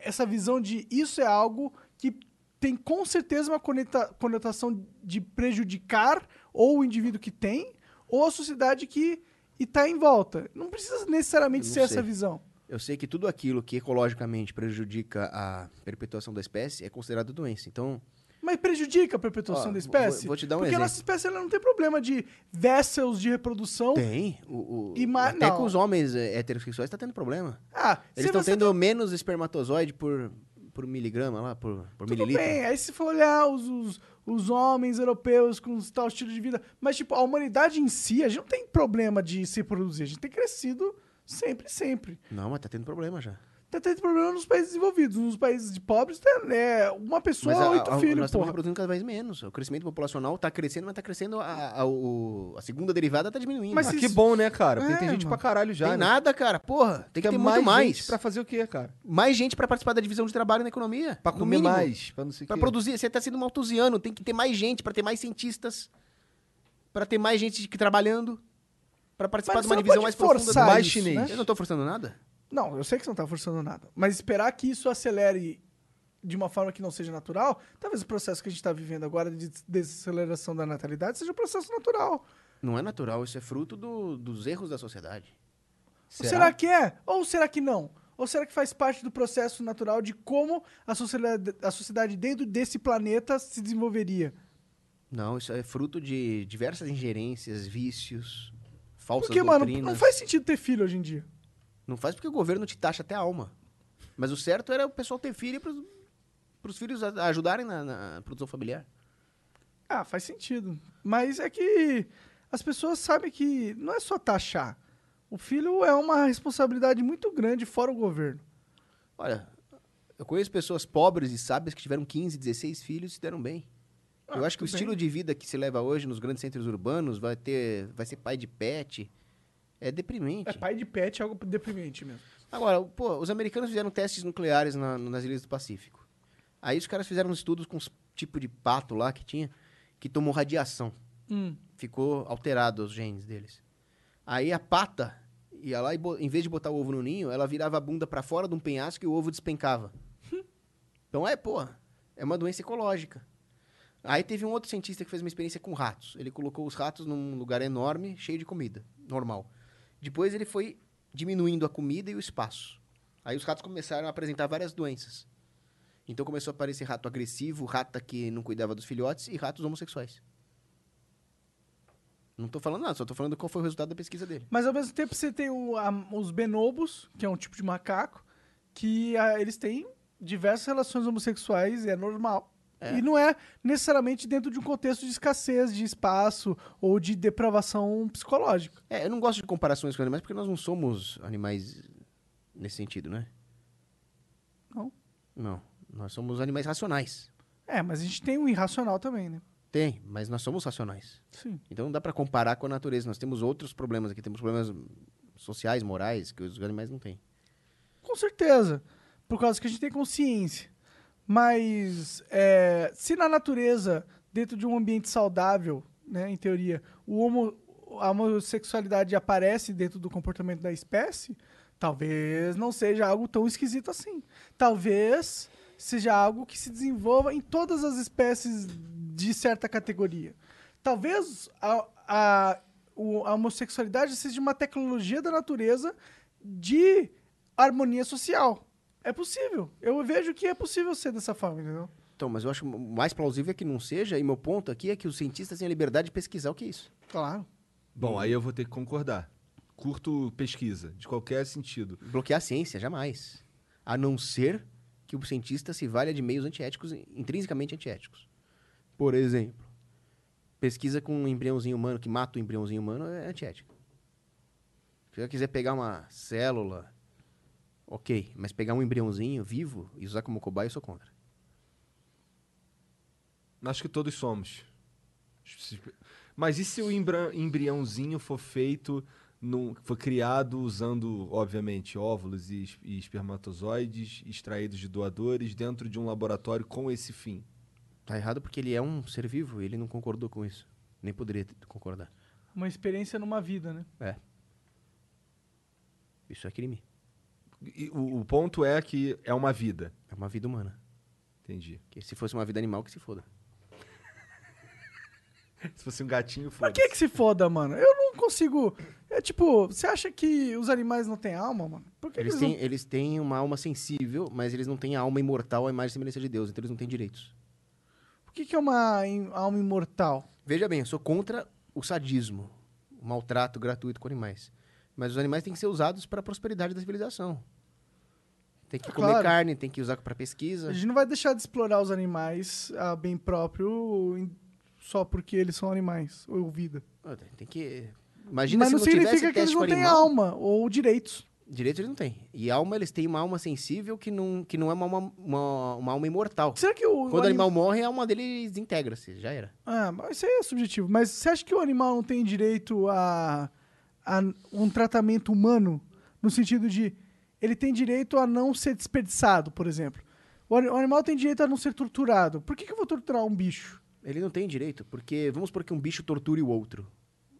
essa visão de isso é algo que tem com certeza uma conotação de prejudicar ou o indivíduo que tem, ou a sociedade que está em volta. Não precisa necessariamente não ser essa sei. visão. Eu sei que tudo aquilo que ecologicamente prejudica a perpetuação da espécie é considerado doença. Então, Mas prejudica a perpetuação Ó, da vou- espécie? vou te dar um Porque a exemplo. nossa espécie ela não tem problema de vessels de reprodução. tem. O, o- E ma- até não. com os homens é, heterossexuais está tendo problema. Ah, Eles estão tendo menos espermatozoide por, por miligrama lá, por, por Tudo mililitro. bem, aí se for olhar os, os, os homens europeus com tal estilo de vida, mas tipo, a humanidade em si, a gente não tem problema de se reproduzir, a gente tem crescido sempre, sempre. Não, mas tá tendo problema já. Tá tendo problema nos países desenvolvidos, nos países de pobres, tem, é uma pessoa, Mas a- oito a- filhos, nós estamos reproduzindo cada vez menos. O crescimento populacional está crescendo, mas está crescendo a, a, o- a segunda derivada está diminuindo. Mas que bom, né, cara? Porque É, tem gente mano. pra caralho já. tem né? nada, cara. Porra, tem que Quer ter muito mais. gente pra fazer o quê, cara? Mais gente para participar da divisão de trabalho na economia. Pra comer mínimo. mais, pra não sei o Pra quê. produzir. Você tá sendo maltusiano. Tem que ter mais gente, para ter mais cientistas, para ter mais gente que trabalhando, para participar Mas de uma divisão mais profunda. Mais isso, chinês. né? Eu não tô forçando nada. Não, eu sei que você não tá forçando nada, mas esperar que isso acelere de uma forma que não seja natural, talvez o processo que a gente tá vivendo agora de desaceleração da natalidade seja um processo natural. Não é natural, isso é fruto do- dos erros da sociedade. Ou será que é? Ou será que não? Ou será que faz parte do processo natural de como a sociedade, a sociedade dentro desse planeta se desenvolveria? Não, isso é fruto de diversas ingerências, vícios, falsas Porque, mano, doutrinas. não faz sentido ter filho hoje em dia. Não faz porque o governo te taxa até a alma. Mas o certo era o pessoal ter filho para os filhos ajudarem na, na produção familiar. Ah, faz sentido. Mas é que as pessoas sabem que não é só taxar. O filho é uma responsabilidade muito grande fora o governo. Olha, eu conheço pessoas pobres e sábias que tiveram 15, 16 filhos e se deram bem. eu acho que o bem. estilo de vida que se leva hoje nos grandes centros urbanos vai ter, vai ser pai de pet. É deprimente. É pai de pet é algo deprimente mesmo. Agora, pô, os americanos fizeram testes nucleares na- nas ilhas do Pacífico. Aí os caras fizeram estudos com uns tipo de pato lá que tinha, que tomou radiação. Hum. Ficou alterado os genes deles. Aí a pata ia lá e, em vez de botar o ovo no ninho, ela virava a bunda pra fora de um penhasco e o ovo despencava. então é, pô, é uma doença ecológica. Aí teve um outro cientista que fez uma experiência com ratos. Ele colocou os ratos num lugar enorme, cheio de comida, normal. Depois ele foi diminuindo a comida e o espaço. Aí os ratos começaram a apresentar várias doenças. Então começou a aparecer rato agressivo, rata que não cuidava dos filhotes e ratos homossexuais. Não tô falando nada, só tô falando qual foi o resultado da pesquisa dele. Mas ao mesmo tempo você tem o- a- os benobos, que é um tipo de macaco, que ah, eles têm diversas relações homossexuais e é normal. E não é necessariamente dentro de um contexto de escassez de espaço ou de depravação psicológica. É, eu não gosto de comparações com animais porque nós não somos animais nesse sentido, né? Não. Não. Nós somos animais racionais. É, mas a gente tem um irracional também, né? Tem, mas nós somos racionais. Sim. Então não dá pra comparar com a natureza. Nós temos outros problemas aqui. Temos problemas sociais, morais, que os animais não têm. Com certeza. Por causa que a gente tem consciência. Mas é, se na natureza, dentro de um ambiente saudável, né, em teoria, o homo, a homossexualidade aparece dentro do comportamento da espécie, talvez não seja algo tão esquisito assim. Talvez seja algo que se desenvolva em todas as espécies de certa categoria. Talvez a, a, a homossexualidade seja uma tecnologia da natureza de harmonia social. É possível. Eu vejo que é possível ser dessa forma, entendeu? Então, mas eu acho mais plausível é que não seja, e meu ponto aqui é que os cientistas têm a liberdade de pesquisar o que é isso. Claro. Bom, aí eu vou ter que concordar. Curto pesquisa, de qualquer sentido. Bloquear a ciência, jamais. A não ser que o cientista se valha de meios antiéticos, intrinsecamente antiéticos. Por exemplo, pesquisa com um embriãozinho humano que mata o embriãozinho humano é antiético. Se eu quiser pegar uma célula, ok, mas pegar um embriãozinho vivo e usar como cobaia, eu sou contra. Acho que todos somos. Mas e se o embriãozinho for feito, num, for criado usando, obviamente, óvulos e, e espermatozoides extraídos de doadores dentro de um laboratório com esse fim? Tá errado porque ele é um ser vivo e ele não concordou com isso. Nem poderia concordar. Uma experiência numa vida, né? É. Isso é crime. E o, o ponto é que é uma vida. É uma vida humana. Entendi. Que se fosse uma vida animal, que se foda. Se fosse um gatinho, Pra foda que que se foda, mano? Eu não consigo... É tipo, você acha que os animais não têm alma, mano? Por que Eles eles têm, não... eles têm uma alma sensível, mas eles não têm a alma imortal, a imagem e semelhança de Deus, então eles não têm direitos. O que que é uma im- alma imortal? Veja bem, eu sou contra o sadismo, o maltrato gratuito com animais. Mas os animais têm que ser usados para a prosperidade da civilização. Tem que É comer claro. carne, tem que usar para pesquisa. A gente não vai deixar de explorar os animais a bem próprio só porque eles são animais, ou vida. Ah, Tem que. Imagina Mas se não não, significa que eles não têm alma ou direitos. Direitos eles não têm. E alma, eles têm uma alma sensível que não, que não é uma, alma- uma, uma alma imortal. Será que o, Quando o o animal morre, a alma dele desintegra-se. Já era. Ah, mas isso aí é subjetivo. Mas você acha que o animal não tem direito a, a um tratamento humano? No sentido de. Ele tem direito a não ser desperdiçado, por exemplo. O, ani- o animal tem direito a não ser torturado. Por que, que eu vou torturar um bicho? Ele não tem direito, porque vamos supor que um bicho torture o outro.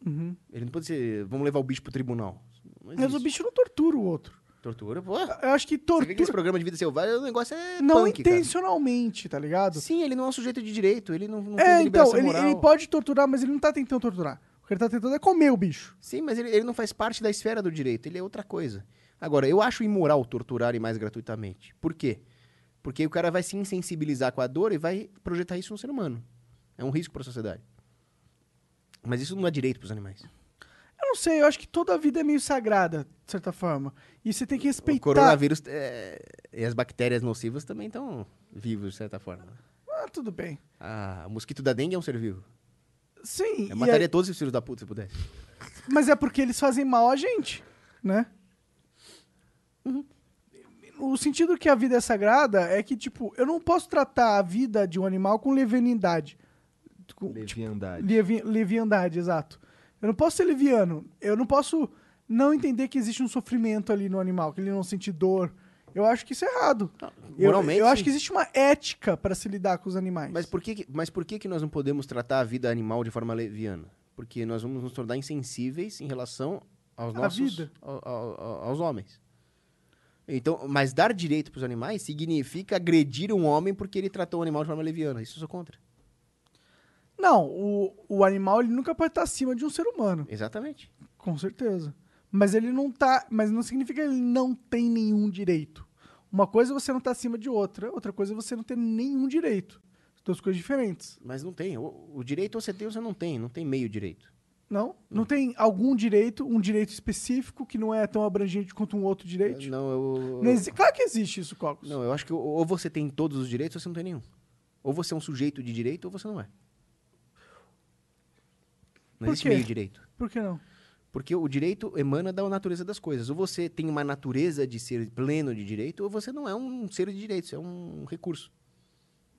Uhum. Ele não pode ser. Vamos levar o bicho pro tribunal. Mas o bicho não tortura o outro. Tortura, pô. Eu acho que Você vê que nesse tortura. programa de vida selvagem o negócio é Não punk, cara. intencionalmente, tá ligado? Sim, ele não é um sujeito de direito, ele não, não É, tem então, ele, ele pode torturar, mas ele não tá tentando torturar. O que ele tá tentando é comer o bicho. Sim, mas ele, ele não faz parte da esfera do direito, ele é outra coisa. Agora, eu acho imoral torturar animais gratuitamente. Por quê? Porque o cara vai se insensibilizar com a dor e vai projetar isso no ser humano. É um risco para a sociedade. Mas isso não é direito para os animais. Eu não sei, eu acho que toda a vida é meio sagrada, de certa forma. E você tem que O respeitar. coronavírus é, e as bactérias nocivas também estão vivos, de certa forma. Ah, tudo bem. Ah, o mosquito da dengue é um ser vivo. Sim, Eu mataria aí- todos os filhos da puta se pudesse. mas é porque eles fazem mal a gente, né? Uhum. O sentido que a vida é sagrada é que, tipo, eu não posso tratar a vida de um animal com levianidade. Com, Leviandade. Levi, leviandade, exato. Eu não posso ser leviano. Eu não posso não entender que existe um sofrimento ali no animal, que ele não sente dor. Eu acho que isso é errado. Eu, moralmente, eu acho sim. que existe uma ética para se lidar com os animais. Mas por, que, mas por que, que nós não podemos tratar a vida animal de forma leviana? Porque nós vamos nos tornar insensíveis em relação aos nossos vida. ao- ao- aos homens. Então, mas dar direito para os animais significa agredir um homem porque ele tratou o animal de forma leviana. Isso eu sou contra. Não, o, o animal ele nunca pode estar acima de um ser humano. Exatamente. Com certeza. Mas ele não tá. Mas não significa que ele não tem nenhum direito. Uma coisa é você não tá acima de outra, outra coisa é você não ter nenhum direito. São duas coisas diferentes. Mas não tem. O, o direito ou você tem ou você não tem. Não tem meio direito. Não? Não tem algum direito, um direito específico que não é tão abrangente quanto um outro direito? Não, eu. Não exi- Claro que existe isso, Cocos. Não, eu acho que ou- ou você tem todos os direitos ou você não tem nenhum. Ou você é um sujeito de direito ou você não é. Não Por existe quê? meio direito. Por que não? Porque o direito emana da natureza das coisas. Ou você tem uma natureza de ser pleno de direito, ou você não é um ser de direito, você é um recurso.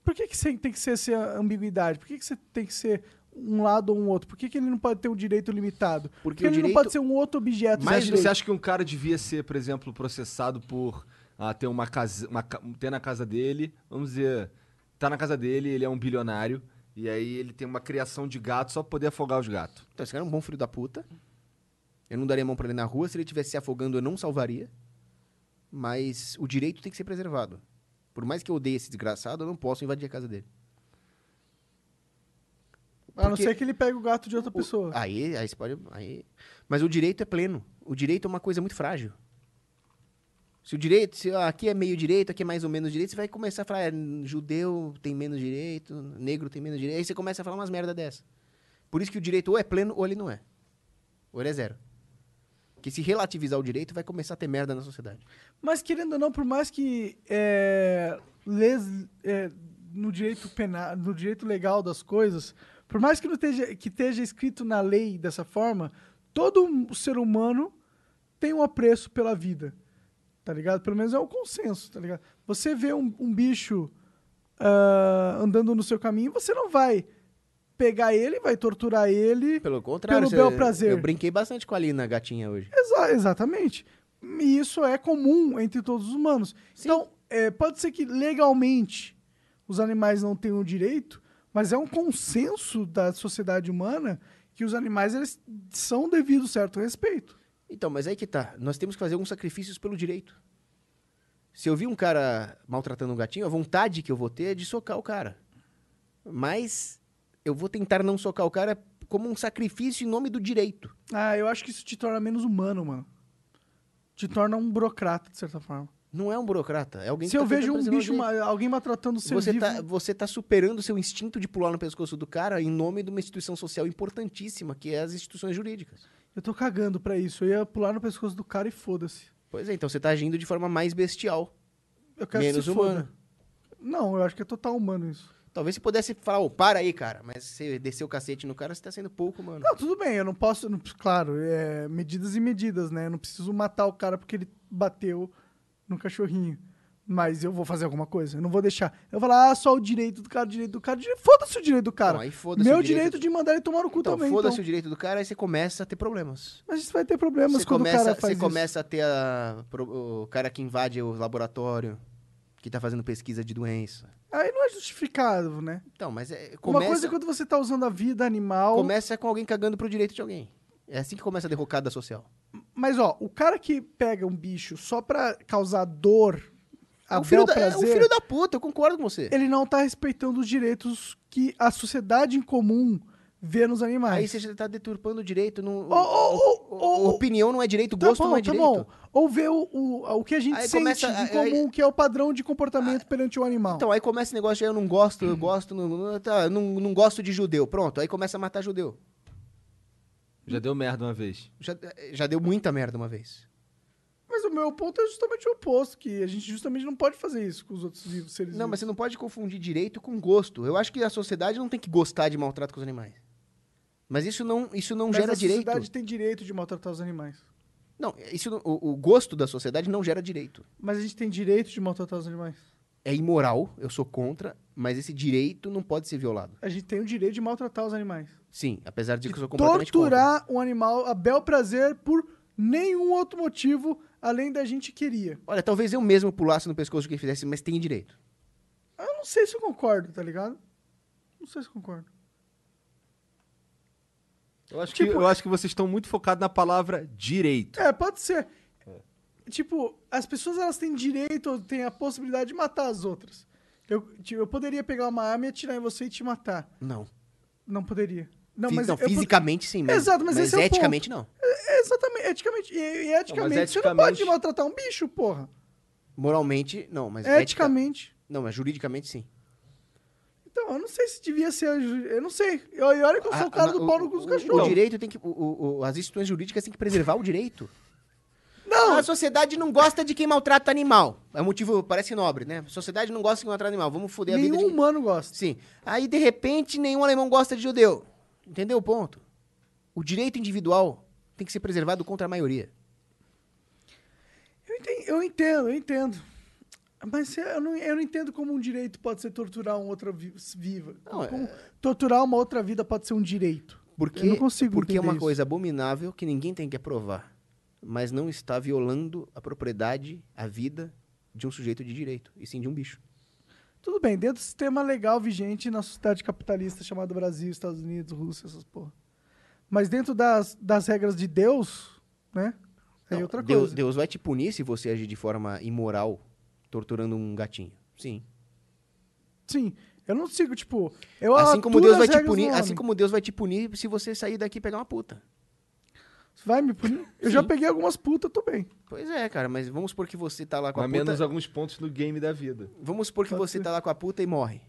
Por que, que você tem que ser essa ambiguidade? Por que, que você tem que ser um lado ou um outro? Por que, que ele não pode ter um direito limitado? Porque Porque ele direito- não pode ser um outro objeto. Mas você acha que um cara devia ser, por exemplo, processado por ah, ter uma casa, uma, ter na casa dele, vamos dizer, tá na casa dele, ele é um bilionário, e aí ele tem uma criação de gato só pra poder afogar os gatos. Então, esse cara é um bom filho da puta. Eu não daria a mão pra ele na rua. Se ele estivesse se afogando, eu não salvaria. Mas o direito tem que ser preservado. Por mais que eu odeie esse desgraçado, eu não posso invadir a casa dele. A não Porque- ser que ele pegue o gato de outra pessoa. Aí, aí você pode. Aí... Mas o direito é pleno. O direito é uma coisa muito frágil. Se o direito, se ah, aqui é meio direito, aqui é mais ou menos direito, você vai começar a falar, é, judeu tem menos direito, negro tem menos direito, aí você começa a falar umas merda dessa. Por isso que o direito ou é pleno ou ele não é. Ou ele é zero. Porque se relativizar o direito, vai começar a ter merda na sociedade. Mas querendo ou não, por mais que é, leis, é, no direito penal, no direito legal das coisas, por mais que não esteja, que esteja escrito na lei dessa forma, todo um ser humano tem um apreço pela vida, tá ligado? Pelo menos é o consenso, tá ligado? Você vê um, um bicho ah, andando no seu caminho, você não vai pegar ele, vai torturar ele Pelo contrário, pelo bel prazer. eu brinquei bastante com a Lina, gatinha, hoje. Exa- exatamente. E isso é comum entre todos os humanos. Então, é, pode ser que legalmente os animais não tenham direito, mas é um consenso da sociedade humana que os animais eles são devido certo respeito. Então, mas aí que tá. Nós temos que fazer alguns sacrifícios pelo direito. Se eu vi um cara maltratando um gatinho, a vontade que eu vou ter é de socar o cara. Mas eu vou tentar não socar o cara como um sacrifício em nome do direito. Ah, eu acho que isso te torna menos humano, mano. Te torna um burocrata, de certa forma. Não é um burocrata, é alguém Se que eu tá vejo um bicho, ma- alguém maltratando o ser Você vivo... tá, você tá superando o seu instinto de pular no pescoço do cara em nome de uma instituição social importantíssima, que é as instituições jurídicas. Eu tô cagando pra isso. Eu ia pular no pescoço do cara e foda-se. Pois é, então você tá agindo de forma mais bestial. Eu quero menos foda. humana. Não, eu acho que é total humano isso. Talvez você pudesse falar, ô, para aí, cara. Mas você descer o cacete no cara, você tá sendo pouco, mano. Não, tudo bem, eu não posso. não- claro, é medidas e medidas, né? Eu não preciso matar o cara porque ele bateu no cachorrinho. Mas eu vou fazer alguma coisa. Eu não vou deixar. Eu vou falar, ah, só o direito do cara, o direito do cara. Foda-se o direito do cara. Não, aí foda-se Meu o direito- direito de mandar ele tomar no cu Então, também. foda-se Então. o direito do cara, aí você começa a ter problemas. Mas isso vai ter problemas Você quando começa, o cara faz você isso. começa a ter a, o cara que invade o laboratório, que tá fazendo pesquisa de doença. Aí não é justificável, né? Então, mas é, Uma começa, coisa é quando você tá usando a vida animal. começa com alguém cagando pro direito de alguém. É assim que começa a derrocada social. Mas, ó, o cara que pega um bicho só pra causar dor, É a um, filho da, é um prazer, filho da puta, eu concordo com você. ele não tá respeitando os direitos que a sociedade em comum vê nos animais. Aí você já tá deturpando o direito. Ô. opinião não é direito, Tá gosto bom, não é tá direito. bom. Ou ver o, o, o que a gente Aí sente começa- em aí- comum, que é o padrão de comportamento perante o animal. Então, aí começa esse negócio de eu não gosto, eu gosto, não, não, tá, eu não, não gosto de judeu. Pronto, aí começa a matar judeu. Já deu merda uma vez. Já, já deu muita merda uma vez. Mas o meu ponto é justamente o oposto, que a gente justamente não pode fazer isso com os outros vivos, seres Não, vivos. mas você não pode confundir direito com gosto. Eu acho que a sociedade não tem que gostar de maltrato com os animais. Mas isso não, isso não Mas gera a direito. sociedade tem direito de maltratar os animais. Não, isso não- o, o gosto da sociedade não gera direito. Mas a gente tem direito de maltratar os animais. É imoral, eu sou contra, mas esse direito não pode ser violado. A gente tem o direito de maltratar os animais. Sim, apesar de que eu sou completamente contra. Torturar um animal a bel prazer por nenhum outro motivo além da gente queria. Olha, talvez eu mesmo pulasse no pescoço de quem fizesse, mas tem direito. Eu não sei se eu concordo, tá ligado? Não sei se eu concordo. Eu acho, Tipo- que, eu acho que vocês estão muito focados na palavra direito. É, pode ser. Tipo, as pessoas elas têm direito, ou têm a possibilidade de matar as outras. Eu, tipo, eu poderia pegar uma arma e atirar em você e te matar. Não. Não poderia. Não, Fi- mas não, pod- fisicamente sim, mas, Exato, mas, esse é eticamente ponto. não. É, é exatamente, eticamente. E, e eticamente, você não eticamente- pode maltratar um bicho, porra. Moralmente, não, mas ética- Eticamente. Não, mas juridicamente sim. Então, eu não sei se devia ser. Eu não sei. Eu, e olha que eu sou Ah, o cara mas do pau no cu dos cachorros. o direito tem que. o- o- as instituições jurídicas têm que preservar o direito. Não! A sociedade não gosta de quem maltrata animal. É um motivo, parece nobre, né? A sociedade não gosta de quem maltrata animal. Vamos foder a vida Nenhum humano gosta. Sim. Aí, de repente, nenhum alemão gosta de judeu. Entendeu o ponto? O direito individual tem que ser preservado contra a maioria. Eu entendo, eu entendo, eu entendo. Mas eu não, eu não entendo como um direito pode ser torturar uma outra vi- viva. Não, como é- torturar uma outra vida pode ser um direito. Porque, eu não consigo porque é uma isso. coisa abominável que ninguém tem que aprovar, mas não está violando a propriedade, a vida de um sujeito de direito, e sim de um bicho. Tudo bem, dentro do sistema legal vigente na sociedade capitalista chamada Brasil, Estados Unidos, Rússia, essas porra. Mas dentro das, das regras de Deus, né? É Não, outra Deus, coisa. Deus vai te punir se você agir de forma imoral, torturando um gatinho. Sim. Sim. Eu não sigo, tipo. Eu assim como Deus as vai te punir, assim como Deus vai te punir se você sair daqui e pegar uma puta. Vai me punir? Eu já peguei algumas putas, tô bem. Pois é, cara, mas vamos supor que você tá lá com a A puta. menos alguns pontos no game da vida. Vamos supor que você tá lá com a puta e morre.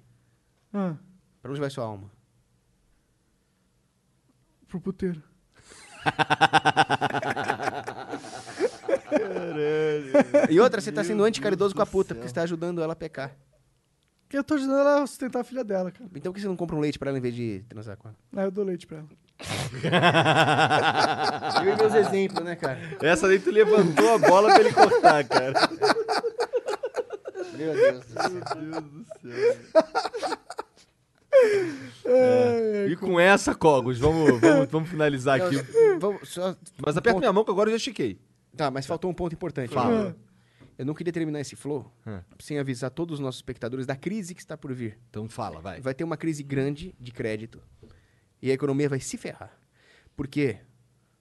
Ah, Pra onde vai sua alma? pro puteiro. E outra, você tá sendo anticaridoso com a puta, porque você tá ajudando ela a pecar. Que eu tô ajudando ela a sustentar a filha dela, cara. Então por que você não compra um leite pra ela em vez de transar com ela? Aí eu dou leite pra ela. Eu e meus exemplos, né, cara? Essa daí tu levantou a bola pra ele cortar, cara. Meu Deus do céu. Meu Deus do céu. É. E com essa, Cogos, vamos, vamos, vamos finalizar Não, aqui. vamos só- Mas aperta minha mão que agora eu já estiquei. Tá, mas faltou um ponto importante. Fala. Eu não queria terminar esse flow Hum. sem avisar todos os nossos espectadores da crise que está por vir. Então fala, vai. Vai ter uma crise grande de crédito e a economia vai se ferrar. Porque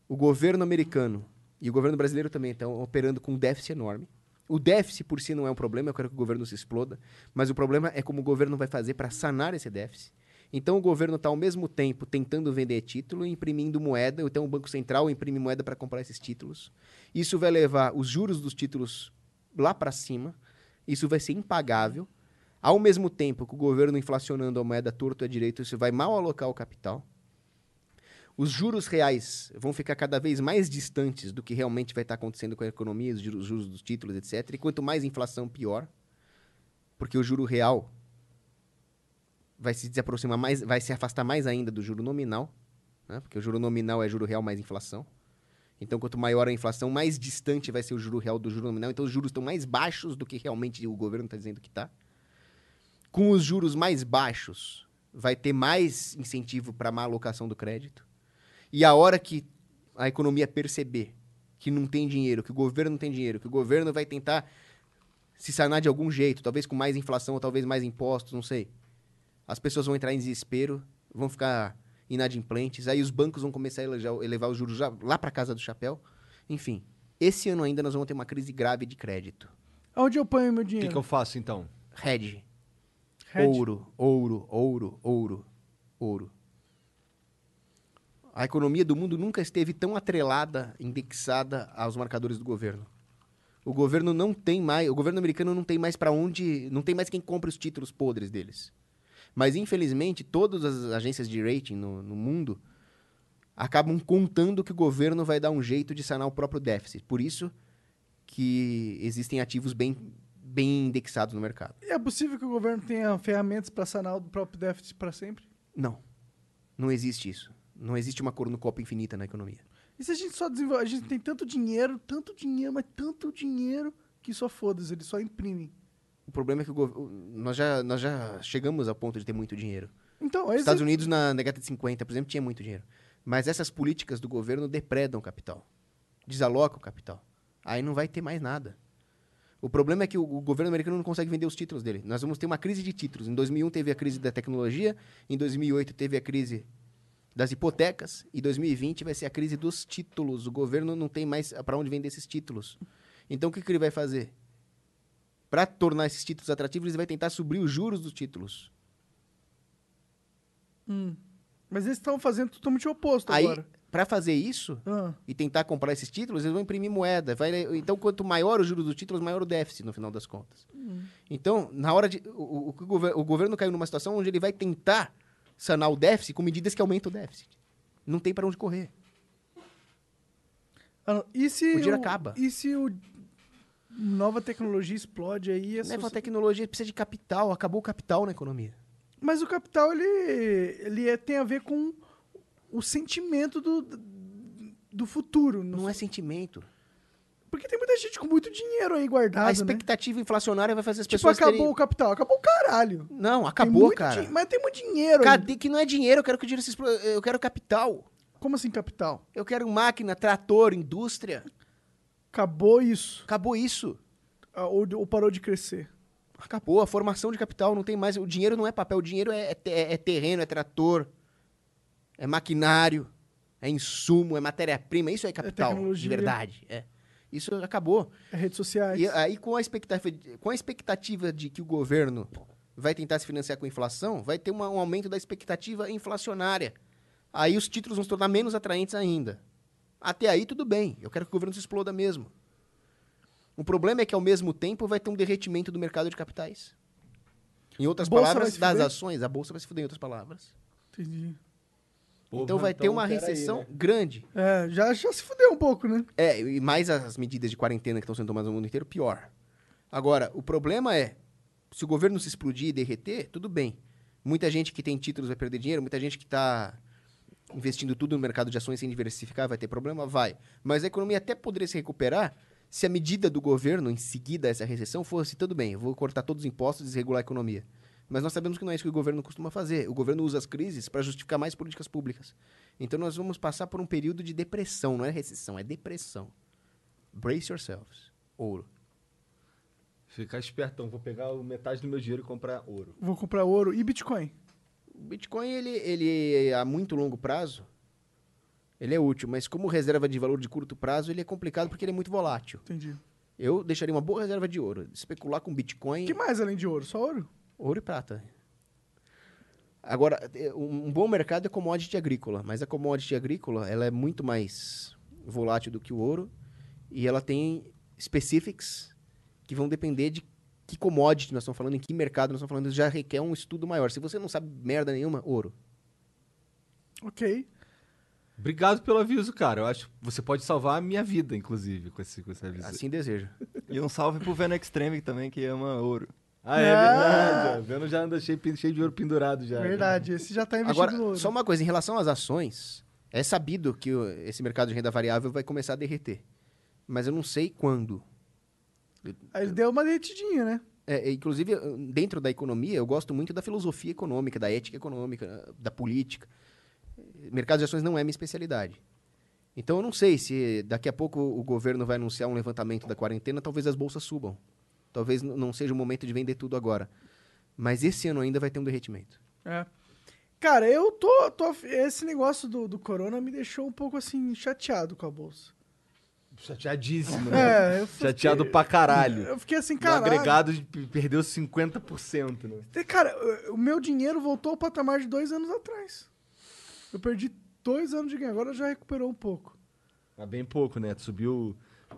o governo americano e o governo brasileiro também estão operando com um déficit enorme. O déficit por si não é um problema, eu quero que o governo se exploda, mas o problema é como o governo vai fazer para sanar esse déficit. Então o governo está ao mesmo tempo tentando vender título e imprimindo moeda, então o Banco Central imprime moeda para comprar esses títulos. Isso vai levar os juros dos títulos lá para cima, isso vai ser impagável. Ao mesmo tempo que o governo inflacionando a moeda torto a direito, isso vai mal alocar o capital. Os juros reais vão ficar cada vez mais distantes do que realmente vai estar acontecendo com a economia, os juros dos títulos, etc. E quanto mais inflação, pior. Porque o juro real vai se desaproximar mais, vai se afastar mais ainda do juro nominal, né? porque o juro nominal é juro real mais inflação. Então, quanto maior a inflação, mais distante vai ser o juro real do juro nominal. Então, os juros estão mais baixos do que realmente o governo está dizendo que está. Com os juros mais baixos, vai ter mais incentivo para má alocação do crédito. E a hora que a economia perceber que não tem dinheiro, que o governo não tem dinheiro, que o governo vai tentar se sanar de algum jeito, talvez com mais inflação, ou talvez mais impostos, não sei. As pessoas vão entrar em desespero, vão ficar inadimplentes, aí os bancos vão começar a elevar, elevar os juros já lá para casa do chapéu. Enfim, esse ano ainda nós vamos ter uma crise grave de crédito. Onde eu ponho meu O que, dinheiro? que eu faço então? Hedge. Hedge? Ouro, ouro, ouro, ouro, ouro. A economia do mundo nunca esteve tão atrelada, indexada aos marcadores do governo. O governo não tem mais, o governo americano não tem mais para onde, não tem mais quem compre os títulos podres deles. Mas infelizmente todas as agências de rating no, no mundo acabam contando que o governo vai dar um jeito de sanar o próprio déficit. Por isso que existem ativos bem bem indexados no mercado. É possível que o governo tenha ferramentas para sanar o próprio déficit para sempre? Não. Não existe isso. Não existe uma cor no copo infinita na economia. E se a gente só desenvolve. A gente tem tanto dinheiro, tanto dinheiro, mas tanto dinheiro que só foda-se, eles só imprimem. O problema é que o nós, já, nós já chegamos ao ponto de ter muito dinheiro. Então, Os Estados Unidos, na década de 50, por exemplo, tinha muito dinheiro. Mas essas políticas do governo depredam o capital. Desalocam o capital. Aí não vai ter mais nada. O problema é que o, o governo americano não consegue vender os títulos dele. Nós vamos ter uma crise de títulos. Em 2001 teve a crise da tecnologia, em 2008 teve a crise das hipotecas, e 2020 vai ser a crise dos títulos. O governo não tem mais para onde vender esses títulos. Então o que, que ele vai fazer? Para tornar esses títulos atrativos, ele vai tentar subir os juros dos títulos. Hum. Mas eles estão fazendo totalmente o oposto Aí, agora. para fazer isso Ah. e tentar comprar esses títulos, eles vão imprimir moeda. Vai- então, quanto maior o juros dos títulos, maior o déficit, no final das contas. Hum. Então, na hora de. O, o- o gover- o governo caiu numa situação onde ele vai tentar sanar o déficit com medidas que aumentam o déficit. Não tem para onde correr. Ah. E se O dinheiro acaba. E se o nova tecnologia explode aí? a Leva a soci- tecnologia, precisa de capital. Acabou o capital na economia. Mas o capital ele ele é- tem a ver com o sentimento do do futuro. Não é sentimento. Porque tem muita gente com muito dinheiro aí guardado, A né? expectativa inflacionária vai fazer as Tipo, pessoas acabou terem... o capital. Acabou o caralho. Não, acabou, cara. din- Mas tem muito dinheiro. Cadê que não é dinheiro? Eu quero que o dinheiro se explo- Eu quero capital. Como assim capital? Eu quero máquina, trator, indústria. Acabou isso. Acabou isso. Ah, Ou, ou parou de crescer. Acabou a formação de capital, não tem mais. O dinheiro não é papel, o dinheiro é, é é terreno, é trator, é maquinário, é insumo, é matéria-prima. Isso é capital, de tecnologia. verdade. É. Isso acabou. É redes sociais. E aí, com a, expectativa, de- com a expectativa de que o governo vai tentar se financiar com inflação, vai ter uma- um aumento da expectativa inflacionária. Aí os títulos vão se tornar menos atraentes ainda. Até aí, tudo bem. Eu quero que o governo se exploda mesmo. O problema é que, ao mesmo tempo, vai ter um derretimento do mercado de capitais. Em outras palavras, das fuder? ações. A bolsa vai se fuder, em outras palavras. Entendi. então vai ter uma recessão grande. É, já, já se fudeu um pouco, né? É, e mais as medidas de quarentena que estão sendo tomadas no mundo inteiro, pior. Agora, o problema é, se o governo se explodir e derreter, tudo bem. Muita gente que tem títulos vai perder dinheiro, muita gente que está investindo tudo no mercado de ações sem diversificar vai ter problema? Vai. Mas a economia até poderia se recuperar se a medida do governo em seguida a essa recessão fosse, tudo bem, eu vou cortar todos os impostos e desregular a economia. Mas nós sabemos que não é isso que o governo costuma fazer. O governo usa as crises para justificar mais políticas públicas. Então nós vamos passar por um período de depressão, não é recessão, é depressão. Brace yourselves. Ouro. Ficar espertão, vou pegar o metade do meu dinheiro e comprar ouro. Vou comprar ouro e Bitcoin. O Bitcoin, ele, ele a muito longo prazo, ele é útil, mas como reserva de valor de curto prazo, ele é complicado porque ele é muito volátil. Entendi. Eu deixaria uma boa reserva de ouro. Especular com Bitcoin... O que mais além de ouro? Só ouro? Ouro e prata. Agora, um um bom mercado é commodity agrícola, mas a commodity agrícola ela é muito mais volátil do que o ouro e ela tem specifics que vão depender de que commodity nós estamos falando, em que mercado nós estamos falando, isso já requer um estudo maior. Se você não sabe merda nenhuma, ouro. Ok. Obrigado pelo aviso, cara. Eu acho que você pode salvar a minha vida, inclusive, com esse, com esse aviso. Assim desejo. E um salve pro Venom Extreme também, que ama ouro. Ah, é Ah! verdade. O Veno já anda cheio, cheio de ouro pendurado já. Verdade, esse já tá investido Agora, no ouro. só uma coisa, em relação às ações, é sabido que o- esse mercado de renda variável vai começar a derreter. Mas eu não sei quando. Aí ele deu uma derretidinha, né? É, é, inclusive, dentro da economia, eu gosto muito da filosofia econômica, da ética econômica, da política. Mercado de ações não é minha especialidade. Então, eu não sei se daqui a pouco o governo vai anunciar um levantamento da quarentena, talvez as bolsas subam. Talvez não seja o momento de vender tudo agora. Mas esse ano ainda vai ter um derretimento. É. Cara, eu tô. tô esse negócio do, do corona me deixou um pouco assim, chateado com a bolsa. Chateadíssimo, É, né? eu fiquei- Chateado pra caralho. Eu fiquei assim, No caralho. agregado de- perdeu 50%, né? Cara, o- o meu dinheiro voltou ao patamar de dois anos atrás. Eu perdi dois anos de ganho, agora já recuperou um pouco. Mas bem pouco, né? Subiu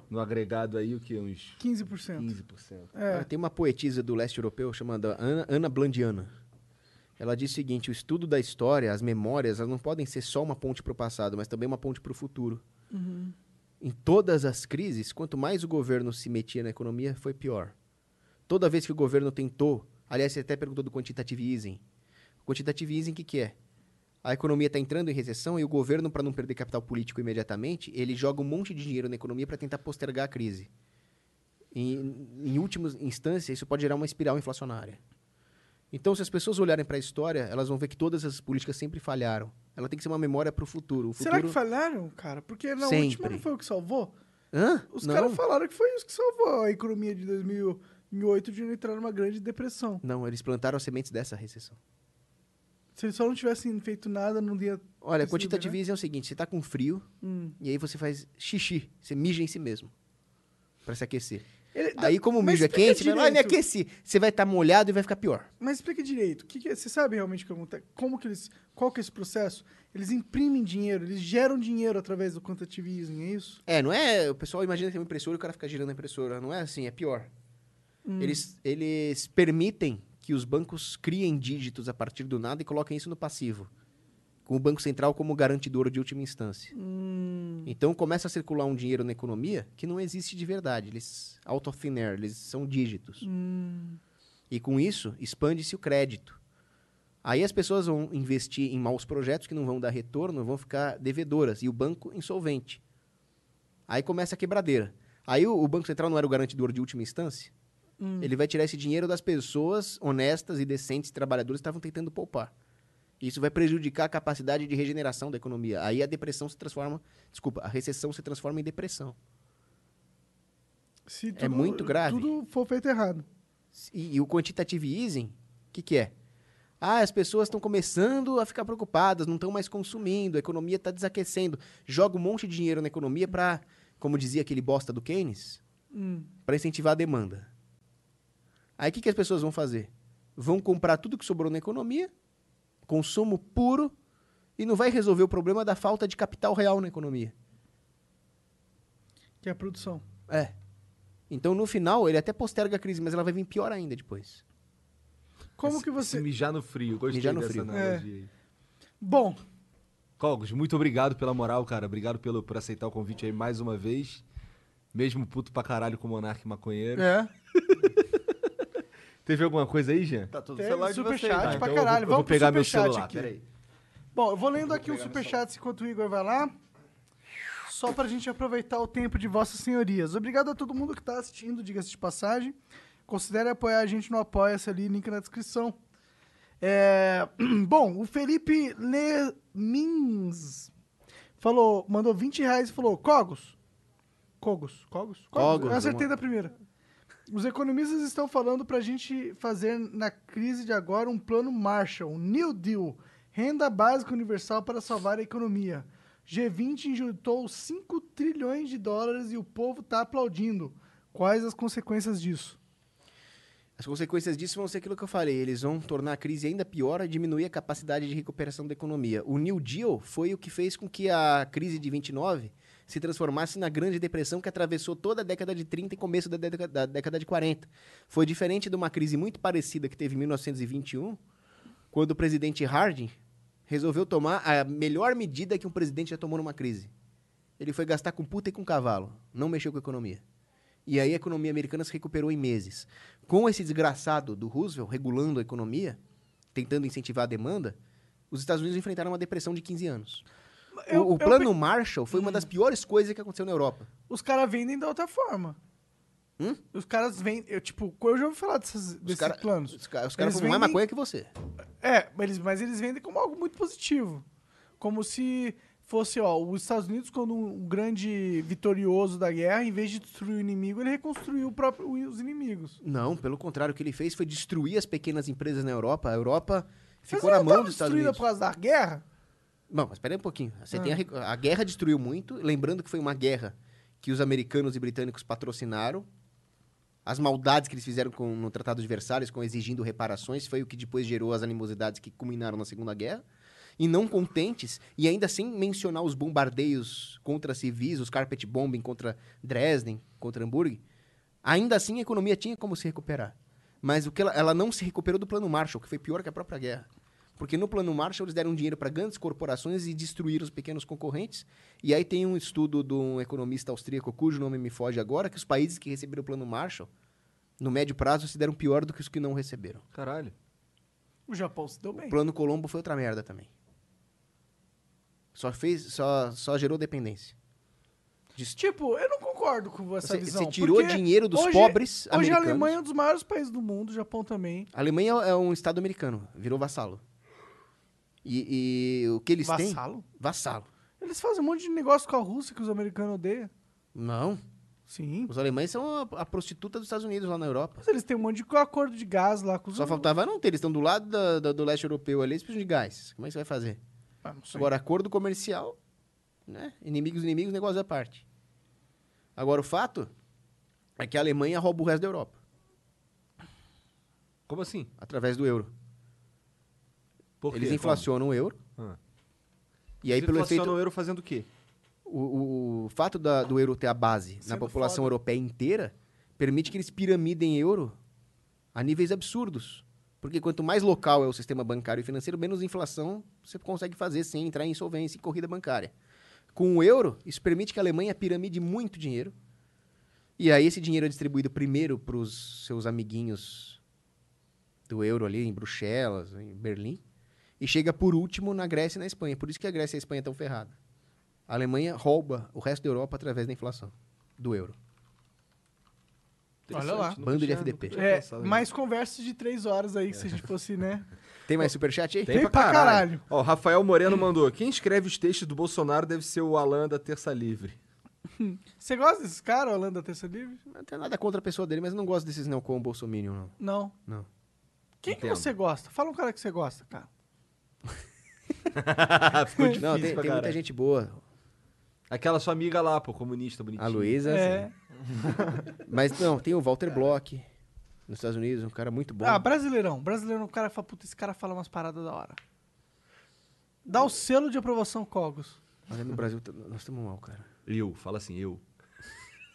no agregado aí o que? Uns 15%. 15%. É. Ah, Tem uma poetisa do leste europeu chamada Ana, Ana Blandiana. Ela diz o seguinte: o estudo da história, as memórias, elas não podem ser só uma ponte para o passado, mas também uma ponte para o futuro. Uhum. Em todas as crises, quanto mais o governo se metia na economia, foi pior. Toda vez que o governo tentou, aliás, você até perguntou do quantitative easing. O quantitative easing, o que, que é? A economia está entrando em recessão e o governo, para não perder capital político imediatamente, ele joga um monte de dinheiro na economia para tentar postergar a crise. E, em última instância, isso pode gerar uma espiral inflacionária. Então, se as pessoas olharem para a história, elas vão ver que todas as políticas sempre falharam. Ela tem que ser uma memória para o futuro. Será que falharam, cara? Porque na Sempre. última não foi o que salvou? Hã? Os Não. caras falaram que foi isso que salvou a economia de 2008 de não entrar numa grande depressão. Não, eles plantaram as sementes dessa recessão. Se eles só não tivessem feito nada, não ia... Olha, melhor. easing é o seguinte, você tá com frio Hum. e aí você faz xixi, você mija em si mesmo para se aquecer. Ele- aí como o mijo é quente, vai lá, "Ai, me direito." aqueci. Você vai estar molhado e vai ficar pior. Mas explica direito. Que que é- você sabe realmente acontece? Como que eles... Qual que é esse processo? Eles imprimem dinheiro, eles geram dinheiro através do quantitative easing, é isso? É, não é, o pessoal imagina que tem uma impressora e o cara fica girando a impressora, não é assim, é pior. Hum. Eles, eles permitem que os bancos criem dígitos a partir do nada e coloquem isso no passivo. Com o Banco Central como garantidor de última instância. Hum. Então começa a circular um dinheiro na economia que não existe de verdade. Eles out of thin air, eles são dígitos. Hum. E com isso, expande-se o crédito. Aí as pessoas vão investir em maus projetos que não vão dar retorno, vão ficar devedoras. E o banco insolvente. Aí começa a quebradeira. Aí o, o Banco Central não era o garantidor de última instância? Hum. Ele vai tirar esse dinheiro das pessoas honestas e decentes, trabalhadoras que estavam tentando poupar. Isso vai prejudicar a capacidade de regeneração da economia. Aí a depressão se transforma, desculpa, a recessão se transforma em depressão. Se É muito grave. Tudo for feito errado. E, e o quantitative easing, o que, que é? Ah, as pessoas estão começando a ficar preocupadas, não estão mais consumindo, a economia está desaquecendo. Joga um monte de dinheiro na economia para, como dizia aquele bosta do Keynes, Hum. para incentivar a demanda. Aí o que, que as pessoas vão fazer? Vão comprar tudo que sobrou na economia, consumo puro, e não vai resolver o problema da falta de capital real na economia. Que é a produção. É. Então, no final, ele até posterga a crise, mas ela vai vir pior ainda depois. Como que você. Mijar no frio. Gostei Mijar no dessa frio. analogia aí. Bom, Cogos, muito obrigado pela moral, cara. Obrigado pelo, por aceitar o convite aí mais uma vez. Mesmo puto pra caralho com o Monark Maconheiro. É. Teve alguma coisa aí, Jean? Tá Teve celular de superchat vocês. pra né? então eu caralho. vou- eu vou Vamos pro pegar meu superchat celular, aqui. peraí. Bom, eu vou lendo aqui uns superchats enquanto o Igor vai lá. Só pra gente aproveitar o tempo de vossas senhorias. Obrigado a todo mundo que tá assistindo, diga-se de passagem. Considere apoiar a gente no Apoia-se ali, link na descrição. É, Bom, o Felipe Lemins falou, mandou 20 reais e falou, Cogos. Cogos, Cogos? Cogos, Eu acertei da primeira. Os economistas estão falando pra gente fazer na crise de agora um plano Marshall, um New Deal, renda básica universal para salvar a economia. G20 injetou 5 trilhões de dólares e o povo tá aplaudindo. Quais as consequências disso? As consequências disso vão ser aquilo que eu falei. Eles vão tornar a crise ainda pior e diminuir a capacidade de recuperação da economia. O New Deal foi o que fez com que a crise de 29 se transformasse na Grande Depressão que atravessou toda a década de 30 e começo da década, da década de 40. Foi diferente de uma crise muito parecida que teve em 1921, quando o presidente Harding resolveu tomar a melhor medida que um presidente já tomou numa crise. Ele foi gastar com puta e com cavalo, não mexeu com a economia. E aí a economia americana se recuperou em meses. Com esse desgraçado do Roosevelt regulando a economia, tentando incentivar a demanda, os Estados Unidos enfrentaram uma depressão de 15 anos. O- Eu- o, eu plano pe- Marshall foi uma das piores coisas que aconteceu na Europa. Os caras vendem da outra forma. Hum? Os caras vendem. Eu, tipo, eu já ouvi falar desses, desses cara- planos. Os, ca- os caras Eles fumam mais maconha que você. É, mas eles, mas eles vendem como algo muito positivo. Como se fosse, ó, os Estados Unidos, quando um grande vitorioso da guerra, em vez de destruir o inimigo, ele reconstruiu o próprio, os inimigos. Não, pelo contrário, o que ele fez foi destruir as pequenas empresas na Europa. A Europa ficou Mas na mão dos Estados destruída Unidos. por causa da guerra? Não, mas espera aí um pouquinho. Você Ah. tem a, re- a guerra destruiu muito, lembrando que foi uma guerra que os americanos e britânicos patrocinaram. As maldades que eles fizeram com, no Tratado de Versalhes, com exigindo reparações, foi o que depois gerou as animosidades que culminaram na Segunda Guerra. E não contentes, e ainda sem mencionar os bombardeios contra civis, os carpet bombing contra Dresden, contra Hamburgo, ainda assim a economia tinha como se recuperar. Mas o que ela, ela não se recuperou do plano Marshall, que foi pior que a própria guerra. Porque no plano Marshall eles deram dinheiro para grandes corporações e destruíram os pequenos concorrentes. E aí tem um estudo de um economista austríaco, cujo nome me foge agora, que os países que receberam o plano Marshall, no médio prazo, se deram pior do que os que não receberam. Caralho. O Japão se deu bem. O plano Colombo foi outra merda também. Só fez, só, só gerou dependência. Tipo, eu não concordo com essa Você- visão. você tirou dinheiro dos hoje- pobres Hoje a americanos. Alemanha é um dos maiores países do mundo, o Japão também. A Alemanha é um estado americano, virou vassalo. E, e o que eles têm... Vassalo? Vassalo. Eles fazem um monte de negócio com a Rússia que os americanos odeiam. Não. Sim. Os alemães são a, a prostituta dos Estados Unidos lá na Europa. Mas eles têm um monte de acordo de gás lá com os Só faltava não ter, eles estão do lado da- da- do leste europeu ali, eles precisam de gás. Como é que você vai fazer? Ah, não sei. Agora, acordo comercial, né? Inimigos, inimigos, negócio à parte. Agora, o fato é que a Alemanha rouba o resto da Europa. Como assim? Através do euro. Por Eles quê? inflacionam o euro. Ah. E aí, Eles pelo inflacionam efeito... o euro fazendo o quê? O, o- o fato da- do euro ter a base na Sendo população foda. europeia inteira permite que eles piramidem euro a níveis absurdos. Porque quanto mais local é o sistema bancário e financeiro, menos inflação você consegue fazer sem entrar em insolvência e corrida bancária. Com o euro, isso permite que a Alemanha piramide muito dinheiro. E aí esse dinheiro é distribuído primeiro para os seus amiguinhos do euro ali em Bruxelas, em Berlim, e chega por último na Grécia e na Espanha. Por isso que a Grécia e a Espanha estão ferradas. A Alemanha rouba o resto da Europa através da inflação do euro. Olha lá. Bando de FDP. É, mais conversas de três horas aí, se a gente fosse, né? Tem mais superchat aí? Tem, pra, caralho. Ó, o Rafael Moreno mandou. Quem escreve os textos do Bolsonaro deve ser o Alan da Terça Livre. Você gosta desses caras, Holanda Terça Livre? Não tenho nada contra a pessoa dele, mas eu não gosto desses neocon bolsominion, não. Não. Não. Quem que Entendo. você gosta? Fala um cara que você gosta, cara. Ficou difícil não, tem, pra tem muita caralho. gente boa. Aquela sua amiga lá, pô, comunista, bonitinha. A Luísa, É. Mas não, tem o Walter Block nos Estados Unidos, um cara muito bom. Ah, brasileirão. Brasileirão, o cara fala, puta, esse cara fala umas paradas da hora. Dá o selo de aprovação Cogos. Mas no Brasil t- nós estamos mal, cara. Eu, fala assim, eu.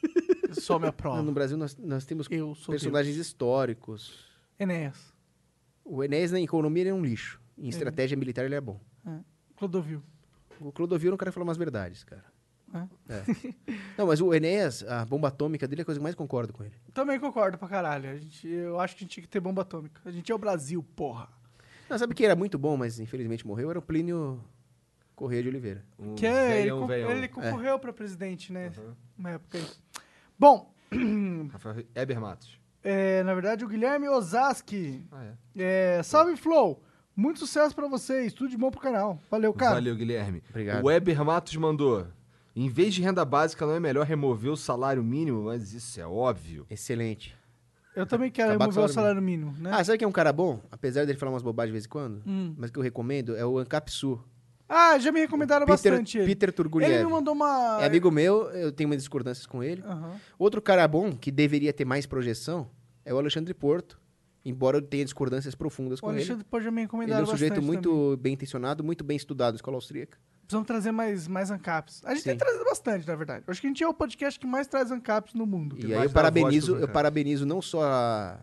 Só me aprova. No Brasil nós, nós temos Eu sou personagens históricos. Enéas. O Enéas na economia ele é um lixo. Em estratégia militar ele é bom. É. Clodovil. O Clodovil não quero falar umas verdades, cara. É. É. não, mas o Enéas, a bomba atômica dele é a coisa que eu mais concordo com ele. Também concordo pra caralho. A gente, eu acho que a gente tinha que ter bomba atômica. A gente é o Brasil, porra. Não, sabe quem era muito bom, mas infelizmente morreu? Era o Plínio Correia de Oliveira. Que é, ele, velhão, con- velhão. ele concorreu pra presidente, né? Uma época aí. Bom, Rafael Eber Matos. é, na verdade, o Guilherme Ozaski. Ah, é. É, salve, Flow. Muito sucesso pra vocês. Tudo de bom pro canal. Valeu, cara. Valeu, Guilherme. Obrigado. O Eber Matos mandou. Em vez de renda básica, não é melhor remover o salário mínimo? Mas isso é óbvio. Excelente. Eu também quero Acabar remover o o salário mínimo, né? Ah, sabe quem é um cara bom? Apesar dele falar umas bobagens de vez em quando, Hum. mas que eu recomendo é o Ancap Sul. Ah, já me recomendaram Peter- bastante ele. Peter Turguliev. Ele me mandou uma... É amigo meu, eu tenho umas discordâncias com ele. Aham. Outro cara bom, que deveria ter mais projeção, é o Alexandre Porto. Embora eu tenha discordâncias profundas O com Alexandre ele. pode me Ele recomendaram é um sujeito muito também. bem intencionado, muito bem estudado na escola austríaca. Precisamos trazer mais, mais ANCAPs. A gente tem Sim. trazido bastante, na verdade. Acho que a gente é o podcast que mais traz ANCAPs no mundo. E aí eu parabenizo, eu parabenizo não só a,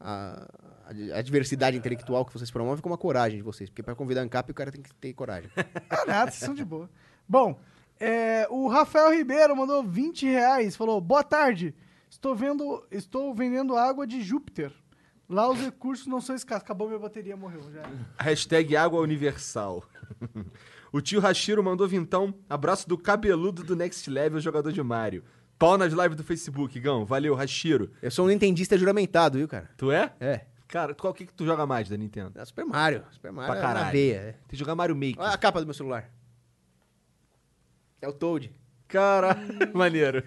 a, a diversidade intelectual que vocês promovem, como a coragem de vocês. Porque para convidar ANCAP, o cara tem que ter coragem. Ah, nada, vocês são de boa. Bom, é, o Rafael Ribeiro mandou 20 reais. Falou, boa tarde. Estou, vendo, estou vendendo água de Júpiter. Lá os recursos não são escassos. Acabou minha bateria, morreu já. Hashtag água universal. o tio Hashiro mandou vintão. Abraço do cabeludo do Next Level, jogador de Mario. Pau nas lives do Facebook, Gão. Valeu, Hashiro. Eu sou um nintendista juramentado, viu, cara? Tu é? É. Cara, qual que, que tu joga mais da Nintendo? É Super Mario. Super Mario Pra é na caralho. veia. é. Tem que jogar Mario Maker. Olha a capa do meu celular. É o Toad. Cara, maneiro.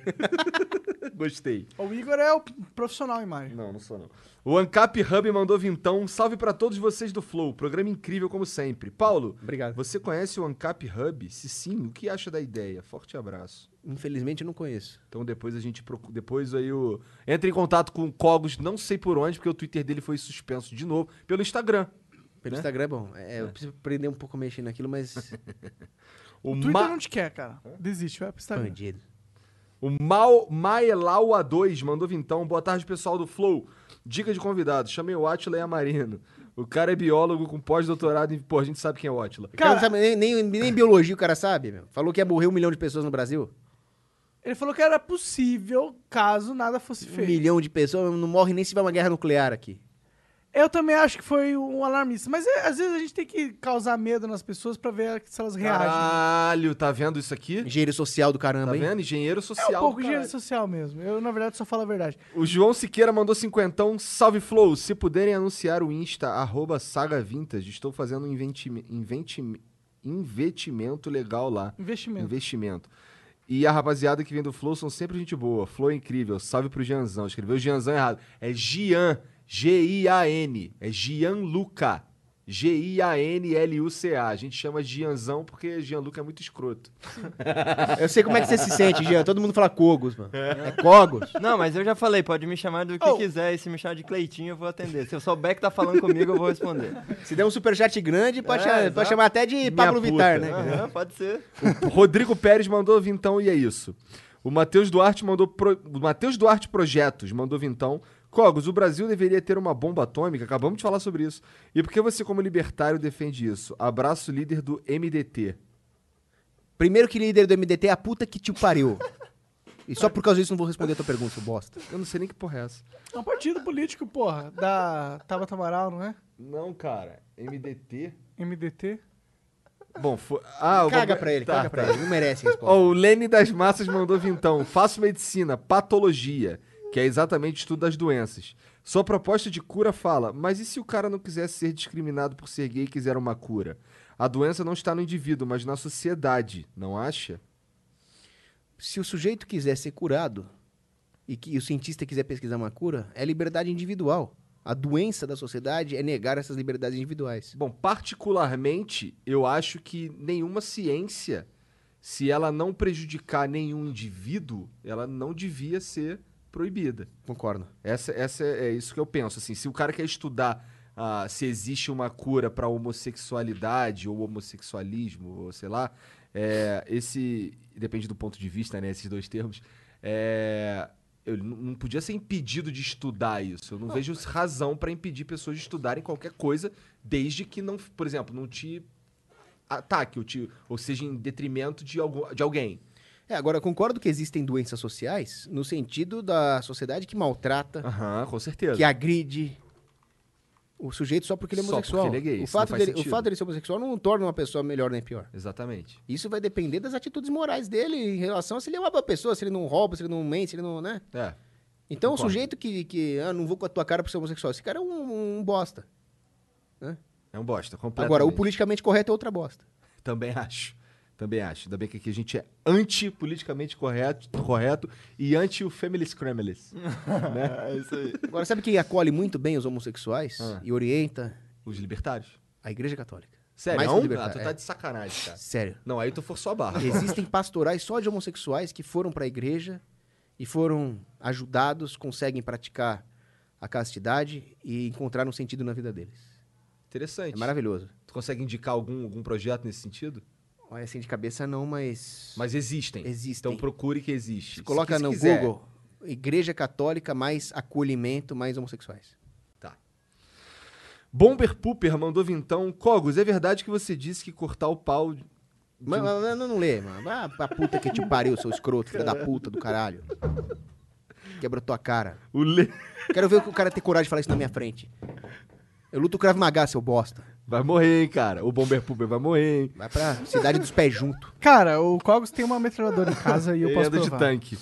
Gostei. O Igor é o profissional em Mario. Não, não sou não. O Ancap Hub mandou vintão. Um salve pra todos vocês do Flow. Programa incrível como sempre. Paulo, Obrigado. você conhece o Ancap Hub? Se sim, o que acha da ideia? Forte abraço. Infelizmente eu não conheço. Então depois a gente procura. Depois aí o. Entra em contato com o Cogos, não sei por onde, porque o Twitter dele foi suspenso de novo, pelo Instagram. Pelo né? Instagram é bom. É, Eu preciso aprender um pouco a mexer naquilo, mas. O, Twitter Ma- não te quer, cara. Desiste, vai pro Instagram. Bandido. o Mal Maelaua 2 mandou vintão. Boa tarde, pessoal do Flow. Dica de convidado: chamei o Atila e a Marino. O cara é biólogo com pós-doutorado em. Pô, a gente sabe quem é o Atila. Cara não sabe, nem, nem, nem biologia o cara sabe, meu. Falou que ia morrer um milhão de pessoas no Brasil. Ele falou que era possível caso nada fosse Um feito. milhão de pessoas não morre nem se tiver uma guerra nuclear aqui. Eu também acho que foi um alarmista. Mas é, às vezes a gente tem que causar medo nas pessoas pra ver se elas reagem. Caralho, tá vendo isso aqui? Engenheiro social do caramba, Tá hein? vendo? Engenheiro É social. um pouco do engenheiro caralho. social mesmo. Eu, na verdade, só falo a verdade. O João Siqueira mandou cinquentão. Salve Flow. Se puderem anunciar o Insta, arroba Saga Vintage, estou fazendo um inventime- inventime- investimento legal lá. Investimento. Investimento. E a rapaziada que vem do Flow são sempre gente boa. Flow é incrível. Salve pro Gianzão. Escreveu o Gianzão errado. É Gian. G-I-A-N. É Gianluca. G-I-A-N-L-U-C-A. A gente chama Gianzão porque Gianluca é muito escroto. Eu sei como é que você se sente, Jean. Todo mundo fala Cogos, mano. É Cogos. Não, mas eu já falei, pode me chamar do que Oh. quiser. E se me chamar de Cleitinho, eu vou atender. Se eu souber que tá falando comigo, eu vou responder. Se der um superchat grande, pode, É, chamar, pode chamar até de Minha Pablo puta. Vittar, né? Aham, pode ser. O Rodrigo Pérez mandou vintão e é isso. O Matheus Duarte mandou. Pro... O Matheus Duarte Projetos mandou vintão. Cogos, o Brasil deveria ter uma bomba atômica? Acabamos de falar sobre isso. E por que você, como libertário, defende isso? Abraço, líder do MDT. Primeiro que líder do MDT é a puta que te pariu. E só por causa disso não vou responder a tua pergunta, seu bosta. Eu não sei nem que porra é essa. É um partido político, porra. Da Tabata Amaral, não é? Não, cara. MDT? MDT. Bom, foi. Ah, eu Caga vou- pra ele, Tá, caga pra tá. ele. Não merece a resposta. Ó, o Lene das Massas mandou vintão. Faço medicina, patologia. Que é exatamente o estudo das doenças. Sua proposta de cura fala, mas e se o cara não quisesse ser discriminado por ser gay e quiser uma cura? A doença não está no indivíduo, mas na sociedade, não acha? Se o sujeito quiser ser curado e que o cientista quiser pesquisar uma cura, é liberdade individual. A doença da sociedade é negar essas liberdades individuais. Bom, particularmente, eu acho que nenhuma ciência, se ela não prejudicar nenhum indivíduo, ela não devia ser proibida. Concordo. Essa, essa é, é isso que eu penso. Assim, se o cara quer estudar ah, se existe uma cura para homossexualidade ou homossexualismo, ou sei lá, é, esse depende do ponto de vista, né? Esses dois termos. É, eu não podia ser impedido de estudar isso. Eu não, vejo razão para impedir pessoas de estudarem qualquer coisa, desde que não, por exemplo, não te ataque ou, te, ou seja em detrimento de, algum, de alguém. É, agora, eu concordo que existem doenças sociais no sentido da sociedade que maltrata, Aham, com certeza. que agride o sujeito só porque ele é Só homossexual. porque ele é gay, o, fato dele, o fato dele ser homossexual não o torna uma pessoa melhor nem pior. Exatamente. Isso vai depender das atitudes morais dele em relação a se ele é uma boa pessoa, se ele não rouba, se ele não mente, se ele não, né? É. Então, o Concordo. sujeito que, que ah, não vou com a tua cara por ser homossexual, esse cara é um, um bosta. Né? É um bosta, completamente. Agora, o politicamente correto é outra bosta. Também acho. Também acho. Ainda bem que aqui a gente é anti-politicamente correto, correto e anti o Femilis Kremlis. né? É isso aí. Agora, sabe quem acolhe muito bem os homossexuais Ah. e orienta? Os libertários. A Igreja Católica. Sério? Mais Não? os Ah, tu tá é. de sacanagem, cara. Sério. Não, aí tu forçou a barra. Existem pastorais só de homossexuais que foram para a igreja e foram ajudados, conseguem praticar a castidade e encontrar um sentido na vida deles. Interessante. É maravilhoso. Tu consegue indicar algum, algum projeto nesse sentido? Olha, assim de cabeça não, mas... Mas existem. Existem. Então procure que existe. Coloca Se- se no quiser. Google Igreja Católica mais acolhimento mais homossexuais. Bomber Pooper mandou vintão. Cogos, é verdade que você disse que cortar o pau. de- Mas, mas- não, não lê, mano. Vai pra puta que te pariu, seu escroto, filho da puta do caralho. Quebra tua cara. O le... Quero ver o cara ter coragem de falar isso na minha frente. Eu luto Krav Maga, seu bosta. Vai morrer, hein, cara. O Bomber Pooper vai morrer, hein. Vai pra cidade dos pés junto. Cara, o Cogos tem uma metralhadora em casa e eu posso de provar. tanque.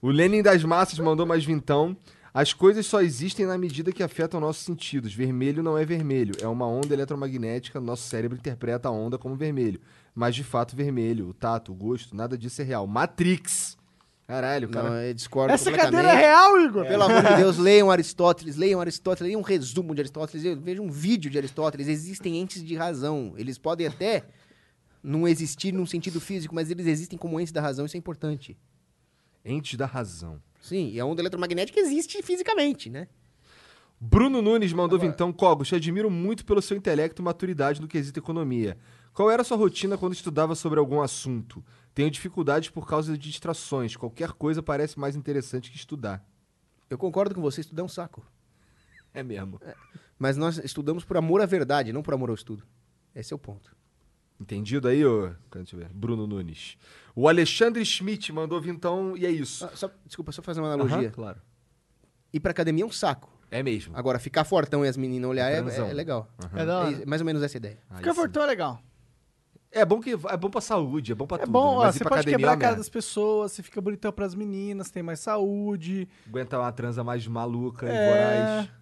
O Lenin das Massas mandou mais vintão. As coisas só existem na medida que afetam nossos sentidos. Vermelho não é vermelho, é uma onda eletromagnética. Nosso cérebro interpreta a onda como vermelho. Mas de fato, vermelho, o tato, o gosto, nada disso é real. Matrix! Caralho, cara. Não, eu discordo Essa completamente. cadeira é real, Igor? Pelo amor de Deus, leiam Aristóteles, leiam Aristóteles, leiam um resumo de Aristóteles, vejam um vídeo de Aristóteles. Existem entes de razão. Eles podem até não existir num sentido físico, mas eles existem como entes da razão, isso é importante. Entes da razão. Sim, e a onda eletromagnética existe fisicamente, né? Bruno Nunes mandou vintão. Cogos, te admiro muito pelo seu intelecto e maturidade no quesito economia. Qual era a sua rotina quando estudava sobre algum assunto? Tenho dificuldades por causa de distrações. Qualquer coisa parece mais interessante que estudar. Eu concordo com você, estudar é um saco. É mesmo. Mas nós estudamos por amor à verdade, não por amor ao estudo. Esse é o ponto. Entendido aí, ô? Deixa eu ver. Bruno Nunes. O Alexandre Schmidt mandou vintão e é isso. Ah, só- desculpa, só fazer uma analogia. Aham, claro. Ir pra academia é um saco. É mesmo. Agora, ficar fortão e as meninas olhar é, é legal. É da hora. É mais ou menos essa ideia. Ficar fortão é legal. É bom que é bom pra saúde, é bom pra É tudo. bom, ó, você pode academia quebrar é a cara merda. das pessoas, você fica bonitão pras meninas, tem mais saúde. Aguenta uma transa mais maluca e É. voraz.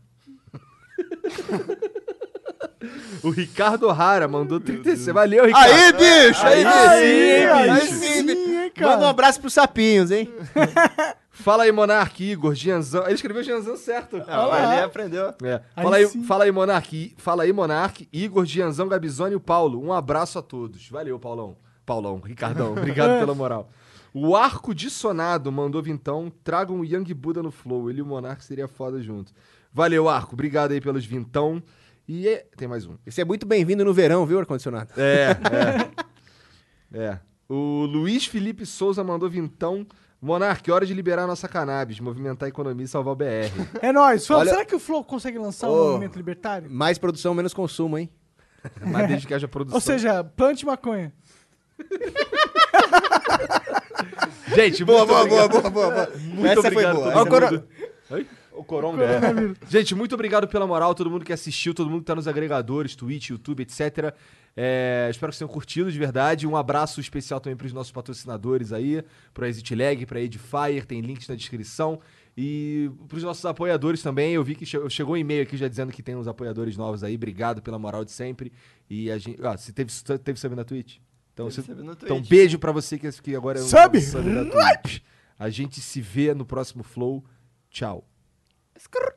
O Ricardo Rara mandou 36. Valeu, Ricardo. Aí, bicho! Aí, Aí, sim, aí bicho. sim, hein, cara? Manda um abraço pros sapinhos, hein? Fala aí, Monark, Igor, Gianzão. Ele escreveu Gianzão certo. Ah, ele aprendeu. É. Aí Fala, aí, sim. fala aí, Monark. Fala aí, Monark, Igor, Gianzão, Gabizone e o Paulo. Um abraço a todos. Valeu, Paulão. Paulão, Ricardão, obrigado pela moral. O Arco Dissonado mandou vintão. Tragam o Young Buda no Flow. Ele e o Monark seria foda junto. Valeu, Arco. Obrigado aí pelos vintão. E é- tem mais um. Você é muito bem-vindo no verão, viu, ar-condicionado? É, é. é. O Luiz Felipe Souza mandou vintão. Monark, hora de liberar nossa cannabis, movimentar a economia e salvar o BR. É nóis. Olha- Será que o Flow consegue lançar um Ô. movimento libertário? Mais produção, menos consumo, hein? Mas desde que haja produção. Ou seja, plante maconha. Gente, Boa, muito boa, boa, boa, boa, boa. Muito Essa foi obrigado boa. a todo Agora- mundo. Oi? O coronga. é. Gente, muito obrigado pela moral, todo mundo que assistiu, todo mundo que tá nos agregadores, Twitch, YouTube, etc. É, espero que vocês tenham curtido de verdade. Um abraço especial também pros nossos patrocinadores aí, pro Exit Lag, pra Edifier, tem links na descrição. E pros nossos apoiadores também, eu vi que che- chegou um e-mail aqui já dizendo que tem uns apoiadores novos aí. Obrigado pela moral de sempre. E a gente. Ah, você teve, teve sub na Twitch? Então, Teve você- então beijo pra você que, que agora é um Sub! Twitch. A gente se vê no próximo Flow. Tchau. Escrrr.